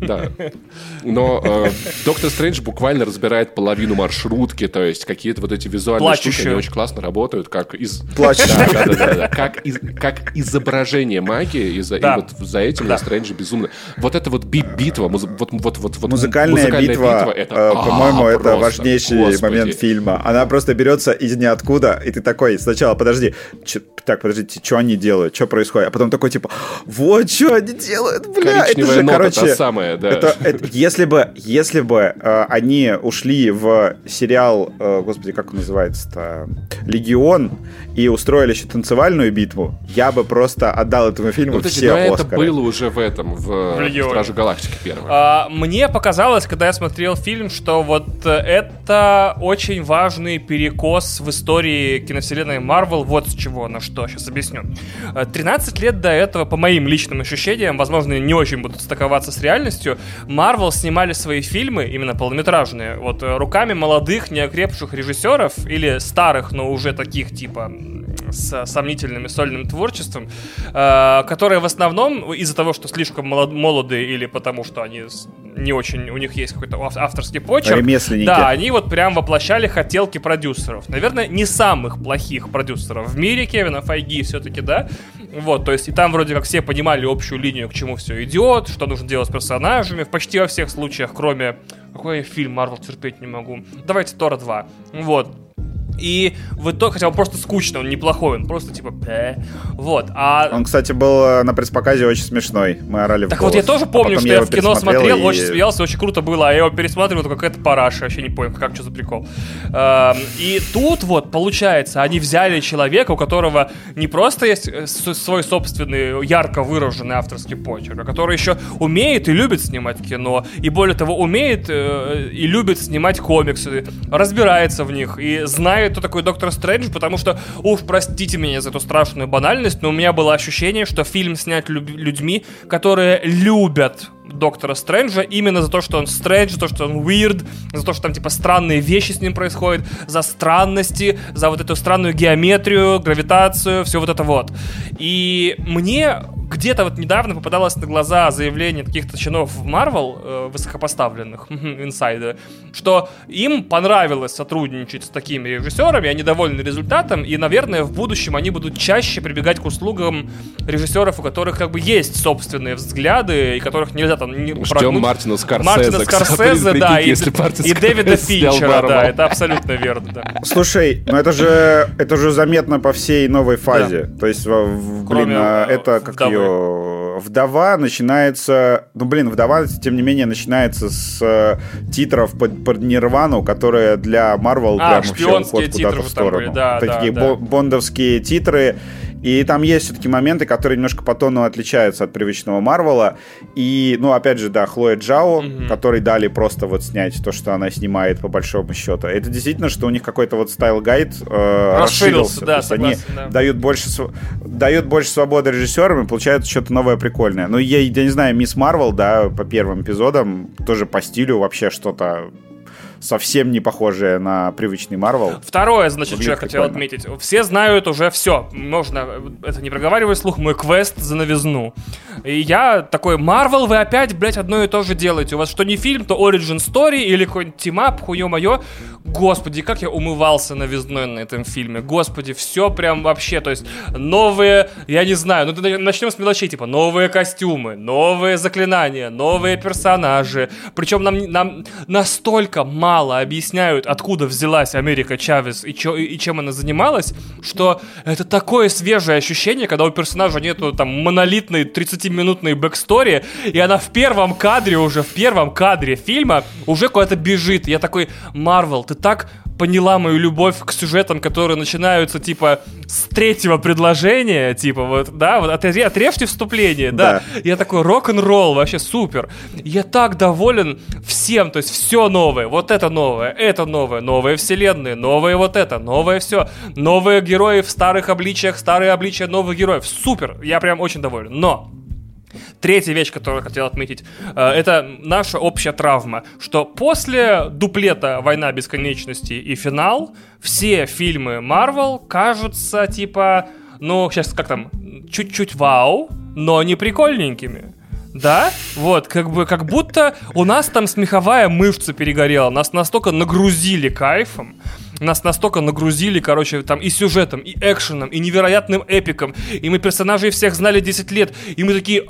A: Да. Но э, Доктор Стрэндж буквально разбирает половину маршрутки, то есть какие-то вот эти визуальные Плачущие. штуки, они очень классно работают, как из...
B: Плачущие.
A: Да, да, да, да, Как, из... как изображение магии, из... да. и вот за этим да. Стрэндж безумно. Вот это вот битва, муз... вот, вот, вот, вот
B: музыкальная, музыкальная битва, битва это, э, по-моему, а, это важнейший господи. момент фильма. Она просто берется из ниоткуда, и ты такой, сначала, подожди, чё, так, подождите, что они делают, что происходит, а потом такой типа, вот что они делают, бля, это же, нота, короче, та
A: самая, да.
B: Это, это, если бы, если бы э, они ушли в сериал, э, господи, как он называется-то, Легион, и устроили еще танцевальную битву, я бы просто отдал этому фильму ну, все но
A: Оскары. Это было уже в этом, в, в Страже Галактики первом.
C: А, мне показалось, когда я смотрел фильм, что вот э, это очень важный перекос в истории киновселенной Марвел, вот с чего, на что, сейчас объясню. 13 э, лет до этого, по моим личным ощущениям, возможно, не очень будут стыковаться с реальностью, Марвел снимали свои фильмы, именно полнометражные, вот э, руками молодых, неокрепших режиссеров или старых, но уже таких типа с сомнительным сольным творчеством, которые в основном из-за того, что слишком молодые или потому что они не очень, у них есть какой-то авторский почерк.
B: Ремесленники.
C: Да, они вот прям воплощали хотелки продюсеров. Наверное, не самых плохих продюсеров в мире, Кевина Файги все-таки, да? Вот, то есть и там вроде как все понимали общую линию, к чему все идет, что нужно делать с персонажами, в почти во всех случаях, кроме... Какой я фильм Марвел терпеть не могу? Давайте Тора 2. Вот. И в итоге, хотя он просто скучный, он неплохой, он просто типа Пэ". Вот. А...
B: Он, кстати, был э, на пресс-показе очень смешной. Мы орали в
C: Так
B: голос.
C: вот, я тоже
B: А
C: помню,
B: потом
C: что я в кино смотрел,
B: и-
C: очень смеялся, очень круто было, а я его пересматривал, это какая-то параша, вообще не понял, как, что за прикол. Эм, И тут вот, получается, они взяли человека, у которого не просто есть э, свой собственный ярко выраженный авторский почерк, а который еще умеет и любит снимать кино, и более того, умеет э, и любит снимать комиксы, разбирается в них и знает, кто такой Доктор Стрэндж, потому что, уж простите меня за эту страшную банальность, но у меня было ощущение, что фильм снят людьми, которые любят Доктора Стрэнджа именно за то, что он Стрэндж, за то, что он weird, за то, что там типа странные вещи с ним происходят, за странности, за вот эту странную геометрию, гравитацию, все вот это вот. И мне где-то вот недавно попадалось на глаза заявление каких-то чинов в Марвел, э, высокопоставленных, [laughs] инсайда, что им понравилось сотрудничать с такими режиссерами, они довольны результатом, и, наверное, в будущем они будут чаще прибегать к услугам режиссеров, у которых как бы есть собственные взгляды, и которых нельзя там не
A: Ждем
C: прогнуть.
A: Мартина Скорсезе.
C: Мартина Скорсезе, да, и,
A: если
C: и Дэвида Финчера, да, это абсолютно верно, да.
B: Слушай, ну это же это же заметно по всей новой фазе. То есть, в- в- блин,
C: Кроме,
B: а,
C: э,
B: это как
C: «Вдовы».
B: ее вдова начинается. Ну блин, вдова, тем не менее, начинается с э, титров под, под Нирвану, которые для Марвел
C: А,
B: прям вообще
C: шпионские
B: уход куда-то в
C: там были,
B: сторону.
C: да,
B: Это
C: да,
B: такие
C: да.
B: бо- бондовские титры. И там есть все-таки моменты, которые немножко по тону отличаются от привычного Марвела. И, ну, опять же, да, Хлоя Джао, которой дали просто вот снять то, что она снимает по большому счету. Это действительно, что у них какой-то вот style guide э,
C: Расширился,
B: расширился.
C: да,
B: есть они
C: согласен, да.
B: дают больше, дают больше свободы режиссерам и получают что-то новое прикольное. Ну, я, я не знаю, Мисс Марвел, да, по первым эпизодам, тоже по стилю вообще что-то совсем не похожее на привычный Марвел.
C: Второе, значит,
B: Выглядит
C: что я хотел
B: прикольно.
C: отметить. Все знают уже все. Можно, это не проговаривай слух, мой квест за новизну. И я такой, Марвел, вы опять, блядь, одно и то же делаете. У вас что не фильм, то Origin Story или какой-нибудь team-up, хуё моё. Господи, как я умывался новизной на этом фильме. Господи, все прям вообще, то есть новые, я не знаю, ну начнем с мелочей, типа новые костюмы, новые заклинания, новые персонажи. Причем нам, нам настолько мало объясняют, откуда взялась Америка Чавес и, чё- и чем она занималась, что это такое свежее ощущение, когда у персонажа нету там монолитной 30-минутной backstory, и она в первом кадре уже, в первом кадре фильма уже куда-то бежит. Я такой, Марвел, ты так поняла мою любовь к сюжетам, которые начинаются, типа, с третьего предложения, типа, вот, да, вот отре- отрежьте вступление, да. Я такой, рок-н-ролл, вообще супер. Я так доволен всем, то есть все новое, вот это новое, это новое, новые вселенные, новое вот это, новое все, новые герои в старых обличиях, старые обличия новых героев, супер, я прям очень доволен. Но Третья вещь, которую я хотел отметить, э, это наша общая травма, что после дуплета «Война бесконечности» и «Финал» все фильмы Марвел кажутся типа, ну, сейчас как там, чуть-чуть вау, но не прикольненькими. Да? Вот, как бы, как будто у нас там смеховая мышца перегорела, нас настолько нагрузили кайфом, нас настолько нагрузили, короче, там и сюжетом, и экшеном, и невероятным эпиком, и мы персонажей всех знали 10 лет, и мы такие,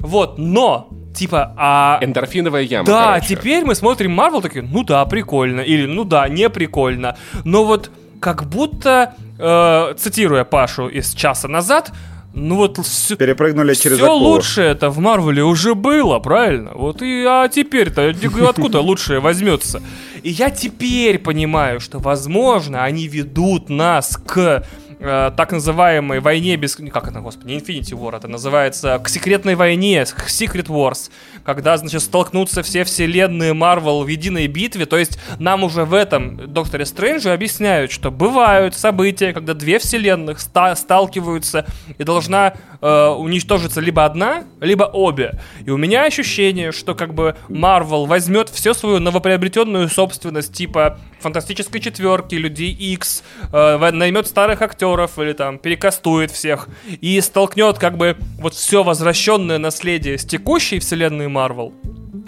C: вот, но, типа, а...
A: Эндорфиновая яма,
C: Да,
A: короче.
C: теперь мы смотрим Марвел такие, ну да, прикольно, или ну да, не прикольно. Но вот как будто, э, цитируя Пашу из часа назад, ну вот все,
B: Перепрыгнули через
C: все
B: акулу.
C: лучшее это в Марвеле уже было, правильно? Вот и а теперь-то откуда лучшее возьмется? И я теперь понимаю, что, возможно, они ведут нас к э, так называемой войне без... Как это, господи, не Infinity War, это называется к секретной войне, к Secret Wars, когда, значит, столкнутся все вселенные Марвел в единой битве, то есть нам уже в этом Докторе Стрэнджи объясняют, что бывают события, когда две вселенных ста- сталкиваются, и должна э, уничтожиться либо одна, либо обе. И у меня ощущение, что как бы Марвел возьмет всю свою новоприобретенную собственность, типа фантастической четверки, людей X, э, наймет старых актеров или там перекастует всех и столкнет как бы вот все возвращенное наследие с текущей вселенной Марвел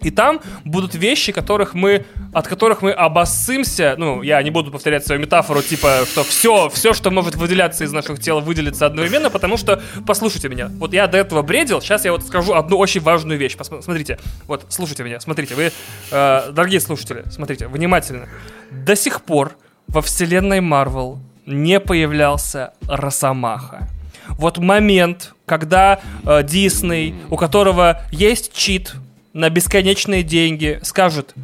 C: И там будут вещи, которых мы, от которых мы обоссымся. Ну, я не буду повторять свою метафору, типа, что все, все, что может выделяться из наших тел, выделится одновременно, потому что, послушайте меня, вот я до этого бредил, сейчас я вот скажу одну очень важную вещь. Посмотрите, вот, слушайте меня, смотрите, вы, э, дорогие слушатели, смотрите, внимательно. До сих пор во вселенной Марвел не появлялся Росомаха. Вот момент, когда э, Дисней, у которого есть чит на бесконечные деньги, скажет,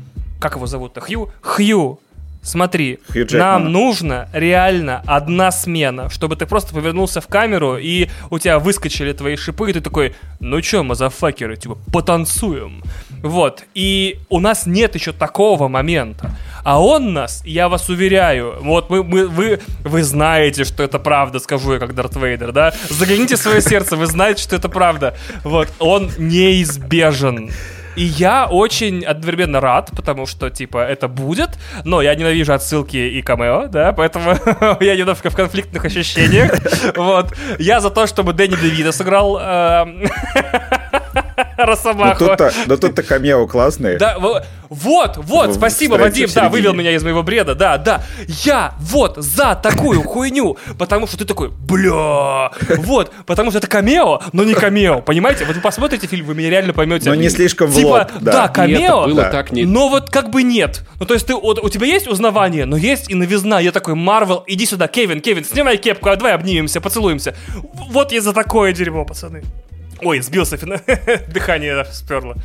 C: как его зовут-то, Хью? Хью, Смотри, нам нужно реально одна смена, чтобы ты просто повернулся в камеру, и у тебя выскочили твои шипы, и ты такой, ну чё, мазафакеры, типа, потанцуем. Вот, и у нас нет еще такого момента. А он нас, я вас уверяю, вот мы, мы, вы, вы знаете, что это правда, скажу я как Дарт Вейдер, да? Загляните в свое сердце, вы знаете, что это правда. Вот, он неизбежен. И я очень одновременно рад, потому что, типа, это будет, но я ненавижу отсылки и камео, да, поэтому [laughs] я немножко в конфликтных ощущениях. Вот. Я за то, чтобы Дэнни Девида сыграл эм, [laughs] [laughs] Росомаху.
B: Но тут-то, но тут-то камео классные.
C: Да, вот, вот, в, спасибо, Вадим, да, вывел меня из моего бреда, да, да. Я вот за такую хуйню, потому что ты такой, бля, вот, потому что это камео, но не камео, понимаете? Вот вы посмотрите фильм, вы меня реально поймете.
B: Но не слишком в
C: типа,
B: лоб,
C: да. да, камео,
A: было да. так не...
C: но вот как бы нет. Ну, то есть ты, вот, у тебя есть узнавание, но есть и новизна. Я такой, Марвел, иди сюда, Кевин, Кевин, снимай кепку, а давай обнимемся, поцелуемся. Вот я за такое дерьмо, пацаны. Ой, сбился, [laughs] дыхание сперло.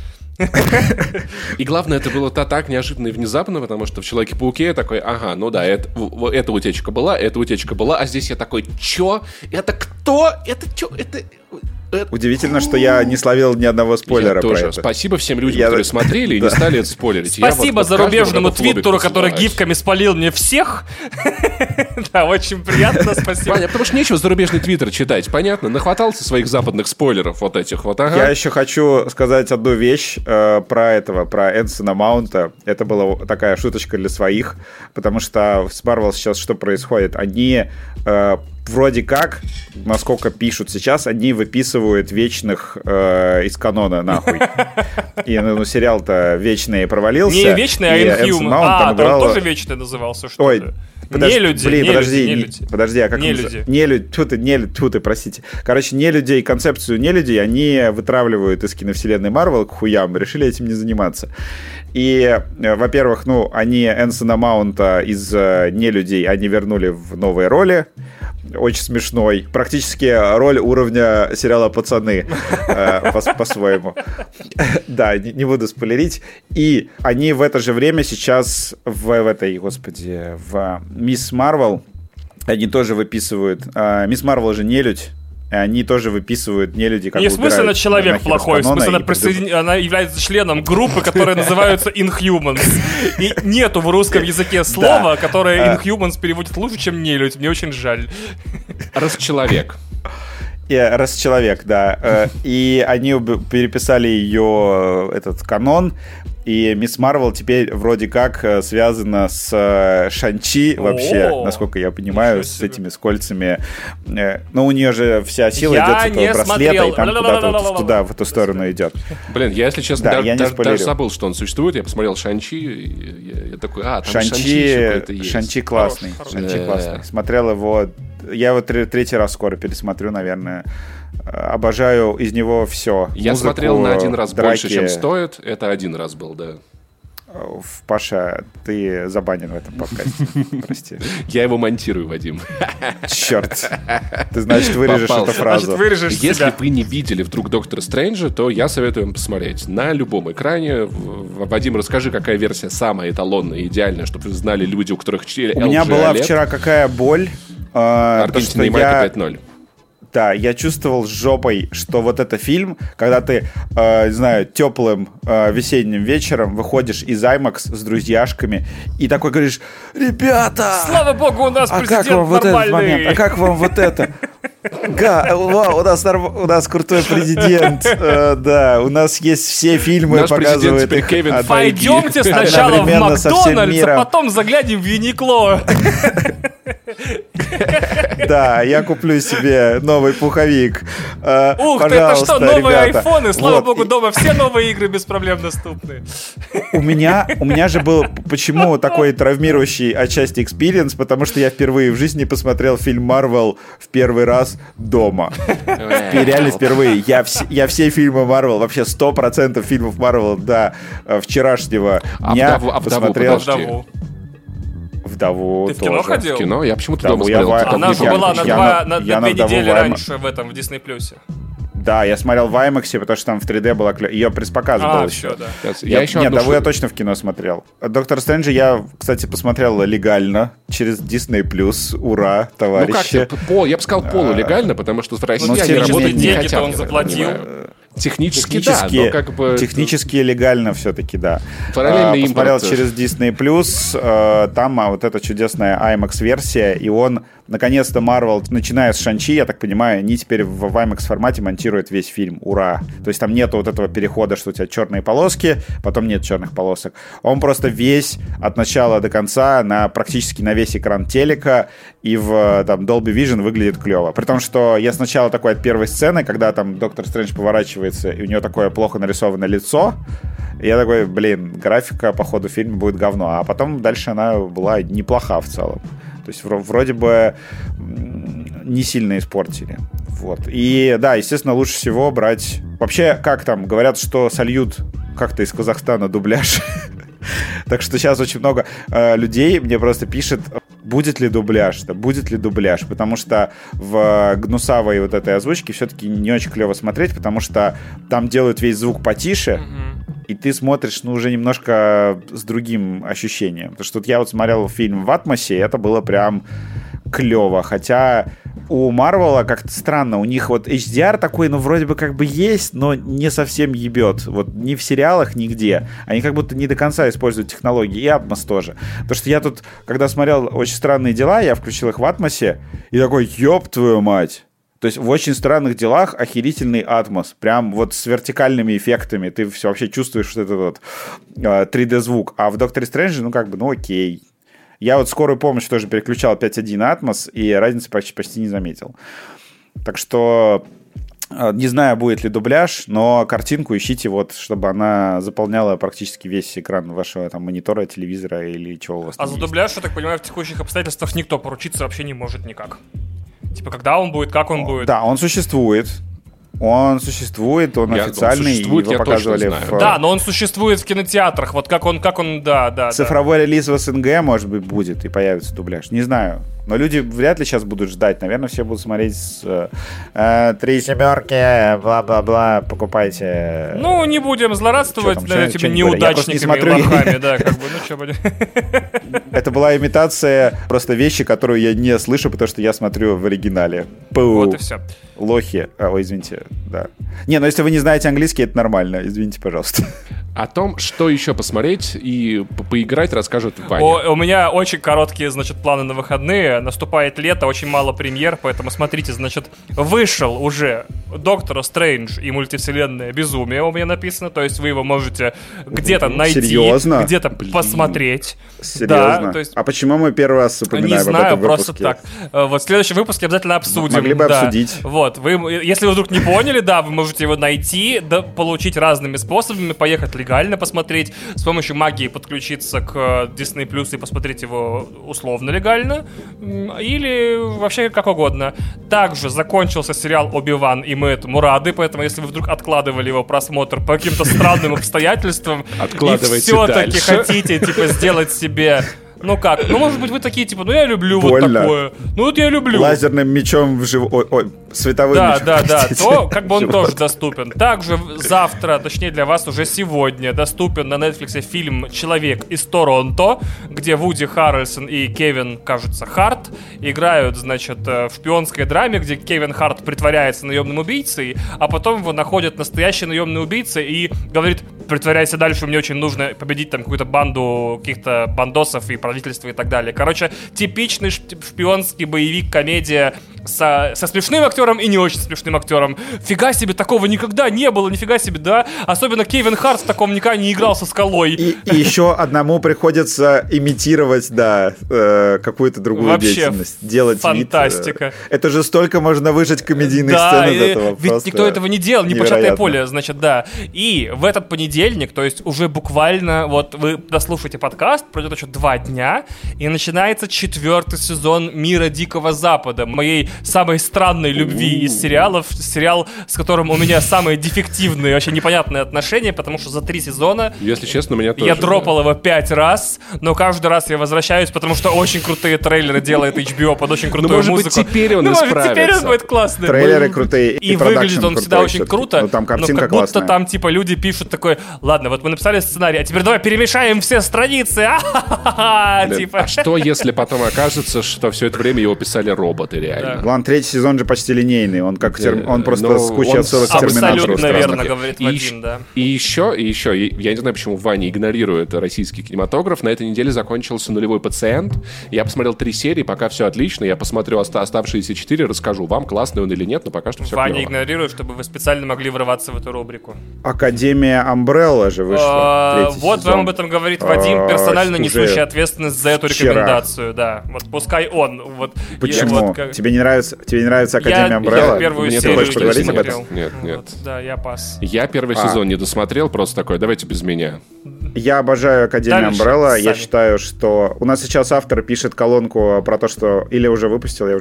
A: И главное, это было так неожиданно и внезапно, потому что в Человеке-пауке я такой, ага, ну да, это, эта утечка была, эта утечка была, а здесь я такой, чё? Это кто? Это чё? Это...
B: Удивительно, что я не словил ни одного спойлера я
A: тоже.
B: про это.
A: Спасибо всем людям, я... которые смотрели и не [laughs] стали это спойлерить.
C: Спасибо вот зарубежному твиттеру, который гифками спалил мне всех. [laughs] Да, очень приятно, спасибо.
A: Понятно, потому что нечего зарубежный твиттер читать, понятно? Нахватался своих западных спойлеров вот этих вот, ага.
B: Я еще хочу сказать одну вещь э, про этого, про Энсона Маунта. Это была такая шуточка для своих, потому что с Marvel сейчас что происходит? Они э, вроде как, насколько пишут сейчас, они выписывают вечных э, из канона нахуй. И ну, сериал-то вечный провалился.
C: Не вечный, а Inhuman. А, играл... тоже вечный назывался, что Ой,
B: Подож... Не люди, Блин, не подожди, люди, не люди. подожди, а как
C: не люди.
B: Не люди, тут не тут и простите. Короче, не людей, концепцию не людей, они вытравливают из киновселенной Марвел к хуям, решили этим не заниматься. И, э, во-первых, ну, они Энсона Маунта из э, не людей, они вернули в новые роли очень смешной. Практически роль уровня сериала «Пацаны» э, по-своему. [laughs] Да, не буду спойлерить. И они в это же время сейчас в этой, господи, в «Мисс Марвел» они тоже выписывают. А, «Мисс Марвел» же не людь они тоже выписывают не люди, как
C: Не в смысле она человек плохой, в смысле она, присоедин... она является членом группы, которая [laughs] называется Inhumans. И нету в русском языке слова, которое а. Inhumans переводит лучше, чем нелюдь. Мне очень жаль.
A: Расчеловек.
B: Раз человек, да. Э, и они переписали ее, э, этот канон, и Мисс Марвел теперь вроде как э, связана с э, Шанчи вообще, О, насколько я понимаю, с этими скольцами. Э, но у нее же вся сила я идет с этого браслета, смотрел. и там куда-то вот туда, в эту сторону идет.
A: Блин, я, если честно, да, даже, даже забыл, что он существует. Я посмотрел Шанчи, я, я такой, а, там Шанчи, Шанчи,
B: Шанчи классный. Шанчи классный. Смотрел его, я его третий раз скоро пересмотрю, наверное обожаю из него все.
A: Я Музыку, смотрел на один раз драки. больше, чем стоит. Это один раз был, да.
B: Паша, ты забанен в этом подкасте. Прости.
A: Я его монтирую, Вадим.
B: Черт. Ты, значит, вырежешь Попался. эту фразу. Значит,
C: вырежешь
A: Если
C: себя.
A: вы не видели вдруг Доктора Стрэнджа, то я советую вам посмотреть. На любом экране. Вадим, расскажи, какая версия самая эталонная, идеальная, чтобы вы знали люди, у которых
B: У меня была вчера какая боль.
A: Э, Аргентина и Майка 5-0.
B: Да, я чувствовал жопой, что вот это фильм, когда ты, э, не знаю, теплым э, весенним вечером выходишь из IMAX с друзьяшками и такой говоришь, ребята!
C: Слава богу, у нас а президент как вам нормальный. вот этот момент?
B: А как вам вот это? [laughs] Га, вау, у нас, у нас крутой президент. Э, да, у нас есть все фильмы, Наш показывают
A: их. Кевин
C: Пойдемте сначала в Макдональдс, а потом заглянем в Uniqlo.
B: Да, я куплю себе новый пуховик.
C: Э, Ух ты, это что, новые айфоны? Слава богу, дома все новые игры без проблем доступны.
B: У меня, у меня же был, почему такой травмирующий отчасти experience, потому что я впервые в жизни посмотрел фильм Марвел в первый раз дома. Реально впервые. Я, вс- я все фильмы Марвел, вообще 100% фильмов Марвел до э, вчерашнего а дня вдову, а посмотрел. Вдову, вдову
C: Ты в кино тоже. ходил?
A: В кино? Я почему-то дома смотрел.
C: Я, Она же была на, два, на, на две недели раньше в этом, в Disney+.
B: Да, я смотрел в IMAX, потому что там в 3D была клё... Ее пресс-показ а, был все. Да.
A: Я, я еще
B: Нет, того я точно в кино смотрел. Доктор Стрэнджа я, кстати, посмотрел легально через Disney+. Ура, товарищи.
A: Ну как, пол, я бы сказал полулегально, потому что в России ну, они работать не хотят.
C: он заплатил.
A: Технически, технически да, но как бы...
B: Технически легально все-таки, да.
A: Параллельно а,
B: Посмотрел через Disney+, э, там а, вот эта чудесная IMAX-версия, и он, наконец-то, Marvel, начиная с Шанчи, я так понимаю, они теперь в, в IMAX-формате монтируют весь фильм. Ура! То есть там нету вот этого перехода, что у тебя черные полоски, потом нет черных полосок. Он просто весь от начала до конца на практически на весь экран телека и в там Dolby Vision выглядит клево. При том, что я сначала такой от первой сцены, когда там Доктор Стрэндж поворачивает оказывается, и у нее такое плохо нарисованное лицо. Я такой, блин, графика по ходу фильма будет говно. А потом дальше она была неплоха в целом. То есть вроде бы не сильно испортили. Вот. И да, естественно, лучше всего брать... Вообще, как там, говорят, что сольют как-то из Казахстана дубляж. [laughs] Так что сейчас очень много э, людей мне просто пишет, будет ли дубляж, да, будет ли дубляж, потому что в гнусавой вот этой озвучке все-таки не очень клево смотреть, потому что там делают весь звук потише, и ты смотришь, ну, уже немножко с другим ощущением. Потому что вот я вот смотрел фильм в Атмосе, и это было прям клево, хотя у Марвела как-то странно. У них вот HDR такой, ну, вроде бы как бы есть, но не совсем ебет. Вот ни в сериалах, нигде. Они как будто не до конца используют технологии. И Atmos тоже. Потому что я тут, когда смотрел «Очень странные дела», я включил их в Атмосе, и такой, ёб твою мать. То есть в очень странных делах охерительный атмос. Прям вот с вертикальными эффектами. Ты все вообще чувствуешь вот этот вот 3D-звук. А в Докторе Стрэнджи, ну как бы, ну окей. Я вот скорую помощь тоже переключал 5.1 на Atmos, и разницы почти, почти не заметил. Так что э, не знаю, будет ли дубляж, но картинку ищите, вот, чтобы она заполняла практически весь экран вашего там, монитора, телевизора или чего у вас
C: А за
B: есть.
C: дубляж, я так понимаю, в текущих обстоятельствах никто поручиться вообще не может никак. Типа, когда он будет, как он будет.
B: Да, он существует. Он существует, он я, официальный, он существует, его показывали в...
C: Да, но он существует в кинотеатрах, вот как он, как он, да, да.
B: Цифровой
C: да.
B: релиз в СНГ, может быть, будет и появится дубляж, не знаю. Но люди вряд ли сейчас будут ждать, наверное, все будут смотреть с э, э три семерки, бла-бла-бла, покупайте.
C: Ну, не будем злорадствовать над этими неудачниками не лохами, [laughs] да, как бы, ну что будем.
B: Это была имитация просто вещи, которую я не слышу, потому что я смотрю в оригинале.
C: Вот и все
B: лохи. А, ой, извините, да. Не, но если вы не знаете английский, это нормально. Извините, пожалуйста.
A: О том, что еще посмотреть и по поиграть, расскажет Ваня.
C: О, у меня очень короткие, значит, планы на выходные. Наступает лето, очень мало премьер, поэтому смотрите, значит, вышел уже Доктор Стрэндж и мультивселенная Безумие у меня написано, то есть вы его можете где-то найти,
B: Серьезно?
C: где-то посмотреть.
B: Серьезно? Да, то есть... А почему мы первый раз упоминаем
C: Не знаю,
B: об этом
C: просто так. Э, вот в следующем выпуске обязательно обсудим.
B: Могли бы да. обсудить.
C: Вот, вы, если вы вдруг не поняли, да, вы можете его найти, да, получить разными способами, поехать легально посмотреть, с помощью магии подключиться к Disney Plus и посмотреть его условно легально, или вообще как угодно. Также закончился сериал «Оби-Ван», и мы этому рады, поэтому если вы вдруг откладывали его просмотр по каким-то странным обстоятельствам, и все-таки хотите, типа, сделать себе ну как? Ну, может быть, вы такие, типа, ну я люблю Больно. вот такое. Ну вот я люблю.
B: Лазерным мечом в жив... Ой, ой, световым
C: да,
B: мечом.
C: Да, да, да. То как бы он тоже доступен. Также завтра, точнее для вас уже сегодня, доступен на Netflix фильм «Человек из Торонто», где Вуди Харрельсон и Кевин, кажется, Харт играют, значит, э, в шпионской драме, где Кевин Харт притворяется наемным убийцей, а потом его находят настоящий наемный убийца и говорит, притворяйся дальше, мне очень нужно победить там какую-то банду каких-то бандосов и правительства и так далее. Короче, типичный шпионский боевик, комедия со, со смешным актером и не очень смешным актером. Фига себе, такого никогда не было, нифига себе, да? Особенно Кевин Харт в таком никогда не играл со скалой.
B: И, и еще одному приходится имитировать, да, э, какую-то другую Вообще деятельность. Делать
C: фантастика.
B: Вид, э, это же столько можно выжить комедийных да, сцен из этого.
C: Ведь никто этого не делал, не початое поле, значит, да. И в этот понедельник, то есть уже буквально, вот вы дослушаете подкаст, пройдет еще два дня, и начинается четвертый сезон «Мира Дикого Запада», моей самой странной любви из сериалов, сериал, с которым у меня самые дефективные, вообще непонятные отношения, потому что за три сезона...
A: Если честно, меня тоже.
C: Я дропал да. его пять раз, но каждый раз я возвращаюсь, потому что очень крутые трейлеры делает HBO под очень крутую ну, может
A: музыку. Быть, теперь он ну, может,
C: теперь он будет классный.
B: Трейлеры крутые.
C: И, и выглядит он всегда очень круто.
B: Ну, там картинка
C: но как
B: будто классная.
C: там, типа, люди пишут такой, ладно, вот мы написали сценарий, а теперь давай перемешаем все страницы. [laughs]
A: Типа. А что, если потом окажется, что все это время его писали роботы реально?
B: Ладно, третий сезон же почти линейный. Он как он просто ну, с кучей отсылок к Терминатору.
C: Абсолютно верно говорит Вадим, да.
A: И еще, и еще, я не знаю, почему Ваня игнорирует российский кинематограф. На этой неделе закончился «Нулевой пациент». Я посмотрел три серии, пока все отлично. Я посмотрю оставшиеся четыре, расскажу вам, классный он или нет, но пока что все
C: Ваня игнорирует, чтобы вы специально могли врываться в эту рубрику.
B: Академия Амбрелла же вышла. А,
C: вот вам об этом говорит Вадим, а, персонально несущий ответственность за эту рекомендацию. Да, вот пускай он. Вот,
B: Почему? Тебе не нравится? Тебе не нравится Академия Амбрелла?
C: Я первую серию
A: поговорить
C: об этом?
A: Нет, нет.
C: Да, я пас.
A: Я первый сезон не досмотрел, просто такой, давайте без меня.
B: Я обожаю Академию Амбрелла. Я считаю, что у нас сейчас автор пишет колонку про то, что или уже выпустил, я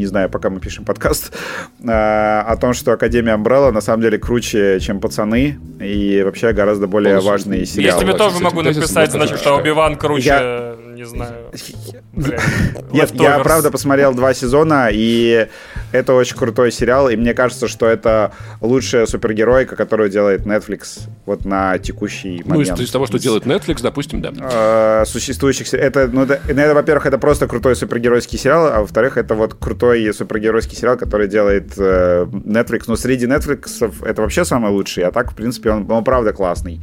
B: не знаю, пока мы пишем подкаст, [laughs] а, о том, что Академия Амбрелла на самом деле круче, чем пацаны, и вообще гораздо более Полностью. важный сериал.
C: Я тебе тоже могу написать, значит, что Оби-Ван круче, я... не знаю.
B: Нет, я правда посмотрел два сезона, и это очень крутой сериал, и мне кажется, что это лучшая супергеройка, которую делает Netflix вот на текущий момент.
A: Ну, из того, что делает Netflix, допустим, да.
B: А, существующих... Это, ну, это, это, во-первых, это просто крутой супергеройский сериал, а во-вторых, это вот крутой супергеройский сериал, который делает э, Netflix. Ну, среди Netflix это вообще самый лучший, а так, в принципе, он, он правда классный.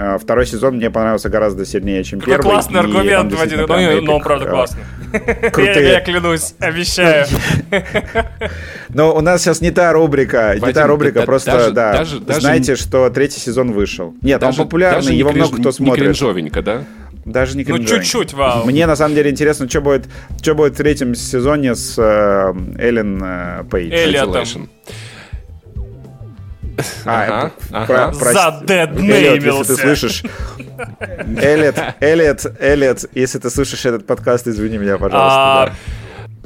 B: Э, второй сезон мне понравился гораздо сильнее, чем Какой первый.
C: классный аргумент, Вадим. Ну, но он правда э, классный. [laughs] Крутые. Я, клянусь, обещаю. [laughs]
B: Но у нас сейчас не та рубрика, не та рубрика, просто, да, знаете, что третий сезон вышел. Нет, он популярный, его много кто смотрит. Не
A: кринжовенько, да?
B: Даже не
C: Ну, чуть-чуть, вау.
B: Мне, на самом деле, интересно, что будет, что будет в третьем сезоне с э, Эллен э, Пейдж.
C: Эллиотом.
B: А,
C: ага, Задеднеймился.
B: Если ты слышишь... Эллиот, Эллиот, Эллиот, если ты слышишь этот подкаст, извини меня, пожалуйста. А,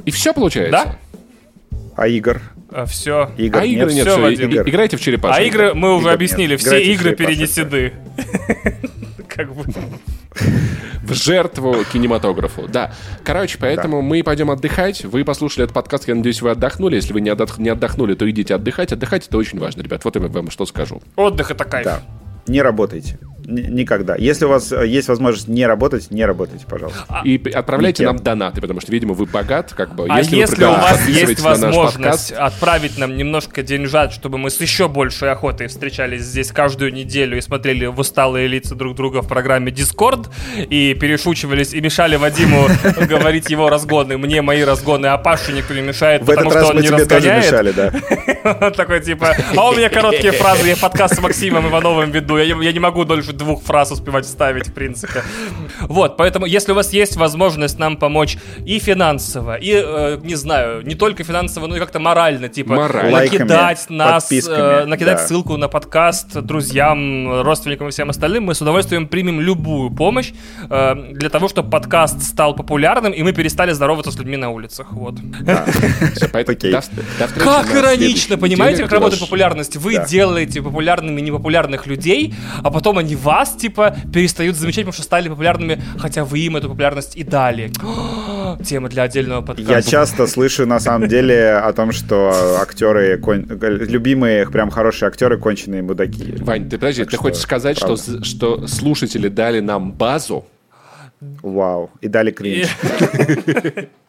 A: И все получается? Да.
B: А игр?
C: А, все.
A: Игр а игры нет, все, игр. играйте в черепашек.
C: А игры мы уже объяснили, все игры перенесены. [laughs]
A: Как бы в жертву кинематографу. Да. Короче, поэтому да. мы пойдем отдыхать. Вы послушали этот подкаст, я надеюсь, вы отдохнули. Если вы не, отдох... не отдохнули, то идите отдыхать. Отдыхать это очень важно, ребят. Вот я вам что скажу.
C: Отдых это кайф. Да.
B: Не работайте. Никогда. Если у вас э, есть возможность не работать, не работайте, пожалуйста.
A: А, и отправляйте Никем. нам донаты, потому что, видимо, вы богат, как бы.
C: А если, если у вас есть возможность отправить нам немножко деньжат, чтобы мы с еще большей охотой встречались здесь каждую неделю и смотрели в усталые лица друг друга в программе Discord и перешучивались и мешали Вадиму [laughs] говорить его разгоны, мне мои разгоны, а Пашу никто не мешает, потому
B: что
C: он не
B: разгоняет. Мешали,
C: да. [laughs] Такой типа, а у меня короткие фразы, я подкаст с Максимом Ивановым веду, я не могу дольше двух фраз успевать вставить, в принципе. Вот, поэтому, если у вас есть возможность нам помочь и финансово, и, э, не знаю, не только финансово, но и как-то морально, типа,
A: морально.
C: накидать нас, э, накидать да. ссылку на подкаст друзьям, родственникам и всем остальным, мы с удовольствием примем любую помощь э, для того, чтобы подкаст стал популярным, и мы перестали здороваться с людьми на улицах. Вот. Как иронично, понимаете, как работает популярность? Вы делаете популярными непопулярных людей, а потом они вас, типа, перестают замечать, потому что стали популярными, хотя вы им эту популярность и дали. [gasps] Тема для отдельного подкаста.
B: Я часто слышу, на самом деле, о том, что актеры, любимые, прям хорошие актеры, конченые мудаки.
A: Вань, ты подожди, ты хочешь сказать, что, что слушатели дали нам базу?
B: Вау, и дали кринж. [laughs]